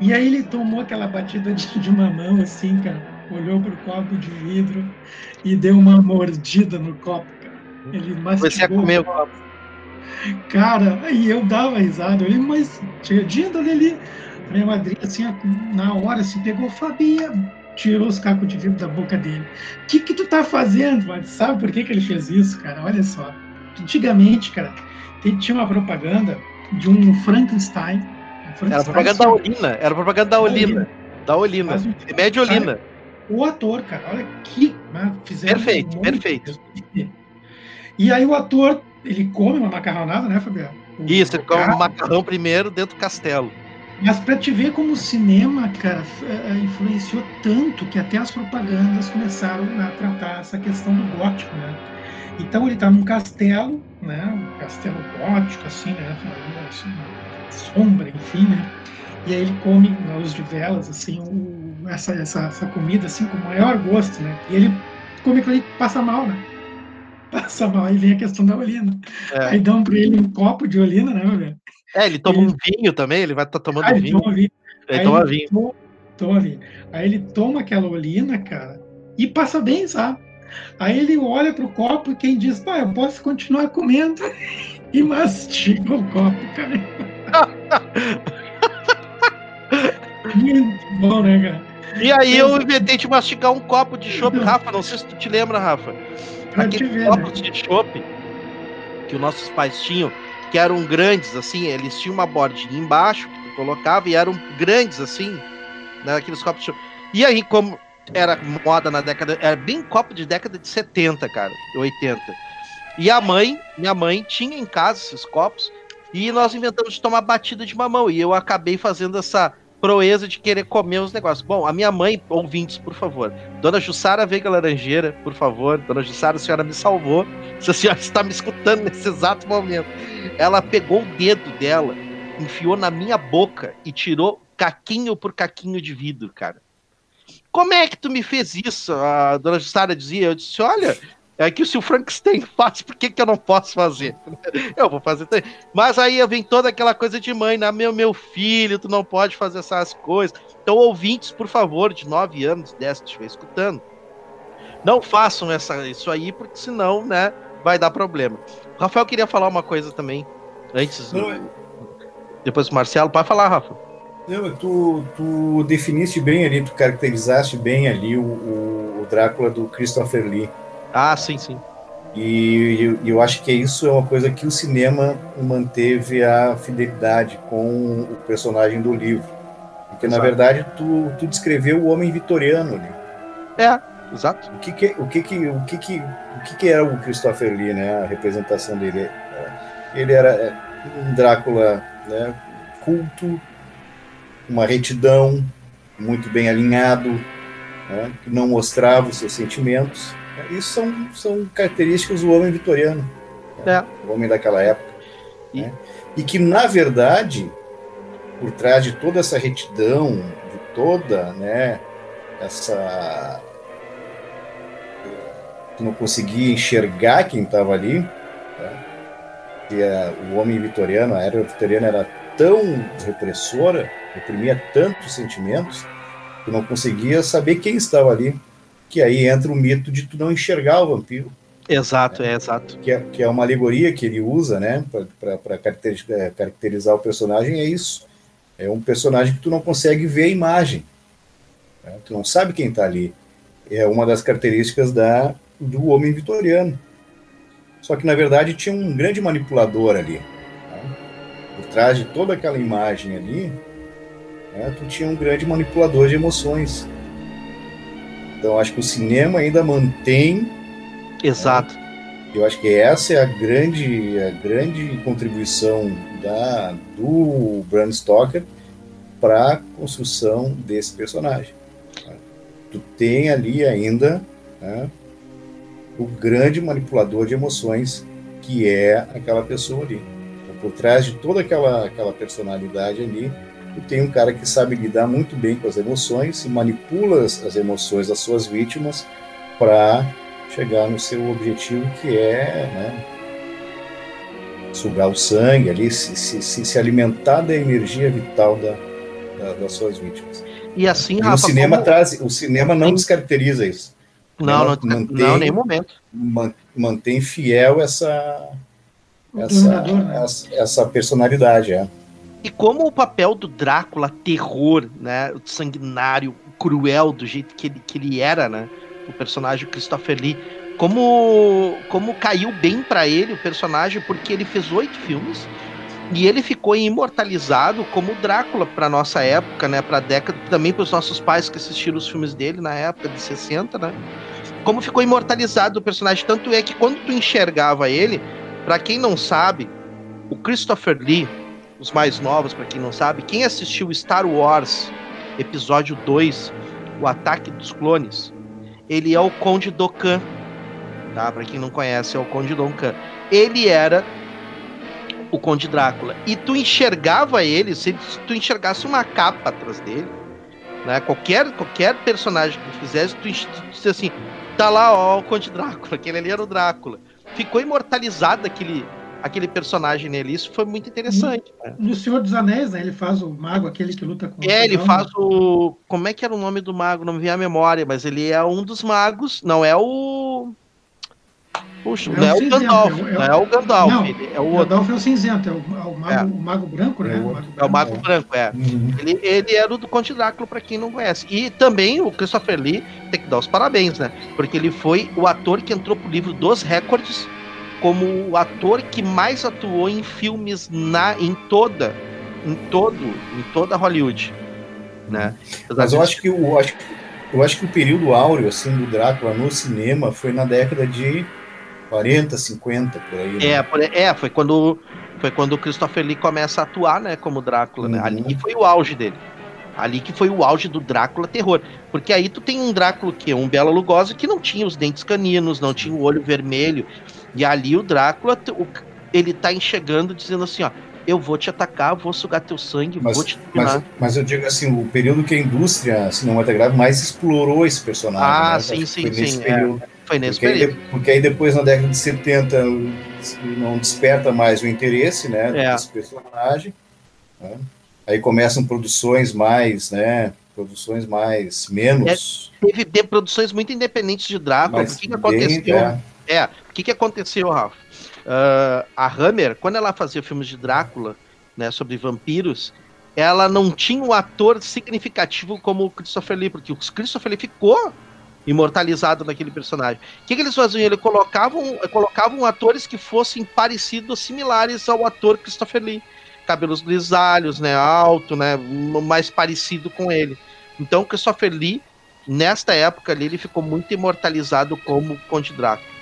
E aí ele tomou aquela batida de, de mamão, assim, cara, olhou pro copo de vidro e deu uma mordida no copo, cara. Ele Comecei a mastigou comer o o copo. Cara, aí eu dava risada, eu mas tinha dali ali. A minha madrinha, assim, na hora, assim, pegou, Fabia, tirou os cacos de vidro da boca dele. O que que tu tá fazendo? Mas sabe por que que ele fez isso, cara? Olha só. Antigamente, cara, tinha uma propaganda de um Frankenstein. Um Frankenstein Era propaganda da Olina. Era propaganda da Olina. Da Olina. Remédio Olina. O ator, cara, olha que né, fizeram Perfeito, um perfeito. de. E aí o ator, ele come uma macarronada, né, Fabiano? O- Isso, ele come um macarrão primeiro dentro do castelo. Mas para te ver como o cinema, cara, f- eh, influenciou tanto que até as propagandas começaram a tratar essa questão do gótico, né? Então ele tá num castelo, né? Um castelo gótico, assim, né? Assim, uma sombra, enfim, né? E aí ele come na luz de velas, assim, o- essa, essa, essa comida, assim, com o maior gosto, né? E ele come aquilo ali passa mal, né? Passa mal, aí vem a questão da olina. É. Aí dão para ele um copo de olina, né, meu velho? É, ele toma um vinho também, ele vai estar tomando Ah, ele vinho. toma vinho. Ele Aí toma ele vinho. to- Toma vinho. Aí ele toma aquela olina, cara, e passa bem, sabe? Aí ele olha pro copo e quem diz, pá, eu posso continuar comendo. E mastiga o copo, cara. Muito bom, né, cara? E aí eu inventei de mastigar um copo de chopp. Rafa, não sei se tu te lembra, Rafa. Aqueles ver, copos né? de chopp que os nossos pais tinham, que eram grandes, assim, eles tinham uma bordinha embaixo que tu colocava e eram grandes, assim, né, aqueles copos de chopp. E aí, como era moda na década, era bem copo de década de 70, cara, 80. E a mãe, minha mãe, tinha em casa esses copos e nós inventamos de tomar batida de mamão. E eu acabei fazendo essa proeza de querer comer os negócios. Bom, a minha mãe, ouvintes, por favor. Dona Jussara Veiga Laranjeira, por favor. Dona Jussara, a senhora me salvou. Se a senhora está me escutando nesse exato momento. Ela pegou o dedo dela, enfiou na minha boca e tirou caquinho por caquinho de vidro, cara. Como é que tu me fez isso? A dona Jussara dizia. Eu disse: olha. É que se o Frankenstein faz, por que, que eu não posso fazer? Eu vou fazer também. Mas aí vem toda aquela coisa de mãe, né? Meu, meu filho, tu não pode fazer essas coisas. Então, ouvintes, por favor, de 9 anos, 10 que estiver escutando, não façam essa, isso aí, porque senão, né, vai dar problema. O Rafael queria falar uma coisa também, antes, Não, é- depois do Marcelo. Pode falar, Rafa. Não, tu, tu definiste bem ali, tu caracterizaste bem ali o, o- o Drácula do Christopher Lee. Ah, sim, sim. E eu, eu acho que isso é uma coisa que o cinema manteve a fidelidade com o personagem do livro. Porque, na Exato. verdade, tu, tu descreveu o homem vitoriano ali. É, exato. O que que, o que, que, o que, que, o que, que era o Christopher Lee, né? A representação dele. Ele era é, um Drácula né, culto, uma retidão, muito bem alinhado, né, que não mostrava os seus sentimentos. Isso são, são características do homem vitoriano, né, o homem daquela época. E- né, e que, na verdade, por trás de toda essa retidão, de toda né, essa não conseguia enxergar quem estava ali. Tá? E a, o homem vitoriano, a era vitoriana era tão repressora, reprimia tantos sentimentos, que não conseguia saber quem estava ali. Que aí entra o mito de tu não enxergar o vampiro, Exato, é exato. que é, que é uma alegoria que ele usa, né, para caracterizar, é, caracterizar o personagem. É isso. É um personagem que tu não consegue ver a imagem. né? Tu não sabe quem está ali. É uma das características da, do homem vitoriano. Só que, na verdade, tinha um grande manipulador ali, né, por trás de toda aquela imagem ali, né, tu tinha um grande manipulador de emoções. Então acho que o cinema ainda mantém. Exato. Né, eu acho que essa é a grande, a grande contribuição da, do Bram Stoker para a construção desse personagem. Né. Tu tem ali ainda né, o grande manipulador de emoções que é aquela pessoa ali. Então, por trás de toda aquela, aquela personalidade ali, tu tem um cara que sabe lidar muito bem com as emoções e manipula as, as emoções das suas vítimas para chegar no seu objetivo que é né, sugar o sangue ali, se, se, se, alimentar da energia vital da, da, das suas vítimas. E assim, e Rafa, o cinema como... traz, o cinema não descaracteriza isso. Não, não, mantém, não, nenhum momento. Mantém fiel essa essa, né? essa, essa personalidade, é. E como o papel do Drácula, terror, né, sanguinário, cruel do jeito que ele, que ele era, né, o personagem Christopher Lee, como como caiu bem para ele o personagem, porque ele fez oito filmes e ele ficou imortalizado como Drácula para nossa época, né, para década, também para os nossos pais que assistiram os filmes dele na época de 60, né? Como ficou imortalizado o personagem, tanto é que quando tu enxergava ele, para quem não sabe, o Christopher Lee, os mais novos, para quem não sabe, quem assistiu Star Wars Episódio 2, O Ataque dos Clones, ele é o Conde Dokkan, tá? Para quem não conhece, é o Conde Dokkan. Ele era o Conde Drácula. E tu enxergava ele, se tu enxergasse uma capa atrás dele, né? Qualquer, qualquer personagem que tu fizesse, tu, tu, tu assim, tá lá, ó, o Conde Drácula, aquele ali era o Drácula ficou imortalizado aquele, aquele personagem nele. Isso foi muito interessante. No, né? no Senhor dos Anéis, né? Ele faz o mago, aquele que luta com É, ele faz o. Como é que era o nome do mago? Não me vem à memória, mas ele é um dos magos. Não é o. Puxa, não é, o Gandalf, é não é o Gandalf, não, é o outro. Gandalf é o cinzento, é o, é o, mago, é. o mago, branco, né? É o, é o mago branco, é. Uhum. Ele, ele era o do Conde Drácula, para quem não conhece. E também o Christopher Lee tem que dar os parabéns, né? Porque ele foi o ator que entrou pro livro dos recordes como o ator que mais atuou em filmes na em toda em todo em toda Hollywood, né? Mas eu acho que eu acho eu acho que o período áureo assim do Drácula no cinema foi na década de 40, 50 por aí. Né? É, é, foi quando foi quando o Christopher Lee começa a atuar, né, como Drácula, uhum. né? Ali foi o auge dele. Ali que foi o auge do Drácula terror. Porque aí tu tem um Drácula que é um Bela Lugosi que não tinha os dentes caninos, não tinha o olho vermelho, e ali o Drácula, o, ele tá enxergando, dizendo assim, ó, eu vou te atacar, vou sugar teu sangue, mas, vou te mas, mas, eu digo assim, o período que a indústria cinematográfica mais explorou esse personagem. Ah, né? sim, sim, foi sim. É, foi nesse porque período. Aí, porque aí depois, na década de 70, não desperta mais o interesse, né, é. desse personagem. Né? Aí começam produções mais, né, produções mais, menos... É, teve produções muito independentes de Drácula, o que, que aconteceu? É. É, que, que aconteceu, Ralph? Uh, a Hammer, quando ela fazia filmes de Drácula, né, sobre vampiros, ela não tinha um ator significativo como o Christopher Lee, porque o Christopher Lee ficou imortalizado naquele personagem. O que, que eles faziam? Eles colocavam, colocavam atores que fossem parecidos, similares ao ator Christopher Lee. Cabelos grisalhos, né, alto, né, mais parecido com ele. Então, Christopher Lee, nesta época ali, ele ficou muito imortalizado como Conde Drácula.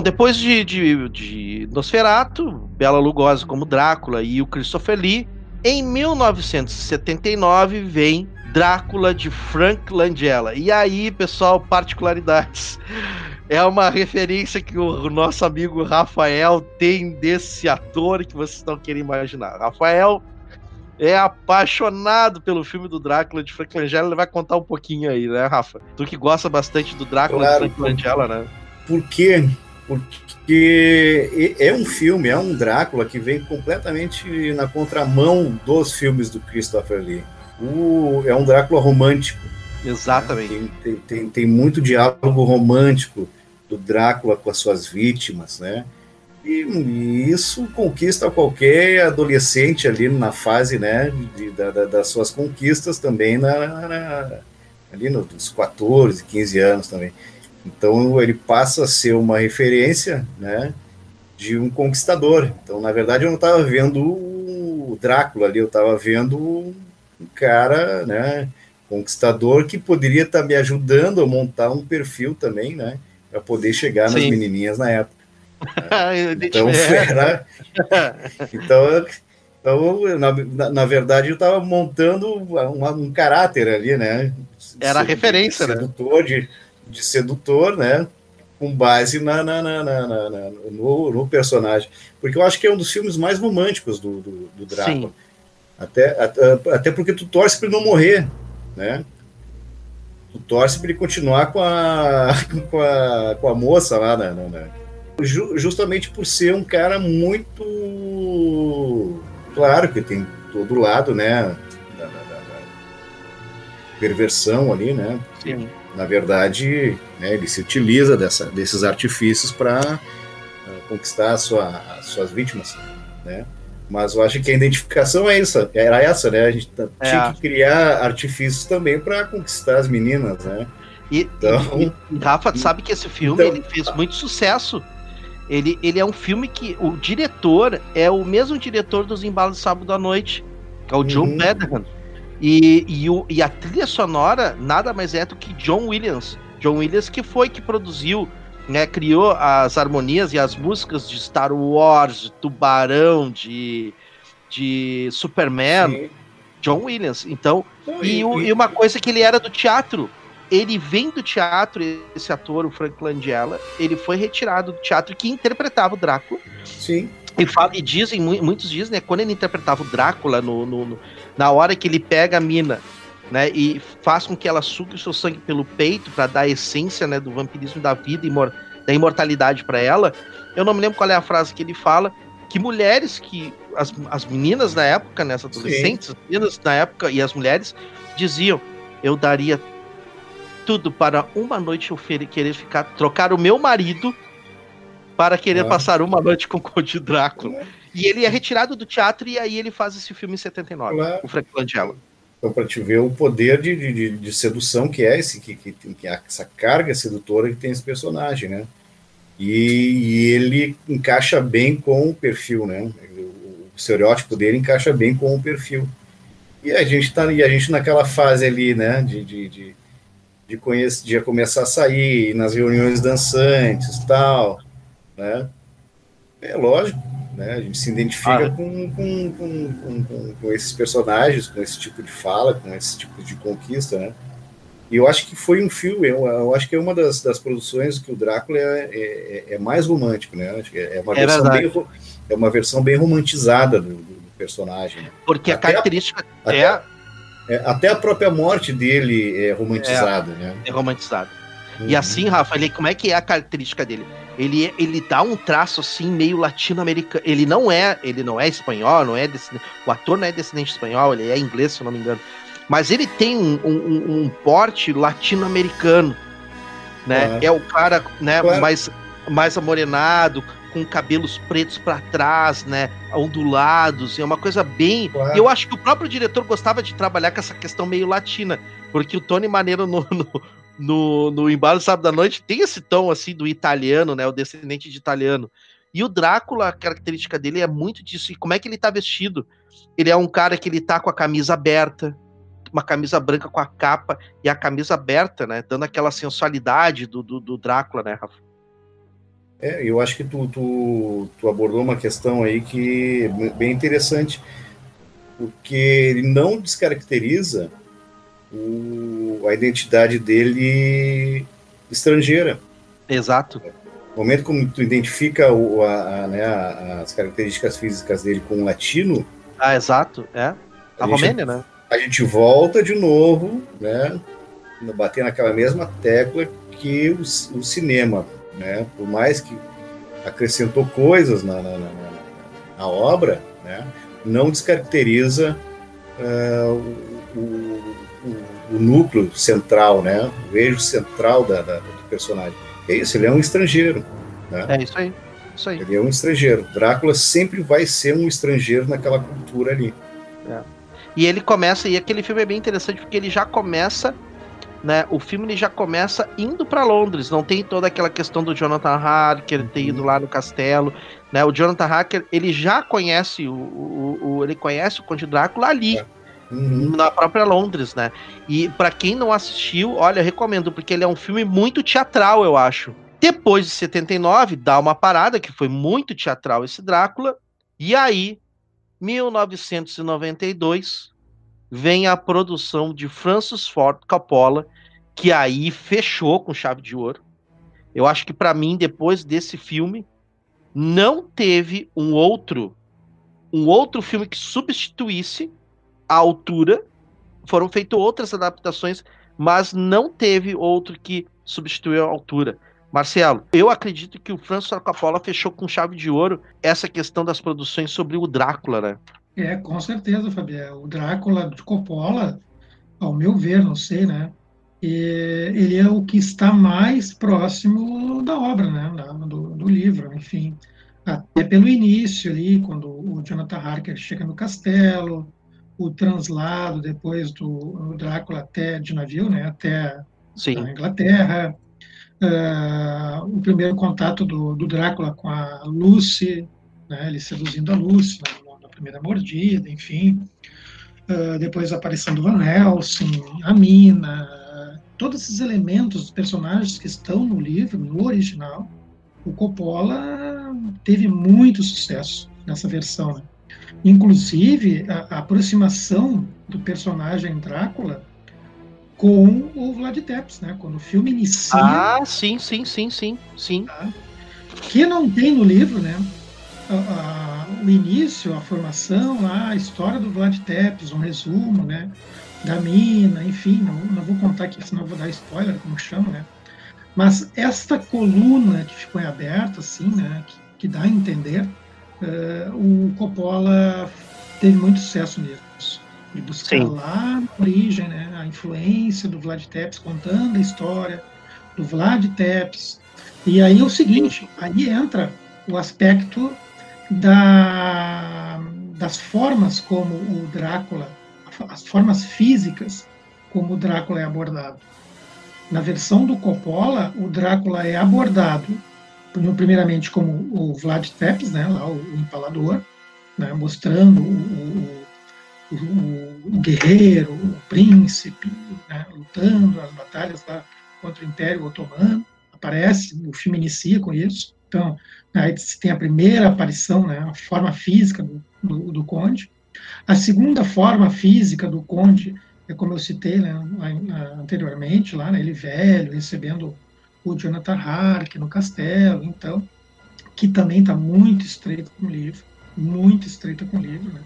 Bom, depois de, de, de Nosferatu, Bela Lugosi como Drácula e o Christopher Lee, em 1979 vem Drácula de Frank Langella. E aí, pessoal, particularidades. É uma referência que o nosso amigo Rafael tem desse ator que vocês não querem imaginar. Rafael é apaixonado pelo filme do Drácula de Frank Langella. Ele vai contar um pouquinho aí, né, Rafa? Tu que gosta bastante do Drácula claro, de Frank Langella, né? Por quê? Porque é um filme, é um Drácula que vem completamente na contramão dos filmes do Christopher Lee. O, é um Drácula romântico. Exatamente. Né? Tem, tem, tem, tem muito diálogo romântico do Drácula com as suas vítimas, né? E, e isso conquista qualquer adolescente ali na fase, né, de, da, das suas conquistas também na, na, ali nos 14, 15 anos também. Então ele passa a ser uma referência, né, de um conquistador. Então, na verdade, eu não estava vendo o Drácula ali, eu estava vendo um cara, né, conquistador que poderia estar tá me ajudando a montar um perfil também, né, para poder chegar nas menininhas na época. então, era, então, então na, na verdade, eu estava montando um, um, caráter ali, né? Era a referência, né? De, de sedutor, né? Com base na, na, na, na, no, no, personagem. Porque eu acho que é um dos filmes mais românticos do, do, do Drácula. Até, até, até porque tu torce para ele não morrer, né? Tu torce para ele continuar com a, com a, com a moça lá, né? Justamente por ser um cara muito. Claro que tem todo lado, né? Da, da, da perversão ali, né? Sim. Na verdade, né, ele se utiliza dessa, desses artifícios para uh, conquistar sua, as suas vítimas, né? Mas eu acho que a identificação é essa, era essa, né? A gente é. tinha que criar artifícios também para conquistar as meninas, né? E, então, e, Rafa, sabe que esse filme então, ele fez muito sucesso. Ele, ele é um filme que o diretor é o mesmo diretor dos Embalos de Sábado à Noite, que é o Joe uhum. E, e, o, e a trilha sonora nada mais é do que John Williams. John Williams que foi que produziu né, criou as harmonias e as músicas de Star Wars, de Tubarão, de, de Superman, Sim. John Williams. Então, e, e, e, uma coisa que ele era do teatro. Ele vem do teatro, esse ator, o Frank Langella, ele foi retirado do teatro que interpretava o Drácula. Sim. E, fala, e dizem, muitos dizem, né, quando ele interpretava o Drácula, no, no, no, na hora que ele pega a mina né, e faz com que ela sugue o seu sangue pelo peito para dar a essência, né, do vampirismo da vida e da imortalidade para ela. Eu não me lembro qual é a frase que ele fala, que mulheres que as, as meninas na época, né, as adolescentes, Sim. as meninas na época e as mulheres diziam: "Eu daria tudo para uma noite eu querer ficar trocar o meu marido para querer ah. passar uma noite com o Conde Drácula". E ele é retirado do teatro e aí ele faz esse filme em 79, o Frank Langella. Então, para te ver o poder de, de, de, sedução que é esse, que, que, que essa carga sedutora que tem esse personagem, né? E, e, ele encaixa bem com o perfil, né? O, o estereótipo dele encaixa bem com o perfil. E a gente tá, e a gente naquela fase ali, né? De, de, de, de, conhecer, de começar a sair nas reuniões dançantes, tal, né? É lógico, né? A gente se identifica ah. com, com, com, com, esses personagens, com esse tipo de fala, com esse tipo de conquista, né? E eu acho que foi um filme, eu, eu acho que é uma das, das produções que o Drácula é, é, é mais romântico, né? Acho que é uma, é versão, bem, é uma versão bem romantizada do, do personagem. Né? Porque até a característica a, é... Até, é, até a própria morte dele é romantizada, né? É romantizada. Uhum. E assim, Rafa, ele, como é que é a característica dele? Ele, ele dá um traço assim meio latino-americano. Ele não é, ele não é espanhol, não é o ator não é descendente espanhol, ele é inglês, se eu não me engano. Mas ele tem um, um, um porte latino-americano, né? É. é o cara, né, claro. mais mais amorenado, com cabelos pretos para trás, né, ondulados, é uma coisa bem. Claro. Eu acho que o próprio diretor gostava de trabalhar com essa questão meio latina, porque o Tony Maneiro no, no, no, no Embalo Sábado da Noite tem esse tom assim do italiano, né? O descendente de italiano. E o Drácula, a característica dele é muito disso. E como é que ele tá vestido? Ele é um cara que ele tá com a camisa aberta, uma camisa branca com a capa e a camisa aberta, né? Dando aquela sensualidade do, do, do Drácula, né, Rafa? É, eu acho que tu, tu, tu abordou uma questão aí que é bem interessante, porque ele não descaracteriza o, a identidade dele estrangeira. Exato. No momento como tu identifica o, a, a, né, as características físicas dele com o latino. Ah, exato, é. A, a Romênia, né? A gente volta de novo, né? Bater naquela mesma tecla que o, o cinema né? Por mais que acrescentou coisas na, na, na, na obra, né? Não descaracteriza uh, o, o, o, núcleo central, né? O eixo central da, da, do personagem. É isso, ele é um estrangeiro. Né? É isso aí. Isso aí. Ele é um estrangeiro. Drácula sempre vai ser um estrangeiro naquela cultura ali. É. E ele começa, e aquele filme é bem interessante porque ele já começa né? O filme ele já começa indo para Londres, não tem toda aquela questão do Jonathan Harker ter ido uhum. lá no castelo, né? O Jonathan Harker ele já conhece o, o, o ele conhece o Conde Drácula ali. É. Uhum. Na própria Londres, né? E para quem não assistiu, olha, recomendo, porque ele é um filme muito teatral, eu acho. Depois de 79, dá uma parada, que foi muito teatral esse Drácula. E aí, 1992, vem a produção de Francis Ford Coppola, que aí fechou com chave de ouro. Eu acho que para mim depois desse filme não teve um outro um outro filme que substituísse a altura. Foram feitas outras adaptações, mas não teve outro que substituiu a altura. Marcelo, eu acredito que o Ford Coppola fechou com chave de ouro essa questão das produções sobre o Drácula, né? É, com certeza, Fabiano. O Drácula de Coppola, ao meu ver, não sei, né? Ele é o que está mais próximo da obra, né? Do, do livro, enfim. Até pelo início ali, quando o Jonathan Harker chega no castelo, o translado depois do Drácula até de navio, né? Até Sim. a Inglaterra. Uh, o primeiro contato do, do, Drácula com a Lucy, né? Ele seduzindo a Lucy, né? primeira mordida, enfim. Uh, depois a aparição do Van Helsing, a mina, todos esses elementos dos personagens que estão no livro, no original, o Coppola teve muito sucesso nessa versão. Né? Inclusive, a, a, aproximação do personagem Drácula com o Vlad Tepes, né? Quando o filme inicia... Ah, sim, sim, sim, sim, sim. Tá? Que não tem no livro, né? a, o início, a formação, a história do Vlad Tepes, um resumo, né, da mina, enfim, não, não vou contar aqui, senão vou dar spoiler, como chama, né, mas esta coluna que ficou em aberto, assim, né, que, que dá a entender, o Coppola teve muito sucesso nisso, de buscar Sim. lá na origem, né, a influência do Vlad Tepes, contando a história do Vlad Tepes, e aí é o seguinte, aí entra o aspecto da, das formas como o Drácula, as formas físicas como o Drácula é abordado. Na versão do Coppola, o Drácula é abordado primeiramente como o Vlad Tepes, né, lá o, o empalador, né, mostrando o, o, o, guerreiro, o príncipe, né, lutando as batalhas lá contra o Império Otomano. Aparece, o filme inicia com isso. Então, Aí tem a primeira aparição, né, a forma física do, do, do, conde. A segunda forma física do conde é como eu citei né, anteriormente, lá, né, ele velho, recebendo o Jonathan Hark no castelo, então, que também está muito estreito com o livro, muito estreita com o livro. Né.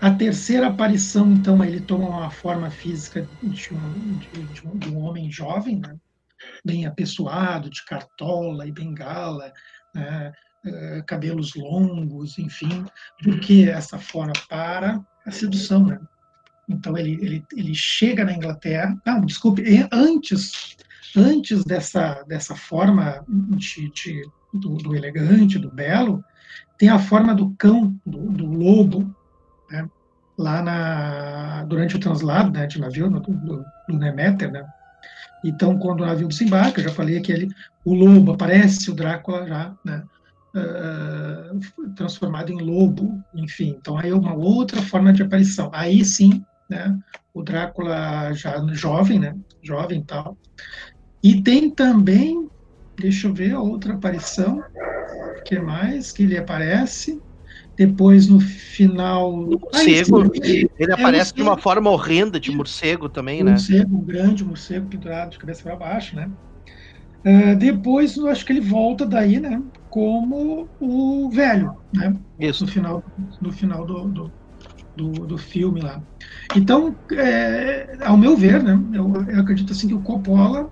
A terceira aparição, então, ele toma uma forma física de um, de, um, de um homem jovem, né, bem apessoado, de cartola e bengala, né, eh, cabelos longos, enfim, porque essa forma para a sedução, né? Então ele, ele, ele chega na Inglaterra, não, desculpe, antes antes dessa dessa forma de, de do, do, elegante, do belo, tem a forma do cão, do, do lobo, né? lá na durante o translado né, de navio do, do, do né? Então, quando o navio desembarca, já falei que ele, o lobo aparece, o Drácula já, né, uh, transformado em lobo, enfim. Então, aí é uma outra forma de aparição. Aí sim, né, o Drácula já jovem, né, jovem e tal. E tem também deixa eu ver a outra aparição. O que mais que ele aparece? Depois, no final. Morcego, ah, ele, ele é aparece morcego. de uma forma horrenda de morcego também, um né? Morcego, um grande morcego pendurado de cabeça para baixo, né? Uh, depois, eu acho que ele volta daí, né? Como o velho, né? Isso. No final, no final do, do, do, do filme lá. Então, é, ao meu ver, né? Eu, eu acredito assim que o Coppola,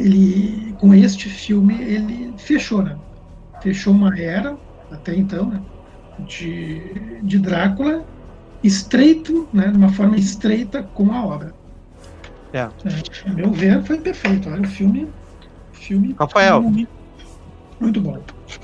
ele, com este filme, ele fechou, né? Fechou uma era, até então, né? de, de Drácula estreito, né, de uma forma estreita com a obra. É. é meu ver, foi perfeito. Olha, o filme, filme Rafael, muito, muito bom.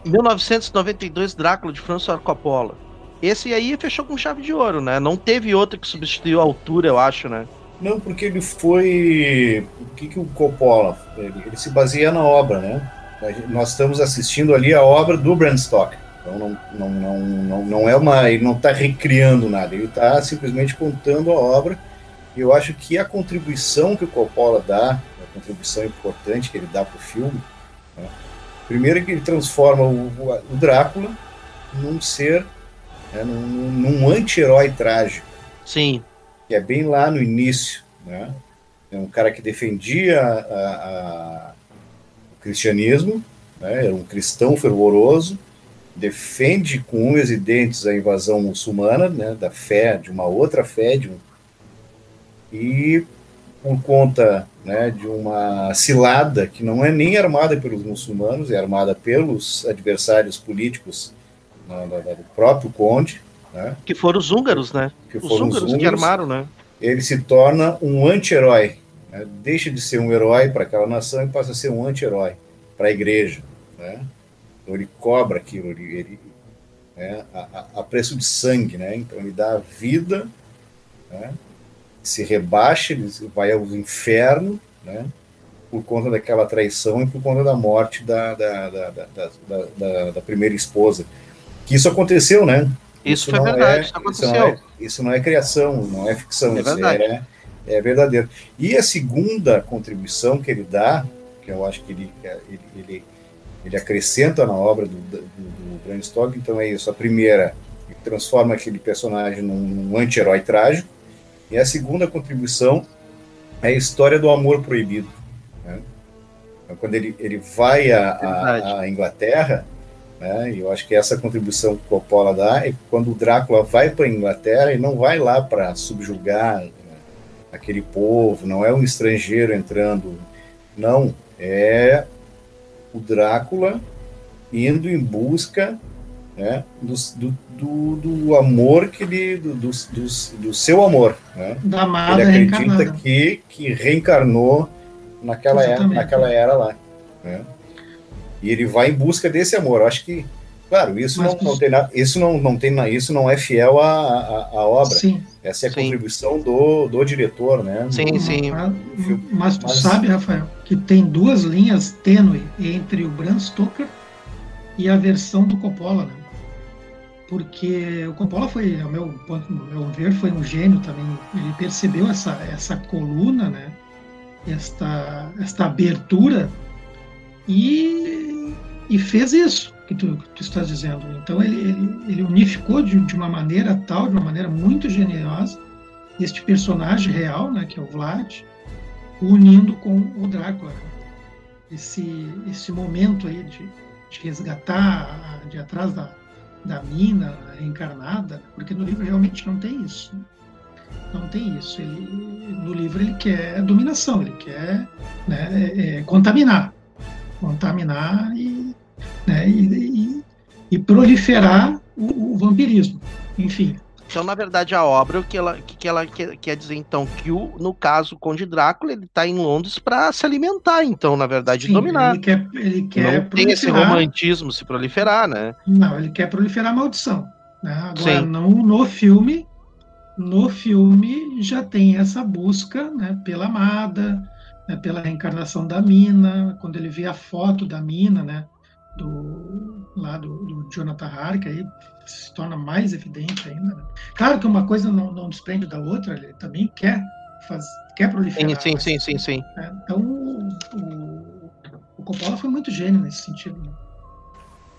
1992, Drácula, de François Coppola. Esse aí fechou com chave de ouro, né? Não teve outro que substituiu a altura, eu acho, né? Não, porque ele foi. O que, que o Coppola. Ele, ele se baseia na obra, né? Nós estamos assistindo ali a obra do Bram Stoker. Então não, não, não, não, não é uma. Ele não está recriando nada, ele está simplesmente contando a obra. E eu acho que a contribuição que o Coppola dá, a contribuição importante que ele dá para o filme, né, primeiro que ele transforma o, o Drácula num ser, né, num, num anti-herói trágico. Sim. Que é bem lá no início. Né? É um cara que defendia a, a, o cristianismo, né? era um cristão fervoroso, defende com unhas e dentes a invasão muçulmana, né, da fé, de uma outra fé, de um, e por conta né, de uma cilada que não é nem armada pelos muçulmanos, é armada pelos adversários políticos né, do próprio conde. Né, que foram os húngaros, né? Que os húngaros, húngaros que armaram, né? Ele se torna um anti-herói. Né, deixa de ser um herói para aquela nação e passa a ser um anti-herói para a igreja. Né? Então ele cobra aquilo, ele, ele né, a, a, preço de sangue, né? Então ele dá a vida, né, se rebaixa, ele vai ao inferno, né? Por conta daquela traição e por conta da morte da, da, da, da, da, da primeira esposa. Que isso aconteceu, né? Isso, isso foi verdade, é, isso aconteceu. Isso não, é, isso não é criação, não é ficção, é isso verdade. é, é verdadeiro. E a segunda contribuição que ele dá, que eu acho que ele, ele, ele ele acrescenta na obra do, do, do Bram Stoker, então é isso. A primeira, ele transforma aquele personagem num, num anti-herói trágico, e a segunda contribuição é a história do amor proibido. Né? Então, quando ele, ele vai à Inglaterra, né, e eu acho que essa contribuição que o Coppola dá é quando o Drácula vai para a Inglaterra e não vai lá para subjugar né, aquele povo, não é um estrangeiro entrando, não, é o Drácula indo em busca né, do, do, do, amor que ele do, do, do seu amor né? da amada ele acredita que que reencarnou naquela era, naquela era lá né? E ele vai em busca desse amor Eu acho que claro isso Mas, não, não tem nada isso não, não tem isso não é fiel à, à, à obra sim, essa é a sim. contribuição do, do diretor né sim sim mas, mas tu Mas, sabe Rafael que tem duas linhas tênues entre o Bram Stoker e a versão do Coppola, né? Porque o Coppola foi, ao meu ponto, ao meu ver, foi um gênio também. Ele percebeu essa essa coluna, né? Esta esta abertura e e fez isso que tu, que tu estás dizendo. Então ele, ele, ele unificou de, de uma maneira tal, de uma maneira muito generosa, este personagem real, né, que é o Vlad, unindo com o Drácula. Esse, esse momento aí de, de resgatar de atrás da, da mina reencarnada, porque no livro realmente não tem isso. Não tem isso. Ele, no livro ele quer dominação, ele quer né, é, é, contaminar. Contaminar e, né, e, e, e proliferar o, o vampirismo. Enfim, então, na verdade, a obra, o que ela, que, ela quer, quer dizer, então, que o, no caso, o Conde Drácula, ele está em Londres para se alimentar, então, na verdade, Sim, dominar. Ele quer, ele quer Não tem esse romantismo se proliferar, né? Não, ele quer proliferar a maldição. Né? Agora, não no filme, no filme já tem essa busca né, pela amada, né, pela reencarnação da mina, quando ele vê a foto da mina, né, do, lá do, do Jonathan Harker, aí se torna mais evidente ainda. Né? Claro que uma coisa não, não desprende da outra, ele também quer faz, quer proliferar. Sim, sim, sim, sim, sim. Né? Então, o, o, Coppola foi muito gênio nesse sentido. Né?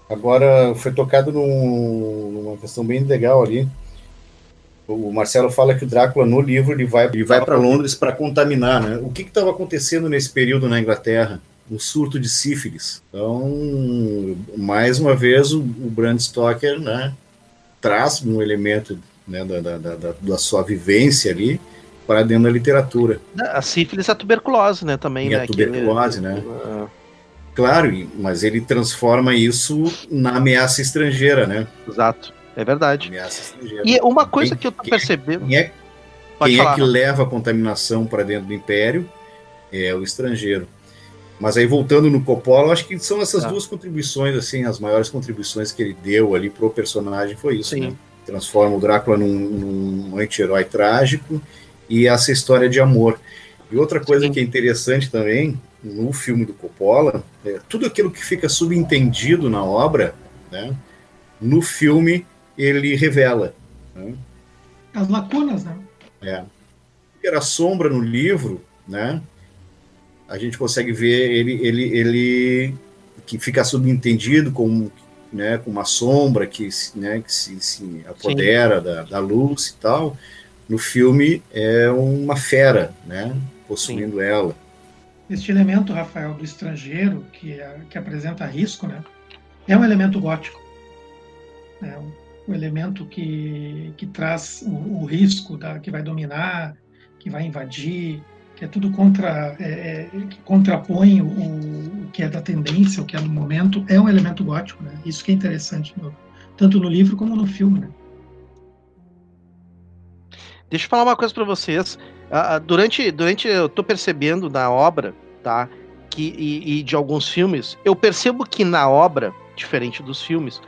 Agora, foi tocado num, numa questão bem legal ali. O Marcelo fala que o Drácula, no livro, ele vai, ele vai para Londres para contaminar. Né? O que estava acontecendo nesse período na Inglaterra? O surto de sífilis. Então, mais uma vez, o, o Bram Stoker né, traz um elemento né, da, da, da, da sua vivência ali para dentro da literatura. A sífilis é a tuberculose, né, também, e né? A tuberculose, né? Uh... Claro, mas ele transforma isso na ameaça estrangeira, né? Exato, é verdade. Ameaça estrangeira. E uma coisa quem, que eu tô percebendo... Quem é, quem é que leva a contaminação para dentro do império é o estrangeiro. Mas aí voltando no Coppola, acho que são essas tá. duas contribuições, assim, as maiores contribuições que ele deu ali pro personagem foi isso, Sim. né? Transforma o Drácula num, num anti-herói trágico e essa história de amor. E outra coisa Sim. que é interessante também no filme do Coppola, é tudo aquilo que fica subentendido na obra, né, no filme ele revela. Né? As lacunas, né? É. Era sombra no livro, né? A gente consegue ver ele, ele, ele que fica subentendido com, né, com uma sombra que, né, que se, se apodera da, da luz e tal no filme é uma fera, né? Possuindo Sim. ela. Este elemento, Rafael, do estrangeiro, que, é, que apresenta risco, né? É um elemento gótico. É um, um elemento que, que traz o, o, risco da, que vai dominar, que vai invadir, que é tudo contra, é, é, que contrapõe o, o, que é da tendência, o que é do momento, é um elemento gótico, né? Isso que é interessante, no, tanto no livro como no filme, né? Deixa eu falar uma coisa para vocês. Uh, durante, durante eu tô percebendo na obra, tá? Que, e, e, de alguns filmes, eu percebo que na obra, diferente dos filmes,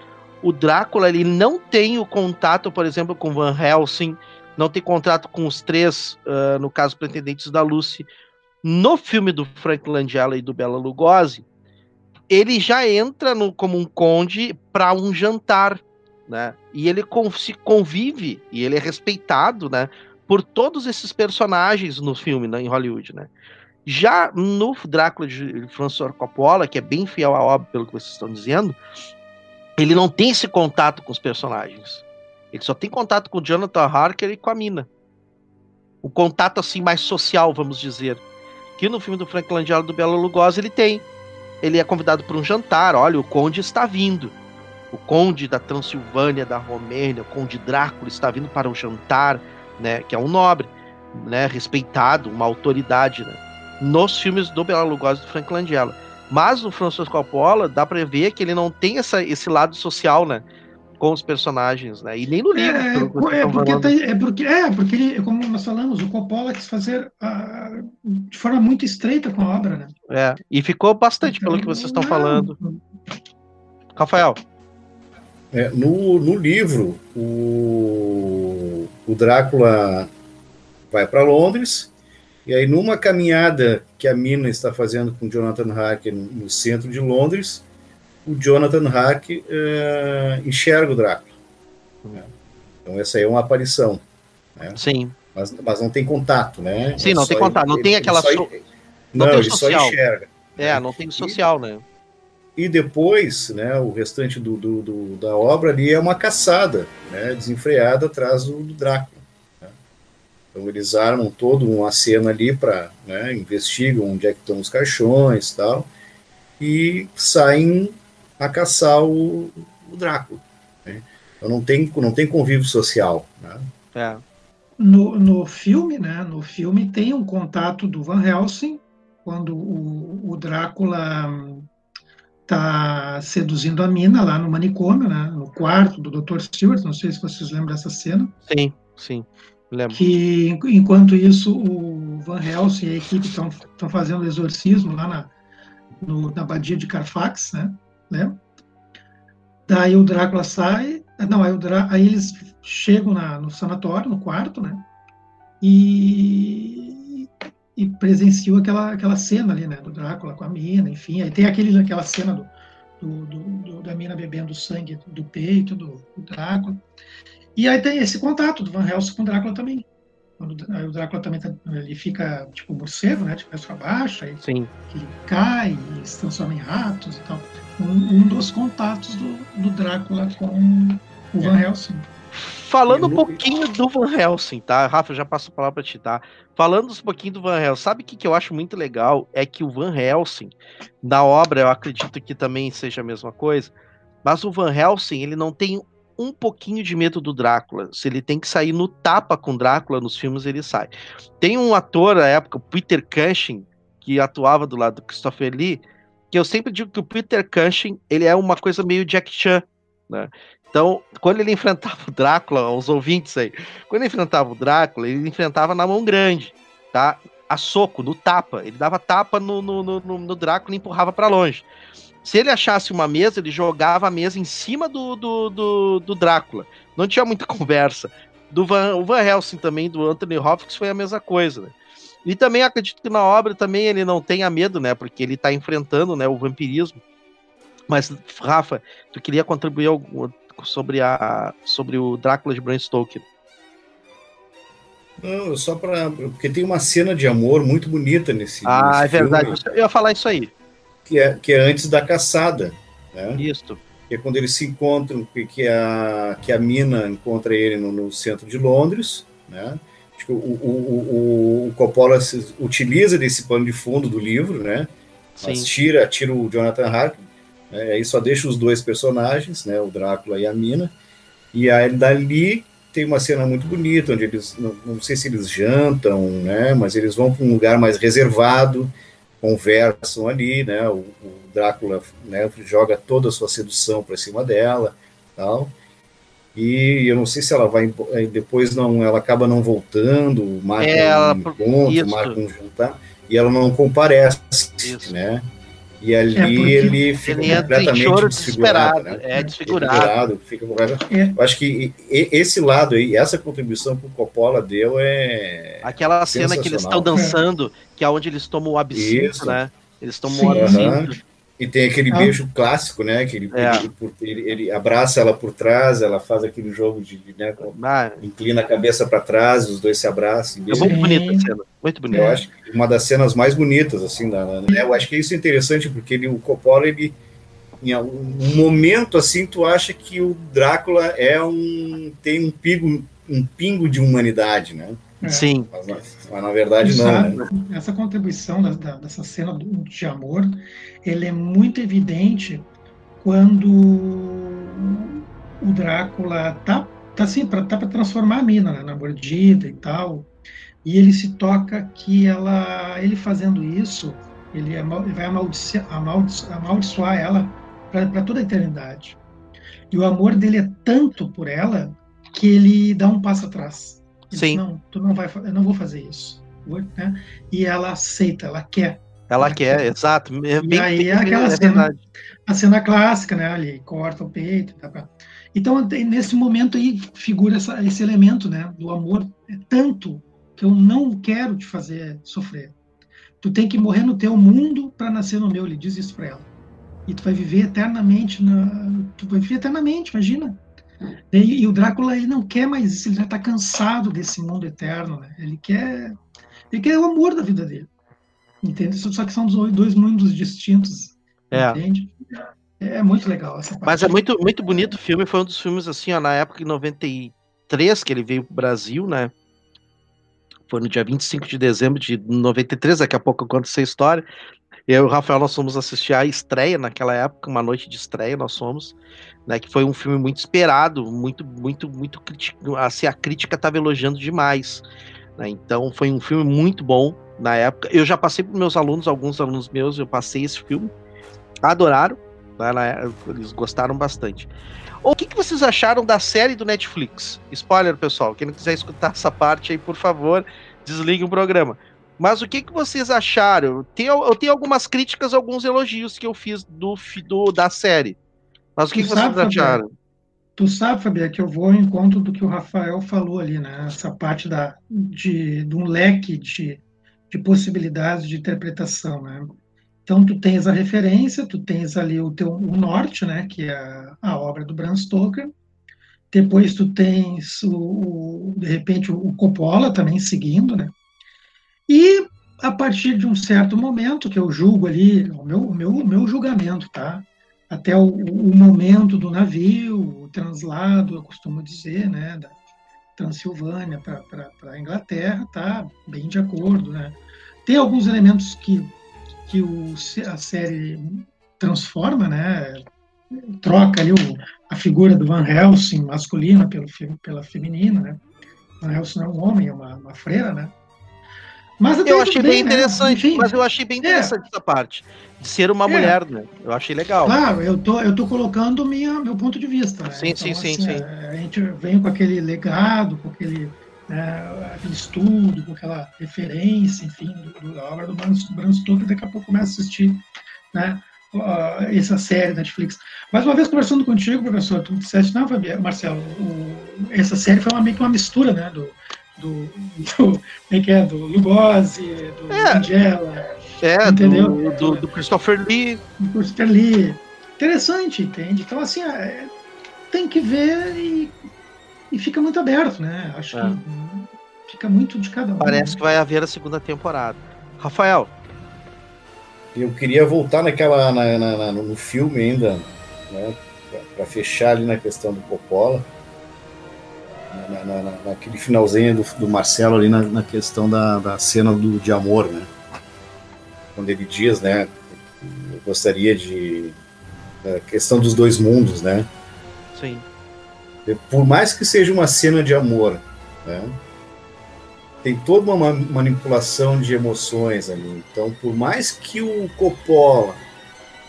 o Drácula ele não tem o contato, por exemplo, com Van Helsing, não tem contato com os três, uh, no caso, pretendentes da Lucy. No filme do Frank Langella e do Bela Lugosi, ele já entra no, como um conde para um jantar né? E ele se convive e ele é respeitado, né? Por todos esses personagens no filme, né, em Hollywood, né? Já no Drácula de François Coppola, que é bem fiel à obra, pelo que vocês estão dizendo, ele não tem esse contato com os personagens. Ele só tem contato com o Jonathan Harker e com a Mina. O contato assim mais social, vamos dizer. Que no filme do Frank Langella do Bela Lugosi ele tem. Ele é convidado para um jantar, olha, o conde está vindo. O conde da Transilvânia, da Romênia, o conde Drácula está vindo para um jantar, né, que é um nobre, né, respeitado, uma autoridade, né, nos filmes do Bela Lugosi e do Frank Langella. Mas no Francisco Coppola dá para ver que ele não tem essa, esse lado social, né, com os personagens, né? E nem no livro. É, é, porque, tem, é, porque, é porque ele, como nós falamos, o Coppola quis fazer uh, de forma muito estreita com a obra, né? É, e ficou bastante então, pelo que vocês estão falando. Rafael. É, no, no livro, o, o Drácula vai para Londres, e aí numa caminhada que a Mina está fazendo com Jonathan Harker no, no centro de Londres, o Jonathan Harker é, enxerga o Drácula. Né? Então essa aí é uma aparição. Né? Sim. Mas, mas não tem contato, né? Sim, não tem contato, não ele, tem aquela... Só, não, não tem ele social. só enxerga. É, né? não tem social, e, né? E depois, né, o restante do, do, do, da obra ali é uma caçada, né, desenfreada atrás do, do Drácula. Né? Então eles armam toda uma cena ali para, né, investigam onde é que estão os caixões tal, e saem a caçar o, o Drácula. Né? Então não tem, não tem convívio social. Né? É. No, no filme, né, no filme tem um contato do Van Helsing, quando o, o Drácula está seduzindo a mina lá no manicômio, né, no quarto do Dr. Stewart, não sei se vocês lembram dessa cena. Sim, sim, lembro. Que, enquanto isso, o Van Helsing e a equipe estão fazendo exorcismo lá na, no, na abadia de Carfax, né, né? Daí o Drácula sai, não, aí, Drá, aí eles chegam na, no sanatório, no quarto, né, e e presenciou aquela, aquela cena ali, né, do Drácula com a mina, enfim, aí tem aquele, aquela cena do, do, do da mina bebendo sangue do peito do, do, Drácula, e aí tem esse contato do Van Helsing com o Drácula também, Quando, o Drácula também tá, ele fica tipo morcego, né? De cabeça para baixo, aí Sim. ele cai e se transforma em ratos e tal. Um, um dos contatos do, do Drácula com o Van Helsing. Falando um Eu- pouquinho do Van Helsing, tá? Rafa, eu já passo a palavra pra ti, tá? Falando um pouquinho do Van Helsing, sabe o que, que eu acho muito legal? É que o Van Helsing, na obra, eu acredito que também seja a mesma coisa, mas o Van Helsing, ele não tem um pouquinho de medo do Drácula. Se ele tem que sair no tapa com Drácula nos filmes, ele sai. Tem um ator à época, Peter Cushing, que atuava do lado do Christopher Lee, que eu sempre digo que o Peter Cushing, ele é uma coisa meio Jack Chan, né? Então, quando ele enfrentava o Drácula, os ouvintes aí, quando ele enfrentava o Drácula, ele enfrentava na mão grande, tá? A soco, no tapa. Ele dava tapa no, no, no, no- Drácula e empurrava pra longe. Se ele achasse uma mesa, ele jogava a mesa em cima do, do, do, do Drácula. Não tinha muita conversa. Do Van, o Van Helsing também, do Anthony Hopkins, foi a mesma coisa, né? E também acredito que na obra também ele não tenha medo, né? Porque ele tá enfrentando né, o vampirismo. Mas, Rafa, tu queria contribuir algum, sobre, a, sobre o Drácula de Bram Stoker? Não, só para porque tem uma cena de amor muito bonita nesse. Ah, nesse é verdade. filme, Eu ia falar isso aí. Que é que é antes da caçada, né? Isso. Que é quando eles se encontram, que, a que a mina encontra ele no, no centro de Londres, né? Acho que o, o, o, o Coppola se- utiliza desse pano de fundo do livro, né? Mas Sim. tira, tira o Jonathan Harker, né, aí só deixa os dois personagens, né, o Drácula e a Mina, e aí dali tem uma cena muito bonita, onde eles, não, não sei se eles jantam, né, mas eles vão para um lugar mais reservado, conversam ali, né, o, o Drácula né, joga toda a sua sedução para cima dela, tal, e eu não sei se ela vai, aí depois não, ela acaba não voltando, marca É, ela- um encontro, isso. marca um jantar, e ela não comparece, Isso. né? E ali É, ele fica Ele completamente choro desfigurado, né? É, desfigurado. fica completamente- É. Eu acho que esse lado aí, essa contribuição que o Coppola deu é. Aquela cena que eles estão dançando, que é onde eles tomam o absinto, Isso. né? Eles tomam Sim. o absinto. Aham. E tem aquele Ah. beijo clássico, né? Que ele, É. ele, ele- abraça ela por trás, ela faz aquele jogo de, de, né, Ah, inclina a cabeça para trás, os dois se abraçam. é muito bonita a cena. Muito Eu bonita. acho que uma das cenas mais bonitas, assim, da, da- né? eu acho que isso é interessante, porque ele, o Coppola, ele, em um um momento, assim, tu acha que o Drácula é um, tem um pingo, um pingo de humanidade, né? É. Sim. Mas, na- mas na verdade não, Sabe, né? Essa contribuição da- da- dessa cena de amor, ele é muito evidente quando o Drácula tá, tá assim, para tá pra transformar a mina né, na mordida e tal, e ele se toca que ela, ele fazendo isso, ele, amal- ele vai amaldiçoar ela para toda a eternidade. E o amor dele é tanto por ela que ele dá um passo atrás. Ele Sim. diz, não, tu não vai, eu não vou fazer isso. Vou, né? E ela aceita, ela quer. Ela quer, exato. É bem- aí bem- é aquela é cena-. A cena clássica, né? Ali corta o peito. Tá, tá. Então nesse momento aí figura essa- esse elemento, né? Do amor é tanto que eu não quero te fazer sofrer. Tu tem que morrer no teu mundo para nascer no meu. Ele diz isso para ela. E tu vai viver eternamente na, tu vai viver eternamente, imagina. E, e o Drácula ele não quer mais isso. Ele já está cansado desse mundo eterno, né? Ele quer ele quer o amor da vida dele. Entende? Só que são dois dois mundos distintos. É. Entende? É muito legal essa parte. Mas é muito, muito bonito o filme. Foi um dos filmes, assim, ó, na época, em 93, que ele veio pro Brasil, né? Foi no dia 25 de dezembro de 93, daqui a pouco eu conto essa história. Eu e o Rafael, nós fomos assistir a estreia naquela época, uma noite de estreia, nós fomos, né? Que foi um filme muito esperado, muito, muito, muito crítico. Assim, a crítica estava elogiando demais. Né? Então foi um filme muito bom na época. Eu já passei para meus alunos, alguns alunos meus, eu passei esse filme, adoraram, né? É- eles gostaram bastante. O que, que vocês acharam da série do Netflix? Spoiler, pessoal. Quem não quiser escutar essa parte aí, por favor, desligue o programa. Mas o que, que vocês acharam? Tem, eu tenho algumas críticas, alguns elogios que eu fiz do, do da série. Mas o que, que vocês sabe, Fabiano, acharam? Tu sabe, Fabiano, que eu vou ao encontro do que o Rafael falou ali, né? Essa parte da, de, de um leque de, de possibilidades de interpretação, né? Então, tu tens a referência, tu tens ali o teu o norte, né? Que é a, a obra do Bram Stoker, depois tu tens, o, o de repente, o Coppola também seguindo, né? E a partir de um certo momento, que eu julgo ali, o meu, o meu, o meu julgamento, tá? Até o, o momento do navio, o translado, eu costumo dizer, né? Da Transilvânia para a Inglaterra, tá bem de acordo, né? Tem alguns elementos que, que o, a série transforma, né? Troca ali o, a figura do Van Helsing masculina pelo, pela feminina, né? Van Helsing é um homem, é uma, uma freira, né? Mas eu achei bem, bem né? interessante, né? mas eu achei bem interessante é. essa parte de ser uma é. mulher, né? Eu achei legal. Claro, eu tô, eu tô colocando minha, meu ponto de vista. Né? Sim, então, sim, assim, sim, sim. A gente vem com aquele legado, com aquele, né, aquele estudo, com aquela referência, enfim, do, da obra do Bram, Bram Stoker, daqui a pouco começa a assistir, né? Essa série da Netflix. Mais uma vez conversando contigo, professor, tu disseste, não, Fabiano, Marcelo, o, essa série foi uma, meio que uma mistura, né, do, do, do como é que é, do Lugosi, do é. Angela, é, entendeu? Do, do, do, Christopher Lee. Do Christopher Lee. Interessante, entende? Então, assim, é, tem que ver e, e fica muito aberto, né? Acho é. que fica muito de cada um. Parece né? que vai haver a segunda temporada. Rafael. Eu queria voltar naquela, na, na, na no filme ainda, né? Para fechar ali na questão do Coppola na, na, naquele finalzinho do, do Marcelo ali na, na questão da, da cena do, de amor, né? Quando ele diz, né? Eu gostaria de. A questão dos dois mundos, né? Sim. Por mais que seja uma cena de amor, né? Tem toda uma manipulação de emoções ali. Então, por mais que o Coppola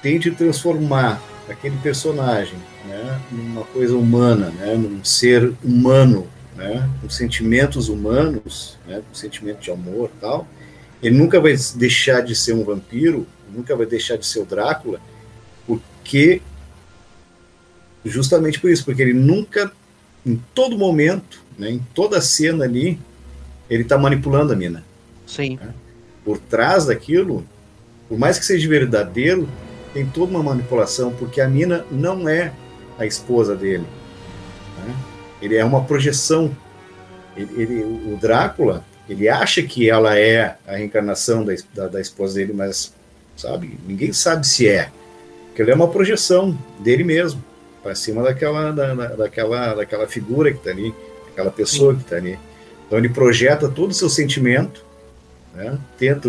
tente transformar aquele personagem né, numa coisa humana, né, num ser humano, né, com sentimentos humanos, né, com sentimento de amor tal, ele nunca vai deixar de ser um vampiro, nunca vai deixar de ser o Drácula, porque justamente por isso, porque ele nunca, em todo momento, né, em toda cena ali, ele está manipulando a mina. Sim. Né? Por trás daquilo, por mais que seja verdadeiro, tem toda uma manipulação, porque a mina não é a esposa dele. Né? Ele é uma projeção. Ele, ele, o Drácula, ele acha que ela é a reencarnação da, da, da esposa dele, mas, sabe, ninguém sabe se é. Porque ele é uma projeção dele mesmo, para cima daquela, da, daquela, daquela figura que está ali, aquela pessoa que está ali. Então ele projeta todo o seu sentimento, né? tenta,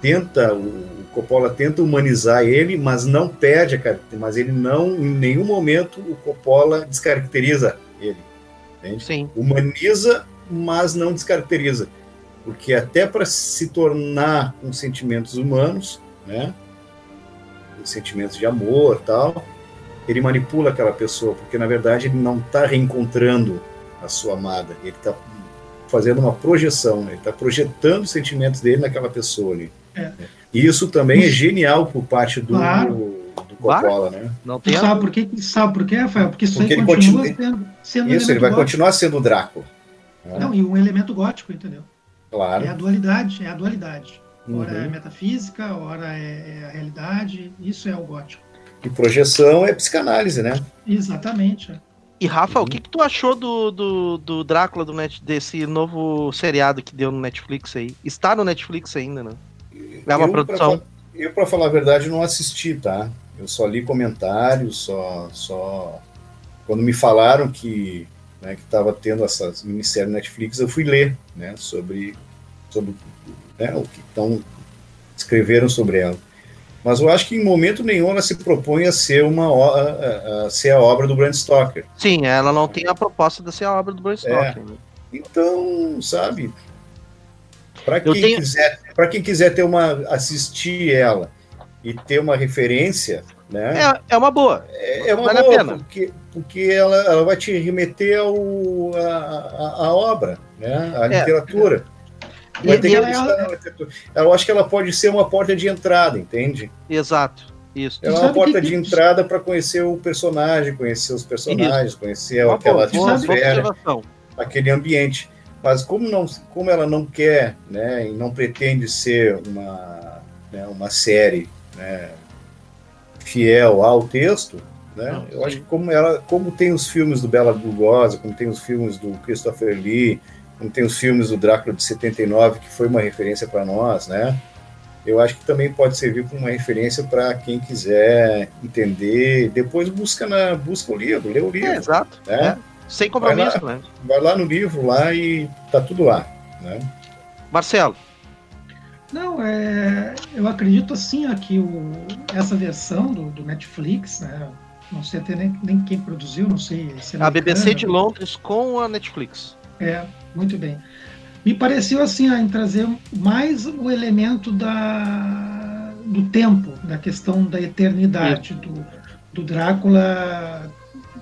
tenta o, Coppola tenta humanizar ele, mas não perde, mas ele não, em nenhum momento, o Coppola descaracteriza ele. Entende? Sim. Humaniza, mas não descaracteriza. Porque até para se tornar com sentimentos humanos, né, sentimentos de amor tal, ele manipula aquela pessoa, porque na verdade ele não está reencontrando a sua amada, ele está fazendo uma projeção, ele está projetando os sentimentos dele naquela pessoa ali. É. Isso também é genial por parte do, claro. do Coppola, claro. né? Não tem sabe, por quê? sabe por quê, Rafael? Porque isso Porque ele continua, continua sendo, sendo Isso, ele vai gótico. continuar sendo o Drácula. Né? Não, e um elemento gótico, entendeu? Claro. É a dualidade, é a dualidade. Ora uhum. é metafísica, ora é, é, a realidade, isso é o gótico. E projeção é psicanálise, né? Exatamente. E Rafa, uhum. o que, que tu achou do, do, do Drácula do net, desse novo seriado que deu no Netflix aí? Está no Netflix ainda, né? É uma eu, produção. Pra, eu, para falar a verdade, não assisti, tá? Eu só li comentários, só, só quando me falaram que né, que estava tendo essa minissérie Netflix, eu fui ler, né, sobre sobre né, o que estão escreveram sobre ela. Mas eu acho que em momento nenhum ela se propõe a ser uma a, a ser a obra do Bram Stoker. Sim, ela não tem a proposta de ser a obra do Bram Stoker. É. Então, sabe, para quem, tenho... quiser, quem quiser ter uma assistir ela e ter uma referência, né? É, é uma boa. É, é uma vale boa, porque, porque ela, ela vai te remeter ao, a, a, a obra, né? A é. literatura. É. Vai ter ela, ela, eu acho que ela pode ser uma porta de entrada, entende? Exato. Isso. Ela é uma porta que... de entrada para conhecer o personagem, conhecer os personagens, Isso. conhecer aquela atmosfera, aquele ambiente. Mas como, não, como ela não quer né, e não pretende ser uma, né, uma série né, fiel ao texto, Né? Ah, eu acho que como ela, como tem os filmes do Bela Lugosi, como tem os filmes do Christopher Lee, como tem os filmes do Drácula de 79, que foi uma referência para nós, né? Eu acho que também pode servir como uma referência para quem quiser entender. Depois busca na busca o livro, lê o livro. É, exato. Né? É. Sem compromisso, vai lá, né? Vai lá no livro lá e tá tudo lá, né? Marcelo. Não, é, eu acredito assim que o, essa versão do, do Netflix, né, não sei até nem, nem quem produziu, não sei. Se é a BBC de Londres com a Netflix. É, muito bem. Me pareceu assim em trazer mais o elemento da, do tempo, da questão da eternidade, do, do Drácula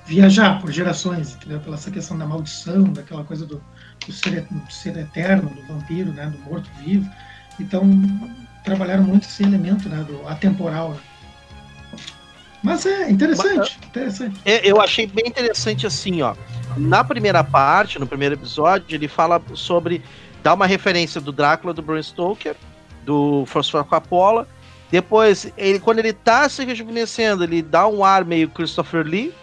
viajar por gerações, entendeu? Pela essa questão da maldição, daquela coisa do, do, ser, do ser eterno, do vampiro, né? do morto-vivo. Então, trabalharam muito esse elemento né? do atemporal. Né? Mas é interessante, Mas, interessante. É, eu achei bem interessante assim, ó. Na primeira parte, no primeiro episódio, ele fala sobre. dá uma referência do Drácula do Bram Stoker, do François Coppola. Depois, ele, quando ele tá se rejuvenescendo, ele dá um ar meio Christopher Lee.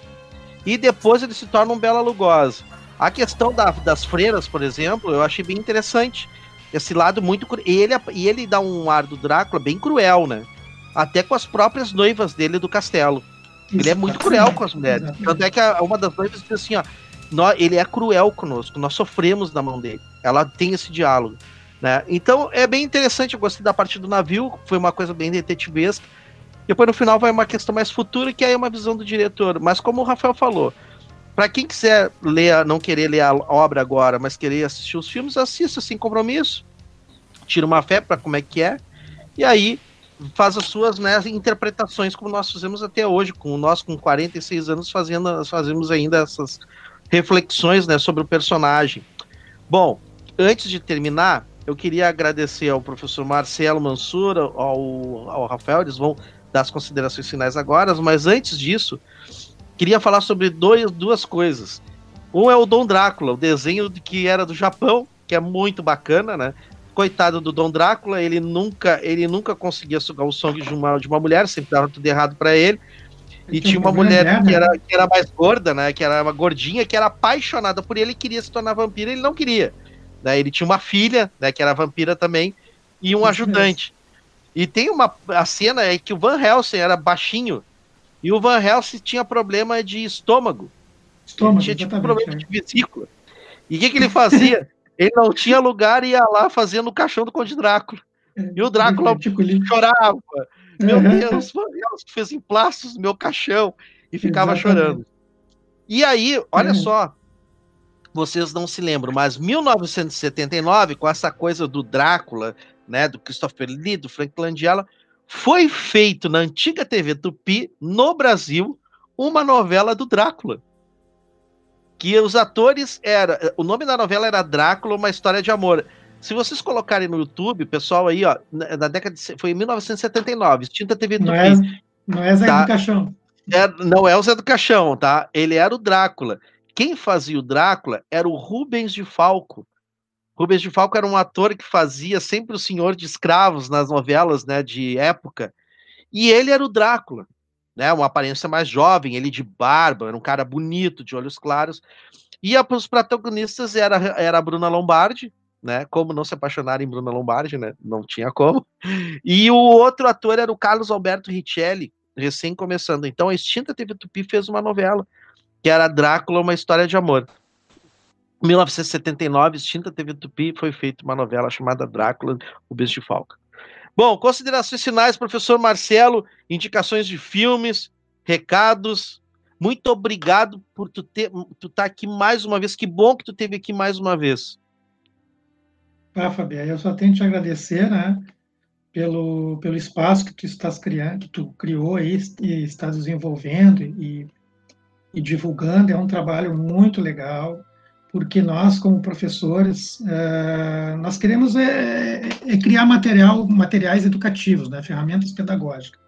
E depois ele se torna um Bela Lugosi. A questão da, das freiras, por exemplo, eu achei bem interessante. Esse lado muito. E ele, e ele dá um ar do Drácula bem cruel, né? até com as próprias noivas dele do castelo. Ele é muito cruel com as mulheres. Exatamente. Tanto é que a, uma das noivas diz assim, ó, nós, ele é cruel conosco, nós sofremos na mão dele. Ela tem esse diálogo. Né? Então é bem interessante, eu gostei da parte do navio, foi uma coisa bem detetivesca. Depois no final vai uma questão mais futura, que aí é uma visão do diretor. Mas como o Rafael falou, para quem quiser ler, não querer ler a obra agora, mas querer assistir os filmes, assista sem compromisso. Tira uma fé para como é que é. E aí faz as suas né, interpretações, como nós fizemos até hoje, com nós com 46 anos fazendo, fazemos ainda essas reflexões né, sobre o personagem. Bom, antes de terminar, eu queria agradecer ao professor Marcelo Mansura, ao, ao Rafael, eles vão dar as considerações finais agora, mas antes disso, queria falar sobre dois, duas coisas. Um é o Dom Drácula, o desenho que era do Japão, que é muito bacana, né? coitado do Dom Drácula, ele nunca, ele nunca conseguia sugar o sangue de uma, de uma mulher, sempre dava tudo errado para ele. E tinha uma mulher que né? era, que era mais gorda, né? Que era uma gordinha, que era apaixonada por ele e queria se tornar vampira, ele não queria. Né? Ele tinha uma filha, né? Que era vampira também, e um ajudante. E tem uma a cena é que o Van Helsing era baixinho e o Van Helsing tinha problema de estômago. Estômago, ele tinha tipo, problema de vesícula. E o que, que ele fazia? Ele não tinha lugar e ia lá fazendo o caixão do Conde Drácula. É, e o Drácula tipo, chorava. Meu uhum. Deus, Deus, fez emplastos no meu caixão e ficava Exatamente. chorando. E aí, olha uhum. só, vocês não se lembram, mas 1979, com essa coisa do Drácula, né, do Christopher Lee, do Frank Langella, foi feito na antiga TV Tupi, no Brasil, uma novela do Drácula que os atores era, o nome da novela era Drácula, uma história de amor. Se vocês colocarem no YouTube, pessoal aí, ó, na década de, foi em 1979, extinta TV do não é, não é Zé tá? do Caixão. É, não é o Zé do Caixão, tá? Ele era o Drácula. Quem fazia o Drácula era o Rubens de Falco. Rubens de Falco era um ator que fazia sempre o senhor de escravos nas novelas, né, de época. E ele era o Drácula né? Uma aparência mais jovem, ele de barba, era um cara bonito, de olhos claros. E os protagonistas era, era a Bruna Lombardi, né? Como não se apaixonar em Bruna Lombardi, né? Não tinha como. E o outro ator era o Carlos Alberto Richelli, recém começando. Então a extinta TV Tupi fez uma novela, que era Drácula, uma história de amor. Em 1979, extinta TV Tupi, foi feita uma novela chamada Drácula, o Beijo de Falca. Bom, considerações finais, professor Marcelo, indicações de filmes, recados. Muito obrigado por tu ter, tu tá aqui mais uma vez. Que bom que tu esteve aqui mais uma vez. Ah, Fabiano, eu só tenho que te agradecer, né, pelo, pelo espaço que tu estás criando, que tu criou aí e está desenvolvendo e, e divulgando. É um trabalho muito legal porque nós, como professores, é, nós queremos é, é, criar material, materiais educativos, né, ferramentas pedagógicas.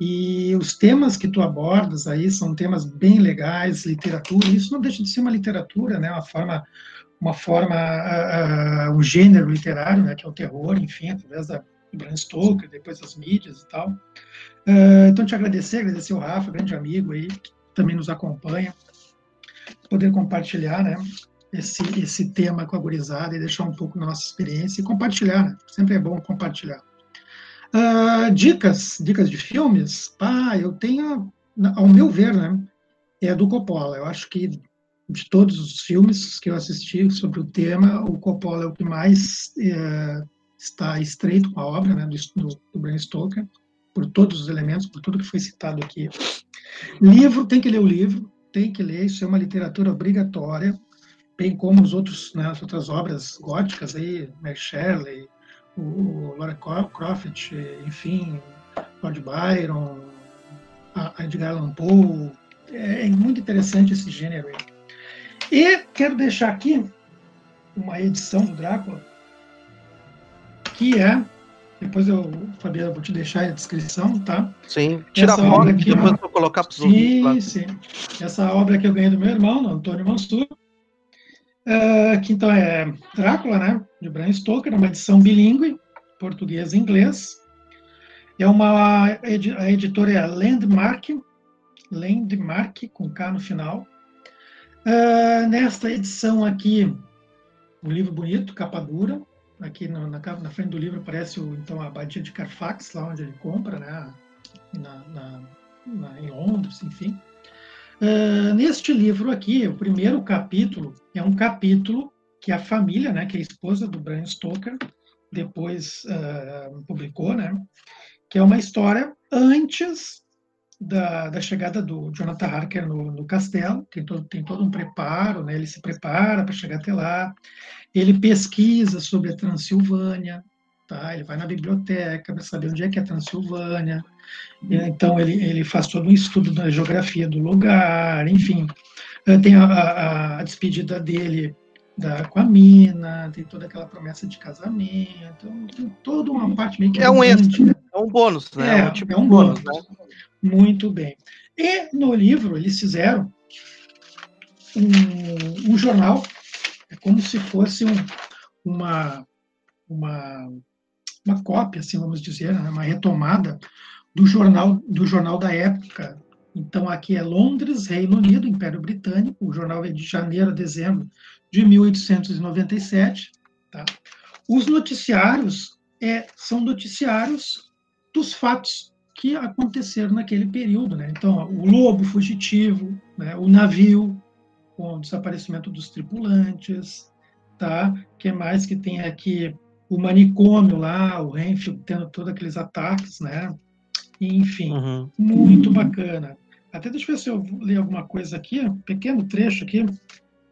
E os temas que tu abordas aí são temas bem legais, literatura, isso não deixa de ser uma literatura, né, uma forma, uma forma, um gênero literário, né, que é o terror, enfim, através da Bram Stoker, depois as mídias e tal. Uh, então, te agradecer, agradecer o Rafa, grande amigo aí, que também nos acompanha, poder compartilhar, né, esse, esse tema com a gurizada e deixar um pouco nossa experiência e compartilhar, né? sempre é bom compartilhar. Uh, dicas, dicas de filmes, pá, eu tenho, ao meu ver, né, é do Coppola. Eu acho que de todos os filmes que eu assisti sobre o tema, o Coppola é o que mais é, está estreito com a obra né, do, do Bram Stoker, por todos os elementos, por tudo que foi citado aqui. Livro, tem que ler o livro, tem que ler, isso é uma literatura obrigatória, bem como os outros, né, as outras obras góticas aí, Mary Shelley, o, Laura Croft, enfim, Lord Byron, a Edgar Allan Poe, é, é muito interessante esse gênero aí. E quero deixar aqui uma edição do Drácula, que é, depois eu, Fabiano, vou te deixar a descrição, tá? Sim, tira Essa a foto aqui, depois eu vou colocar para os Sim, sim. Essa obra que eu ganhei do meu irmão, Antônio Mansur, uh, que então é Drácula, né, de Bram Stoker, uma edição bilíngue, português e inglês. É uma, a editora é a Landmark, Landmark, com K no final. Uh, nesta edição aqui, um livro bonito, capa dura. Aqui no, na, na, frente do livro aparece o, então a abadia de Carfax, lá onde ele compra, né? Na, na, na em Londres, enfim. Uh, neste livro aqui, o primeiro capítulo é um capítulo que a família, né, que é a esposa do Bram Stoker, depois uh, publicou, né, que é uma história antes da, da chegada do Jonathan Harker no, no castelo, tem todo, tem todo um preparo, né? ele se prepara para chegar até lá, ele pesquisa sobre a Transilvânia, tá? ele vai na biblioteca para saber onde é que é a Transilvânia, então ele, ele faz todo um estudo da geografia do lugar, enfim, eh, tem a, a, a despedida dele da, com a mina, tem toda aquela promessa de casamento, tem toda uma parte meio que. É um né? É um bônus, né? É, é um, tipo é um bônus, bônus né? Muito bem. E no livro eles fizeram um, um jornal, é como se fosse um, uma, uma, uma cópia, assim vamos dizer, né? uma retomada do jornal do jornal da época. Então aqui é Londres, Reino Unido, Império Britânico. O jornal é de janeiro a dezembro de 1897. Tá? Os noticiários é, são noticiários dos fatos que aconteceram naquele período. Né? Então, o lobo fugitivo, né? o navio com o desaparecimento dos tripulantes, tá? que mais que tem aqui o manicômio lá, o Renfield tendo todos aqueles ataques, né? Enfim, uhum. muito bacana. Até deixa eu ver se eu ler alguma coisa aqui, um pequeno trecho aqui.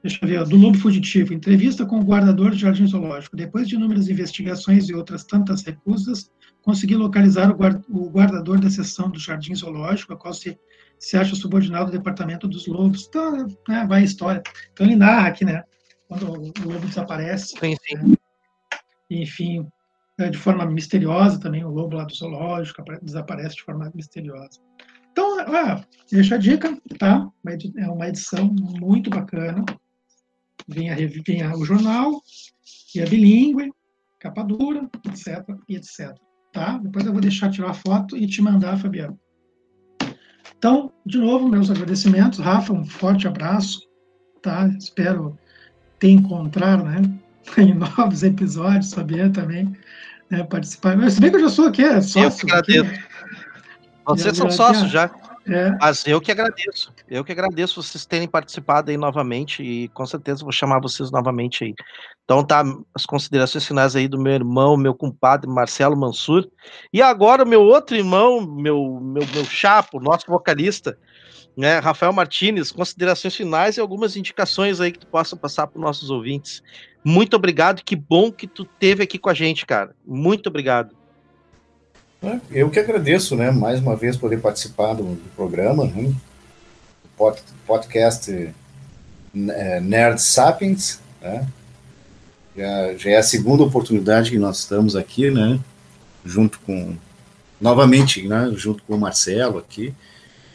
Deixa eu ver, do Lobo Fugitivo. Entrevista com o guardador do Jardim Zoológico. Depois de inúmeras investigações e outras tantas recusas, consegui localizar o, guarda, o guardador da seção do Jardim Zoológico, a qual se, se acha subordinado ao Departamento dos Lobos. Então, né, vai a história. Então, ele narra aqui, né? Quando o, o lobo desaparece. Sim, sim. Né, enfim, é, de forma misteriosa também, o lobo lá do zoológico desaparece de forma misteriosa. Então, ah, deixa a dica, tá? É uma edição muito bacana vem, a, vem o jornal, e a bilíngue, capa dura, etc, etc. Tá? Depois eu vou deixar tirar a foto e te mandar, Fabiano. Então, de novo, meus agradecimentos. Rafa, um forte abraço. Tá? Espero te encontrar né? em novos episódios, Fabiano também né? participar. Se bem que eu já sou aqui, é sócio. Eu que agradeço. Aqui. Vocês são sócios já. É. Mas eu que agradeço. Eu que agradeço vocês terem participado aí novamente e com certeza vou chamar vocês novamente aí. Então tá as considerações finais aí do meu irmão, meu compadre Marcelo Mansur. E agora meu outro irmão, meu meu meu chapo, nosso vocalista, né, Rafael Martinez, considerações finais e algumas indicações aí que tu possa passar para os nossos ouvintes. Muito obrigado, que bom que tu teve aqui com a gente, cara. Muito obrigado. É, eu que agradeço, né, mais uma vez poder participar do, do programa, né, pod, podcast é, Nerd Sapiens, né, já, já é a segunda oportunidade que nós estamos aqui, né, junto com, novamente, né, junto com o Marcelo aqui,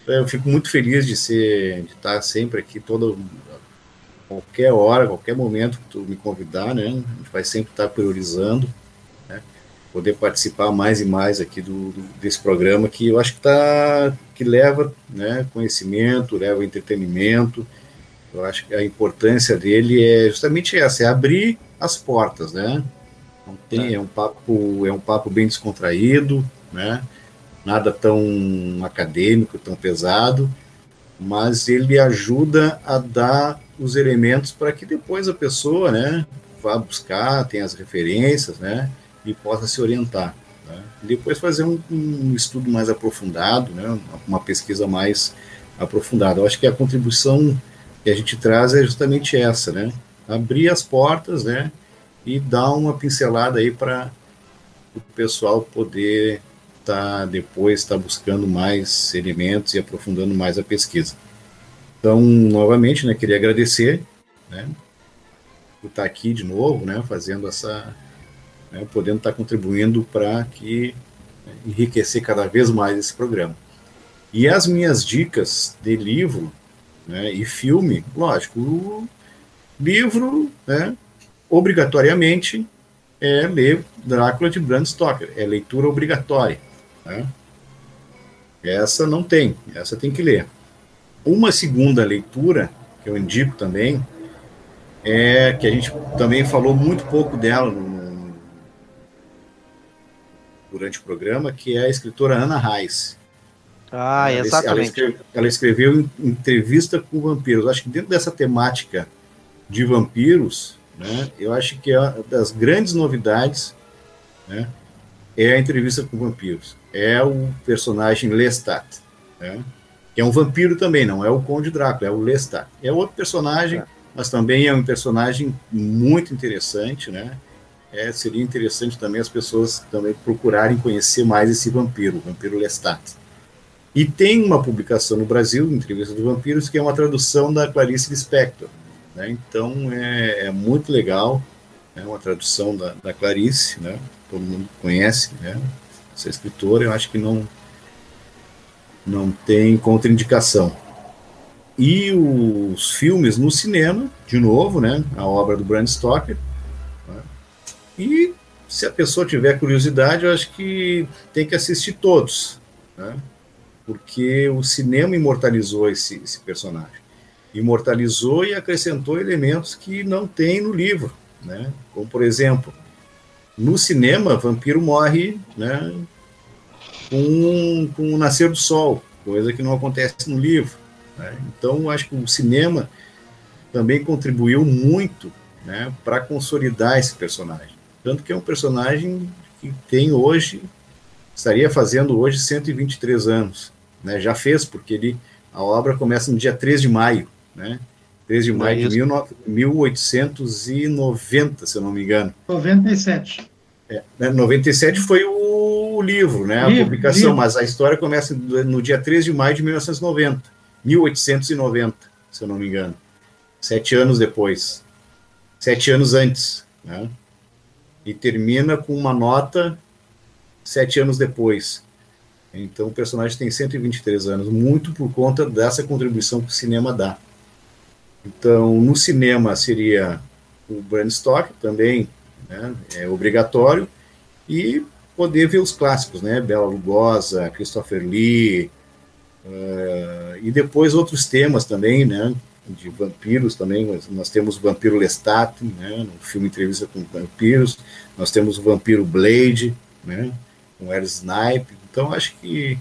eu fico muito feliz de ser, de estar sempre aqui, toda, qualquer hora, qualquer momento que tu me convidar, né, a gente vai sempre estar priorizando, poder participar mais e mais aqui do, do desse programa que eu acho que tá que leva né, conhecimento, leva entretenimento. Eu acho que a importância dele é justamente essa, é abrir as portas, né? Não tem, é. é um papo é um papo bem descontraído, né? Nada tão acadêmico, tão pesado, mas ele ajuda a dar os elementos para que depois a pessoa, né, vá buscar, tenha as referências, né, e possa se orientar. Né? Depois fazer um, um, estudo mais aprofundado, né, uma pesquisa mais aprofundada. Eu acho que a contribuição que a gente traz é justamente essa, né, abrir as portas, né, e dar uma pincelada aí para o pessoal poder estar tá, depois estar tá buscando mais elementos e aprofundando mais a pesquisa. Então, novamente, né, queria agradecer, né, por estar tá aqui de novo, né, fazendo essa, né, podendo estar contribuindo para que né, enriquecer cada vez mais esse programa. E as minhas dicas de livro né, e filme, lógico, livro, né, obrigatoriamente é ler Drácula de Bram Stoker, é leitura obrigatória. Né? Essa não tem, essa tem que ler. Uma segunda leitura, que eu indico também, é que a gente também falou muito pouco dela no, durante o programa, que é a escritora Ana Reis. Ah, ela, exatamente. Ela escreveu, ela escreveu entrevista com vampiros. Acho que dentro dessa temática de vampiros, né, eu acho que é das grandes novidades né, é a entrevista com vampiros. É o personagem Lestat, né, que é um vampiro também, não é o Conde Drácula, é o Lestat. É outro personagem, é. mas também é um personagem muito interessante, né? É, seria interessante também as pessoas também procurarem conhecer mais esse vampiro, o vampiro Lestat. E tem uma publicação no Brasil, Entrevista dos Vampiros, que é uma tradução da Clarice Lispector. Né? Então é, é, muito legal, é uma tradução da, da, Clarice, né? todo mundo conhece né? essa escritora, eu acho que não, não tem contraindicação. E os filmes no cinema, de novo, né? a obra do Bram Stoker. E se a pessoa tiver curiosidade, eu acho que tem que assistir todos. Né? porque o cinema imortalizou esse, esse personagem. Imortalizou e acrescentou elementos que não tem no livro, né? Como, por exemplo, no cinema, vampiro morre né, com, com o nascer do sol, coisa que não acontece no livro. Né? Então, acho que o cinema também contribuiu muito né, para consolidar esse personagem. Tanto que é um personagem que tem hoje, estaria fazendo hoje 123 anos né, já fez, porque ele, a obra começa no dia 3 de maio, né? 3 de maio é de 1890, se eu não me engano. 97. É, 97 né, foi o livro, né, livro, a publicação, livro. mas a história começa no dia 3 de maio de 1990, 1890, se eu não me engano. Sete anos depois. Sete anos antes, né? E termina com uma nota sete anos depois. Então o personagem tem 123 anos, muito por conta dessa contribuição que o cinema dá. Então, no cinema seria o Bram Stoker também, né, é obrigatório, e poder ver os clássicos, né, Bela Lugosa, Christopher Lee, uh, e depois outros temas também, né, de vampiros também, nós temos o vampiro Lestat, né, no filme Entrevista com Vampiros, nós temos o vampiro Blade, né, com Air Snipe, então, acho que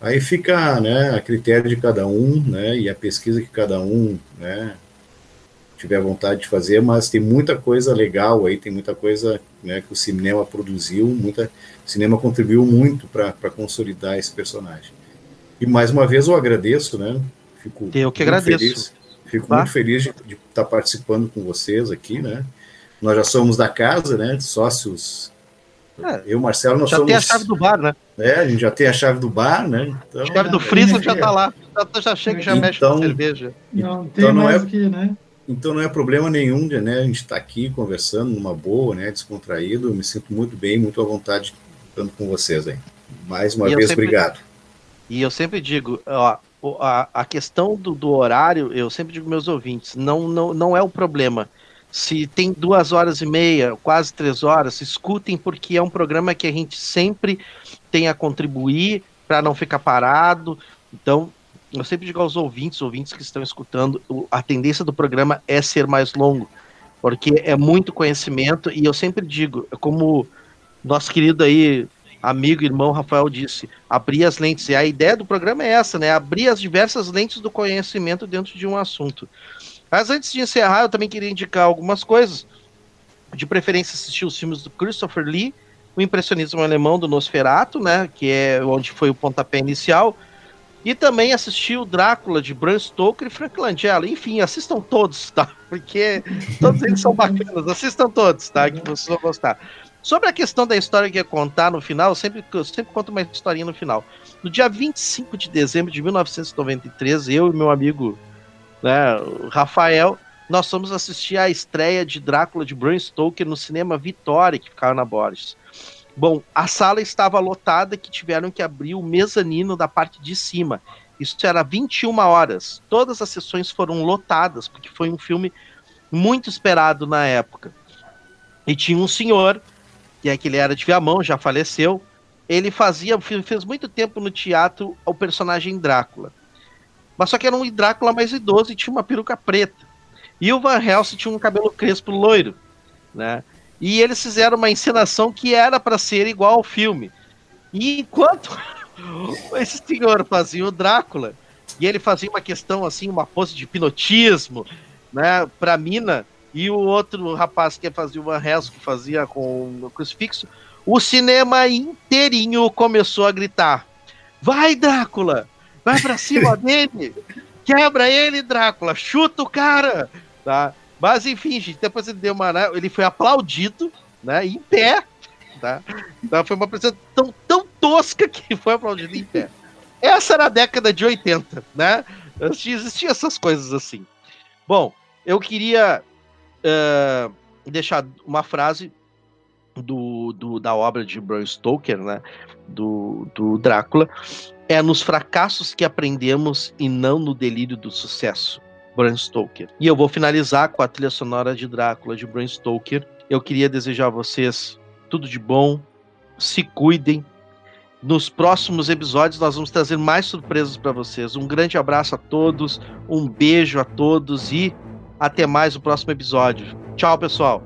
aí fica né, a critério de cada um, né, e a pesquisa que cada um né, tiver vontade de fazer, mas tem muita coisa legal aí, tem muita coisa né, que o cinema produziu, muita, o cinema contribuiu muito para consolidar esse personagem. E mais uma vez eu agradeço, né? Fico eu que agradeço. Feliz, fico muito feliz de, de estar participando com vocês aqui, né? Nós já somos da casa, né? Sócios é, eu, Marcelo, nós já somos. Já tem a chave do bar, né? É, a gente já tem a chave do bar, né? Então, a chave do freezer já tá lá. Já, já chega e já então, mexe com cerveja. Não, tem então, não é, aqui, né? Então não é problema nenhum de né, a gente estar tá aqui conversando numa boa, né? Descontraído. Eu me sinto muito bem, muito à vontade estando com vocês aí. Mais uma e vez, sempre, obrigado. E eu sempre digo, ó, a, a questão do, do horário, eu sempre digo meus ouvintes, não, não, não é o problema Se tem duas horas e meia, quase três horas, escutem, porque é um programa que a gente sempre tem a contribuir para não ficar parado. Então, eu sempre digo aos ouvintes, ouvintes que estão escutando, a tendência do programa é ser mais longo, porque é muito conhecimento, e eu sempre digo, como nosso querido aí, amigo, irmão Rafael disse, abrir as lentes, e a ideia do programa é essa, né, abrir as diversas lentes do conhecimento dentro de um assunto. Mas antes de encerrar, eu também queria indicar algumas coisas, de preferência assistir os filmes do Christopher Lee, o impressionismo alemão do Nosferatu, né, que é onde foi o pontapé inicial, e também assisti o Drácula de Bram Stoker e Frank Langella. Enfim, assistam todos, tá? Porque todos eles são bacanas. Assistam todos, tá? Que vocês vão gostar. Sobre a questão da história que ia contar no final, eu sempre, eu sempre conto uma historinha no final. No dia 25 de dezembro de 1993, eu e meu amigo né, Rafael, nós fomos assistir a estreia de Drácula de Bram Stoker no cinema Vitória, que ficava na Borges. Bom, a sala estava lotada que tiveram que abrir o mezanino da parte de cima. Isso era 21 horas. Todas as sessões foram lotadas, porque foi um filme muito esperado na época. E tinha um senhor, que é que ele era de Viamão, já faleceu. Ele fazia, fez muito tempo no teatro o personagem Drácula. Mas só que era um Drácula mais idoso e tinha uma peruca preta. E o Van Helsing tinha um cabelo crespo loiro, né? E eles fizeram uma encenação que era para ser igual ao filme. E enquanto esse senhor fazia o Drácula, e ele fazia uma questão assim, uma pose de hipnotismo, né, pra mina, e o outro rapaz que fazia o Van Helsing, que fazia com o crucifixo, o cinema inteirinho começou a gritar: Vai, Drácula! Vai pra cima dele! Quebra ele, Drácula! Chuta o cara! Tá? Mas enfim, gente, depois ele deu uma. Né, ele foi aplaudido, né? Em pé. Tá? Então foi uma apresentação tão, tão tosca que foi aplaudido em pé. Essa era a década de 80, né? Existiam essas coisas assim. Bom, eu queria uh, deixar uma frase do, do, da obra de Bram Stoker, né? Do, do Drácula. É nos fracassos que aprendemos e não no delírio do sucesso. Bram Stoker. E eu vou finalizar com a trilha sonora de Drácula de Bram Stoker. Eu queria desejar a vocês tudo de bom, se cuidem. Nos próximos episódios nós vamos trazer mais surpresas para vocês. Um grande abraço a todos, um beijo a todos e até mais o próximo episódio. Tchau, pessoal.